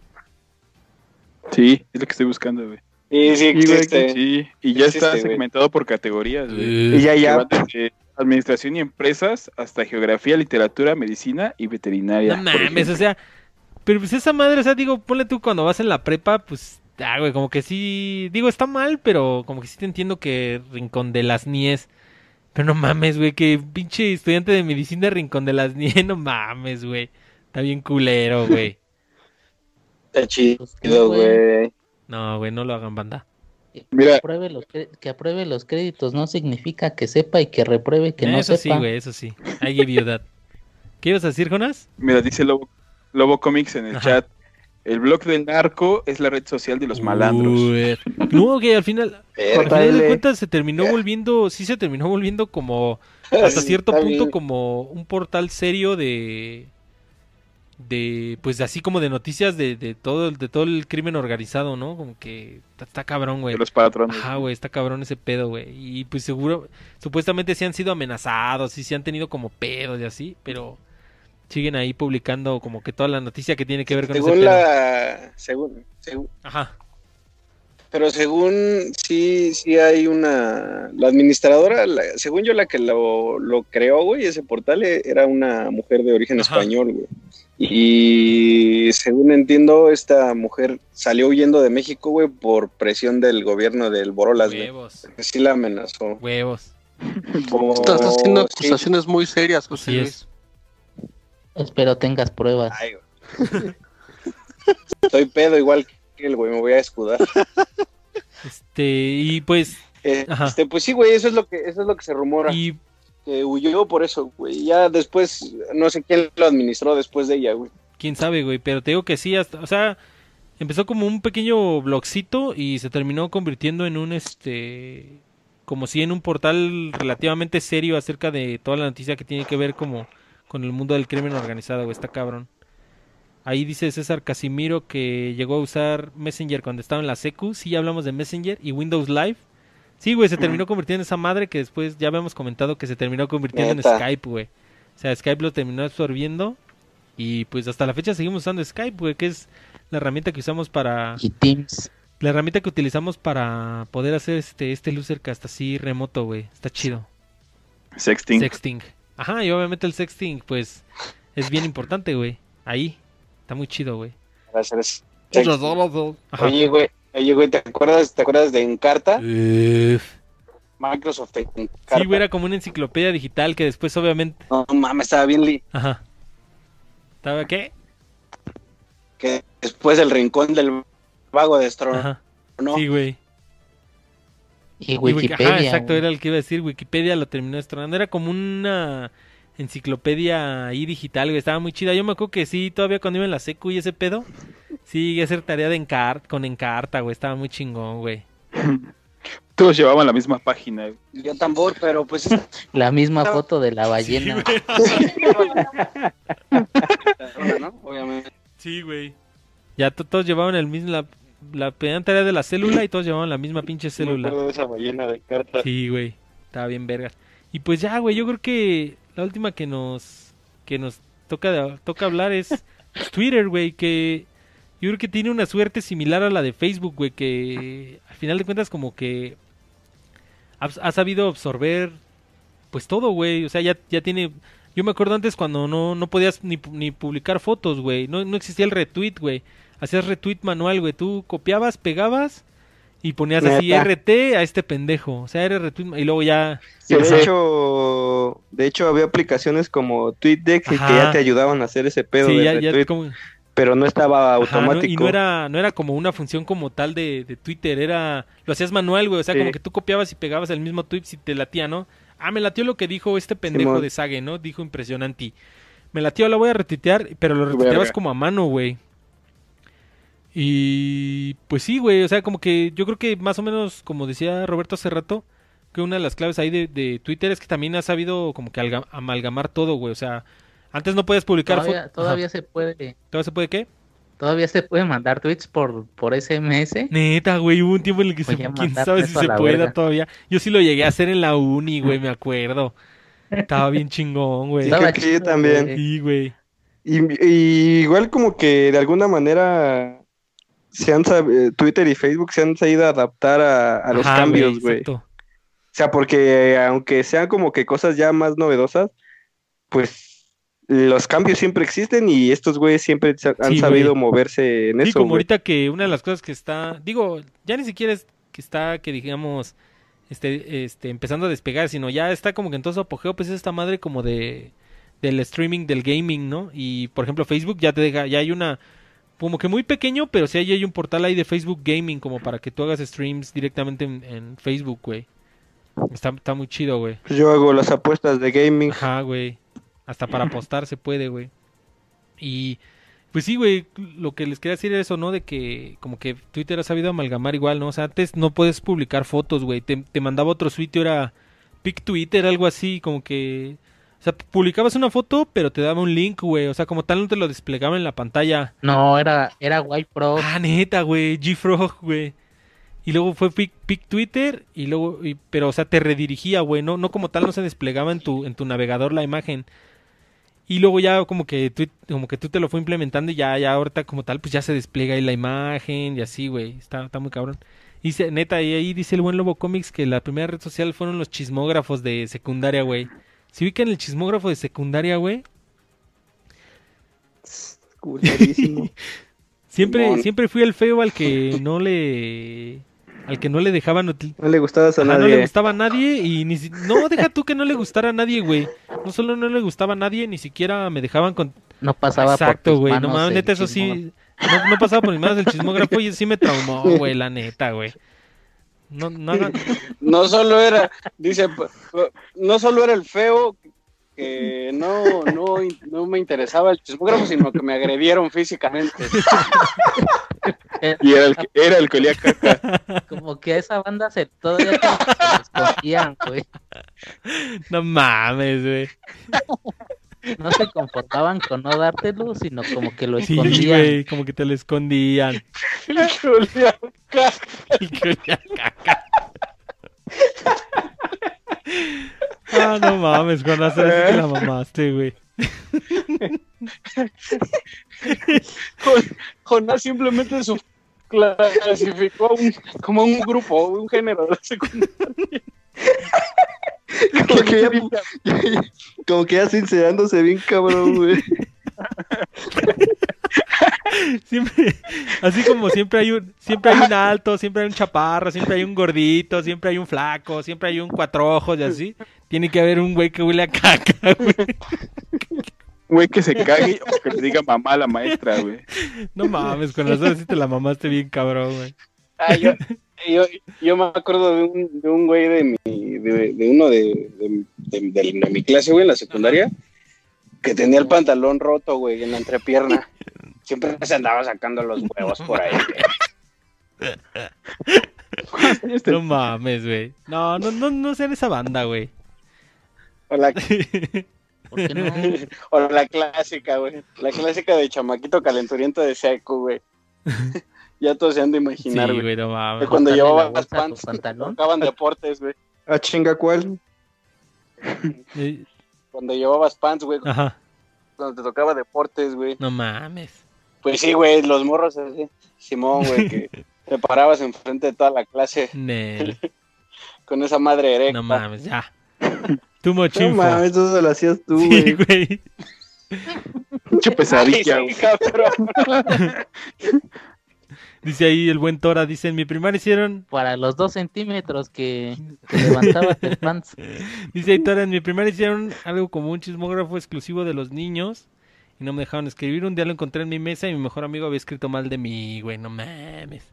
Sí, es lo que estoy buscando, güey. Sí, sí existe. Sí, y ya Existe, está güey. segmentado por categorías, güey. Y ya, ya. administración y empresas hasta geografía, literatura, medicina y veterinaria. No mames, o sea. Pero pues esa madre, o sea, digo, ponle tú cuando vas en la prepa, pues. Ah, güey, como que sí. Digo, está mal, pero como que sí te entiendo que Rincón de las Nies. Pero no mames, güey, que pinche estudiante de medicina Rincón de las Nies, no mames, güey. Está bien culero, güey. Está chido, Pues, ¿qué, güey? No, güey, no lo hagan banda. Que Mira. apruebe, los, que apruebe los créditos no significa que sepa y que repruebe que no eso sí, sepa. güey, eso sí. I give you that. ¿Qué ibas a decir, Jonas? Mira, dice Lobo, Lobo Comics en el Ajá. chat. El blog del narco es la red social de los malandros. Uy, No, que al final, al final de cuentas se terminó volviendo, sí se terminó volviendo como hasta Sí, cierto punto bien. como un portal serio de de pues así como de noticias de, de todo el- de todo el crimen organizado, ¿no? Como que está, está cabrón, güey. De los patrones. Ajá, güey, está cabrón ese pedo, güey. Y pues seguro, supuestamente sí han sido amenazados y sí han tenido como pedos y así, pero siguen ahí publicando como que toda la noticia que tiene que ver con ese Según pedo. la. Según, según- Ajá. pero según sí, sí hay una. La administradora, la- según yo, la que lo, lo creó, güey, ese portal eh, era una mujer de origen Ajá. español, güey. Y según entiendo, esta mujer salió huyendo de México, güey, por presión del gobierno del Borolas, güey. Huevos, Que sí la amenazó. huevos. Estás haciendo Sí. acusaciones muy serias, José Así Luis. es. Espero tengas pruebas. Ay, güey. Estoy pedo igual que el güey, me voy a escudar. Este, y pues, Eh, este, pues sí, güey, eso es lo que, eso es lo que se rumora. y Que huyó por eso, güey. Ya después, no sé quién lo administró después de ella, güey. quién sabe, güey, pero te digo que sí, hasta, o sea, empezó como un pequeño blogcito y se terminó convirtiendo en un, este, como si en un portal relativamente serio acerca de toda la noticia que tiene que ver como con el mundo del crimen organizado, güey, está cabrón. Ahí dice César Casimiro que llegó a usar Messenger cuando estaba en la secu, sí, hablamos de Messenger y Windows Live. Sí, güey, se terminó convirtiendo en esa madre que después ya habíamos comentado que se terminó convirtiendo en. Skype, güey. O sea, Skype lo terminó absorbiendo y pues hasta la fecha seguimos usando Skype, güey, que es la herramienta que usamos para Y Teams. la herramienta que utilizamos para poder hacer este este losercast así remoto, güey. Está chido. Sexting. Sexting. Ajá, y obviamente el sexting pues es bien importante, güey. Ahí está muy chido, güey. Ajá. Oye, güey, oye, güey, ¿te acuerdas, ¿te acuerdas de Encarta? Uf. Microsoft Encarta. Sí, güey, era como una enciclopedia digital que después obviamente, No mames, estaba bien li- ajá. ¿Estaba qué? que después el rincón del vago de Strong, Ajá. ¿no? Sí, güey. Y Y Wiki- Wikipedia. Ajá, exacto, güey. era el que iba a decir. Wikipedia lo terminó destronando. Era como una enciclopedia ahí digital, güey. Estaba muy chida. Yo me acuerdo que sí, todavía cuando iba en la secu y ese pedo, sí, iba a hacer tarea de encar con encarta, güey. Estaba muy chingón, güey. Todos llevaban la misma página. Yo tambor, pero pues La misma foto de la ballena. Sí, güey. Ya to- todos llevaban el mismo, la, la pedían tarea de la célula y todos llevaban la misma pinche célula. de esa ballena de Encarta. Sí, güey. Estaba bien vergas. Y pues ya, güey, yo creo que la última que nos que nos toca toca hablar es Twitter, güey, que yo creo que tiene una suerte similar a la de Facebook, güey, que al final de cuentas como que ha, ha sabido absorber pues todo, güey, o sea, ya ya tiene yo me acuerdo antes cuando no no podías ni, ni publicar fotos, güey, no no existía el retweet, güey. Hacías retweet manual, güey, tú copiabas, pegabas y ponías así. RT a este pendejo. O sea, era retweet y luego ya. Ajá. de hecho, de hecho había aplicaciones como TweetDeck que ya te ayudaban a hacer ese pedo Sí, de ya, ya como- pero no estaba Ajá, no- automático. y no era, no era como una función como tal de, de Twitter, era, lo hacías manual, güey, o sea, Sí. como que tú copiabas y pegabas el mismo tweet si te latía, ¿no? Ah, me latió lo que dijo este pendejo Simón. de Sage, ¿no? Dijo impresionante. Me latió, lo voy a retuitear, pero lo retuiteabas como a mano, güey. Y pues sí, güey, o sea, como que yo creo que más o menos, como decía Roberto hace rato, que una de las claves ahí de, de Twitter es que también ha sabido como que alga- amalgamar todo, güey, o sea, antes no podías publicar Todavía, todavía se puede, ¿Todavía se puede qué? todavía se puede mandar tweets por, por SMS. Neta, güey, hubo un tiempo en el que se, quién mandar sabe si se pueda verga. todavía. Yo sí lo llegué a hacer en la uni, güey, me acuerdo. Estaba bien chingón, güey. Sí, Estaba que yo también. Sí, güey. Y, y igual como que de alguna manera se han eh, Twitter y Facebook se han sabido adaptar a, a los Ajá, cambios, güey. O sea, porque eh, aunque sean como que cosas ya más novedosas, pues los cambios siempre existen y estos güeyes siempre han Sí, sabido moverse en Sí, eso, como ahorita que una de las cosas que está, digo, ya ni siquiera es que está, que digamos, este, este, empezando a despegar, sino ya está como que en todo su apogeo, pues es esta madre como de, del streaming, del gaming, ¿no? Y, por ejemplo, Facebook ya te deja, ya hay una, como que muy pequeño, pero sí hay, hay un portal ahí de Facebook Gaming, como para que tú hagas streams directamente en, en Facebook, güey. Está, está muy chido, güey. Pues yo hago las apuestas de gaming. Ajá, güey. Hasta para apostar se puede, güey. Y pues sí, güey, lo que les quería decir es eso, ¿no? De que como que Twitter ha sabido amalgamar igual, ¿no? O sea, antes no puedes publicar fotos, güey. Te, te mandaba otro sitio, era Pic Twitter, algo así, como que... O sea, publicabas una foto, pero te daba un link, güey. O sea, como tal no te lo desplegaba en la pantalla. No, era, era White Pro. Ah, neta, güey. G-Frog, güey. Y luego fue Pic, Pic Twitter y luego, y- pero o sea, te redirigía, güey, no, no como tal no se desplegaba en tu, en tu navegador la imagen. Y luego ya como que tú, como que tú te lo fue implementando y ya, ya ahorita como tal, pues ya se despliega ahí la imagen y así, güey. Está, está muy cabrón. Se- neta, y ahí dice el buen Lobo Comics que la primera red social fueron los chismógrafos de secundaria, güey. Si ubican el chismógrafo de secundaria, güey. Siempre, Simón. siempre fui el feo al que no le, al que no le dejaban util- No le gustabas a Ajá, no le nadie. gustaba a nadie y ni si- no deja tú que no le gustara a nadie, güey. No solo no le gustaba a nadie, ni siquiera me dejaban con No pasaba por Exacto, tus güey. No manos mames, el neta eso chismógrafo. sí no, no pasaba por mis manos el chismógrafo y sí me traumó, güey, la neta, güey. No no hagan- No solo era, dice, no solo era el feo que no, no, no me interesaba el chismógrafo, sino que me agredieron físicamente. Y era el, que- era el que olía caca. Como que a esa banda se todavía se escondían, güey. no mames, güey. No se conformaban con no dártelo, sino como que lo Sí, escondían. güey, como que te lo escondían. Julián, ca- El que olía a caca. Ah, no mames, Juan, así que la mamaste, güey. Jon- Jonás simplemente su clasificó a un, como un grupo, un género de secundaria. Como que ya, como que ya sincerándose bien cabrón, güey. Siempre, así como siempre hay un, siempre hay un alto, siempre hay un chaparro, siempre hay un gordito, siempre hay un flaco, siempre hay un cuatro ojos y así. Tiene que haber un güey que huele a caca, güey. Güey, que se cague o que le diga mamá a la maestra, güey. No mames, con las horas sí te la mamaste bien cabrón, güey. Ah, yo, yo, yo me acuerdo de un, de un güey de mi, de, de uno de, de, de- de- de mi clase, güey, en la secundaria, que tenía el pantalón roto, güey, en la entrepierna. Siempre se andaba sacando los huevos por ahí, güey. No mames, güey. No, no, no, no sean esa banda, güey. O la, ¿Por qué no? o la clásica, güey. La clásica de chamaquito calenturiento de seco, güey. Ya todos se han de Sí, imaginar, güey. güey, no De mames. cuando llevaba tu pants, pantalón. tocaban deportes, güey. A chinga cuál. Eh, Cuando llevabas pants, güey. Ajá, Cuando te tocaba deportes, güey. no mames. Pues sí, güey, los morros así. Simón, güey, que te parabas enfrente de toda la clase Nel, con esa madre erecta. no mames, ya. Too much No mames, eso se lo hacías tú, Sí, güey. güey. Mucha Ay, pesadilla, sí, güey. Dice ahí el buen Tora, dice, en mi primaria hicieron... Para los dos centímetros que, que levantabas el pants. Dice ahí Tora, en mi primaria hicieron algo como un chismógrafo exclusivo de los niños y no me dejaron escribir. Un día lo encontré en mi mesa y mi mejor amigo había escrito mal de mí, güey, no mames.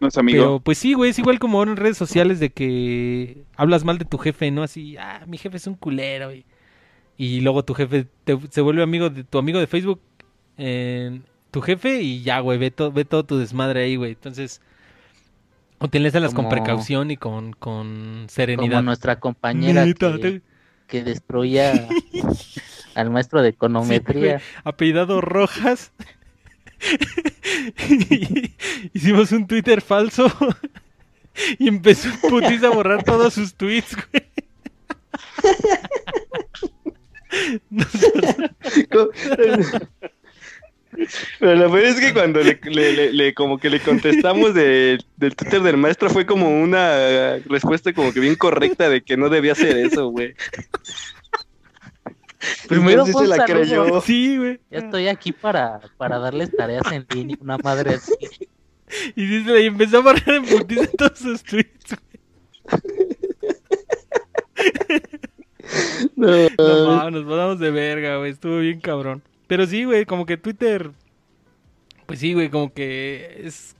No es amigo. Pero pues sí, güey, es igual como ahora en redes sociales de que hablas mal de tu jefe, ¿no? Así, ah, mi jefe es un culero, güey. Y luego tu jefe te- se vuelve amigo de tu amigo de Facebook, en tu jefe, y ya, güey, ve, to- ve todo tu desmadre ahí, güey. Entonces, utilízalas con Como- precaución y con, con Como serenidad. nuestra compañera Neta, que, te- que destruía al maestro de Sí, econometría. güey, apellidado Rojas. Hicimos un Twitter falso y empezó en putiza a borrar todos sus tweets, güey. Pero la verdad es que cuando le, le- le- le- como que le contestamos de- del Twitter del maestro fue como una respuesta como que bien correcta de que no debía hacer eso, güey. Primero sí se la creyó. Sí, güey. Ya estoy aquí para, para darles tareas en línea, una madre así. Y dice, y empezó a borrar en putiza todos sus tweets, güey. No, No mames, nos pasamos de verga, güey. Estuvo bien cabrón. Pero sí, güey, como que Twitter. Pues sí, güey, como que es.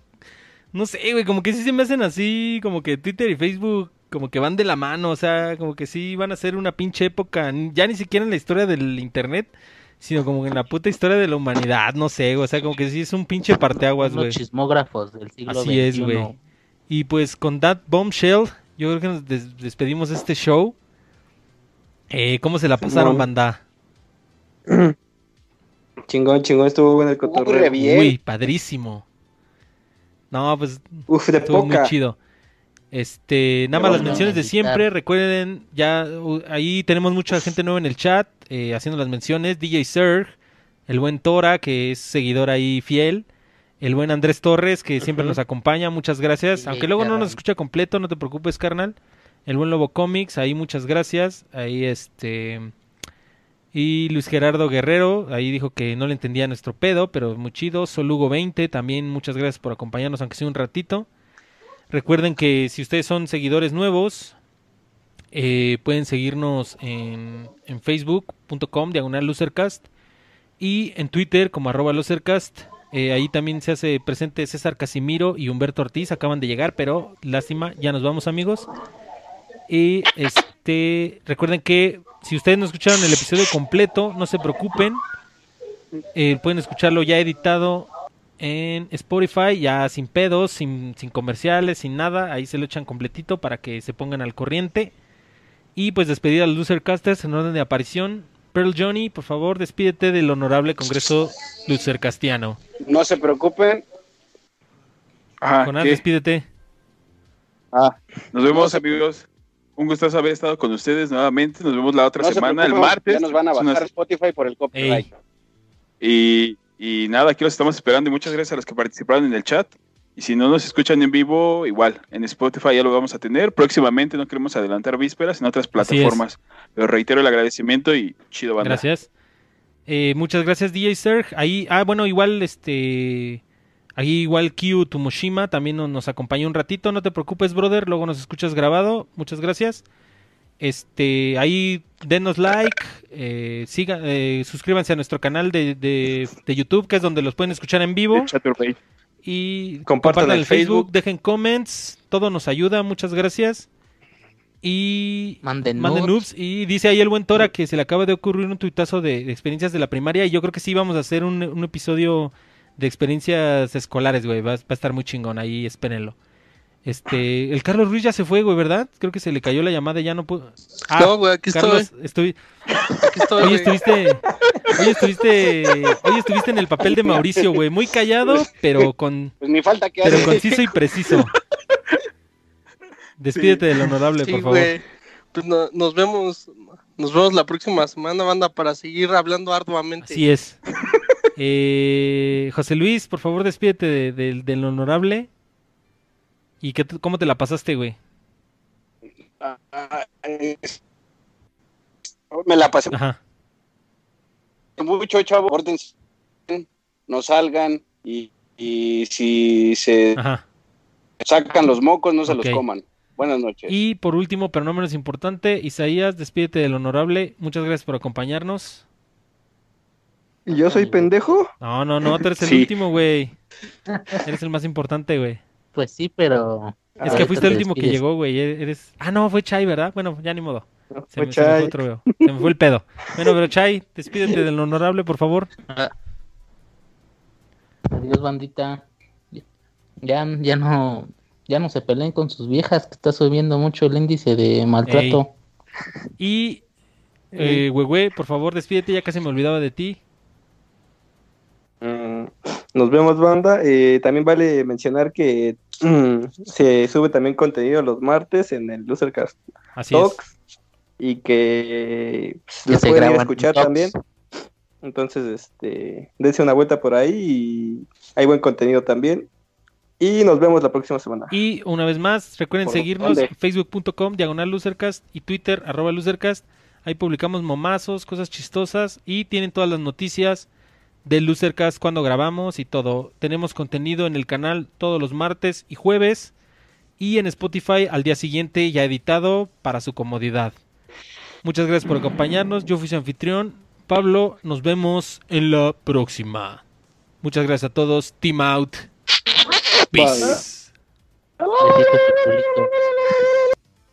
No sé, güey, como que sí se me hacen así. Como que Twitter y Facebook, como que van de la mano. O sea, como que sí van a ser una pinche época. Ya ni siquiera en la historia del internet. Sino como que en la puta historia de la humanidad, no sé, güey. O sea, como que sí es un pinche parteaguas, güey. chismógrafos del siglo Así es, güey. Y pues con That Bombshell, yo creo que nos des- despedimos de este show. Eh, ¿Cómo se la pasaron, banda? Chingón, chingón, estuvo bueno el cotorreo. Uy, padrísimo. No, pues Uf, de estuvo muy chido. Este, nada más las menciones de siempre. Recuerden, ya uh, ahí tenemos mucha gente nueva en el chat eh, haciendo las menciones. DJ Serg, el buen Tora, que es seguidor ahí fiel. El buen Andrés Torres, que siempre nos acompaña. Muchas gracias. Sí, Aunque luego no nos escucha completo, no te preocupes, carnal. El buen Lobo Comics, ahí muchas gracias. Ahí este. Y Luis Gerardo Guerrero, ahí dijo que no le entendía nuestro pedo, pero muy chido. Solugo 20, también muchas gracias por acompañarnos, aunque sea un ratito. Recuerden que si ustedes son seguidores nuevos, eh, pueden seguirnos en, en facebook.com, diagonal Lucercast, y en Twitter como arroba. Eh, ahí también se hace presente César Casimiro y Humberto Ortiz, acaban de llegar, pero lástima, ya nos vamos amigos. Y este, recuerden que si ustedes no escucharon el episodio completo, no se preocupen. Eh, pueden escucharlo ya editado en Spotify, ya sin pedos, sin, sin comerciales, sin nada. Ahí se lo echan completito para que se pongan al corriente. Y pues despedir a los Losercasters en orden de aparición. Pearl Johnny, por favor, despídete del honorable Congreso Lucercastiano. No se preocupen. Jonás, ¿qué? despídete. Ah, Nos vemos, amigos. Un gustazo haber estado con ustedes nuevamente. Nos vemos la otra no se semana, el martes. Ya nos van a una- bajar Spotify por el copyright. Y, y nada, aquí los estamos esperando. Y muchas gracias a los que participaron en el chat. Y si no nos escuchan en vivo, igual, en Spotify ya lo vamos a tener. Próximamente no queremos adelantar vísperas en otras plataformas. Pero reitero el agradecimiento y chido, banda. Gracias. Eh, muchas gracias, DJ Serg. Ahí, ah, bueno, igual, este. Ahí igual Kyu Tumoshima también no- nos acompañó un ratito. No te preocupes, brother. Luego nos escuchas grabado. Muchas gracias. Este, ahí denos like, eh, siga, eh, suscríbanse a nuestro canal de, de, de YouTube, que es donde los pueden escuchar en vivo. Y Compartan compartan el Facebook, Facebook. dejen comments, todo nos ayuda, muchas gracias. Y Manden, manden noobs. Y dice ahí el buen Tora que se le acaba de ocurrir un tuitazo de, de experiencias de la primaria. Y yo creo que sí vamos a hacer un, un episodio de experiencias escolares, güey. Va, va a estar muy chingón, ahí espérenlo. Este, el Carlos Ruiz ya se fue, güey, ¿verdad? Creo que se le cayó la llamada y ya no pudo. Ah, no, güey, aquí Carlos, estoy. estoy. Aquí estoy, Hoy estuviste, hoy estuviste, hoy estuviste en el papel de Mauricio, güey, muy callado, pero con, Pues ni falta que pero hace. conciso y preciso. Despídete del honorable, Sí, por favor. güey. Pues no- nos vemos. Nos vemos la próxima semana, banda, para seguir hablando arduamente. Así es. Eh, José Luis, por favor, despídete de- de- del honorable. ¿Y qué, cómo te la pasaste, güey? Ah, Me la pasé Ajá. mucho, chavo. No salgan y, y si se Ajá. sacan los mocos, no se los coman. Buenas noches. Y por último, pero no menos importante, Isaías, despídete del honorable. Muchas gracias por acompañarnos. ¿Y yo soy pendejo? No, no, no, tú eres el Sí. último, güey. Eres el más importante, güey. Pues sí, pero. Es que fuiste el último que llegó, güey. Eres... Ah, no, fue Chai, ¿verdad? Bueno, ya ni modo. Se Fue me, se me fue Chay. otro, veo. Se me fue el pedo. Bueno, pero Chai, despídete del honorable, por favor. Adiós, bandita. Ya, ya no, ya no se peleen con sus viejas, que está subiendo mucho el índice de maltrato. Y, eh, Güegüe, por favor, despídete. Ya casi me olvidaba de ti. Nos vemos, banda. Eh, también vale mencionar que mm, se sube también contenido los martes en el Losercast Así es. Talks y que pues, Que los se pueden ir a escuchar talks. también. Entonces, este, dense una vuelta por ahí y hay buen contenido también. Y nos vemos la próxima semana. Y una vez más, recuerden ¿Por seguirnos facebook.com diagonal losercast y twitter arroba losercast. Ahí publicamos momazos, cosas chistosas y tienen todas las noticias del Losercast cuando grabamos y todo. Tenemos contenido en el canal todos los martes y jueves y en Spotify al día siguiente ya editado para su comodidad. Muchas gracias por acompañarnos. Yo fui su anfitrión. Pablo, nos vemos en la próxima. Muchas gracias a todos. Team out. Peace.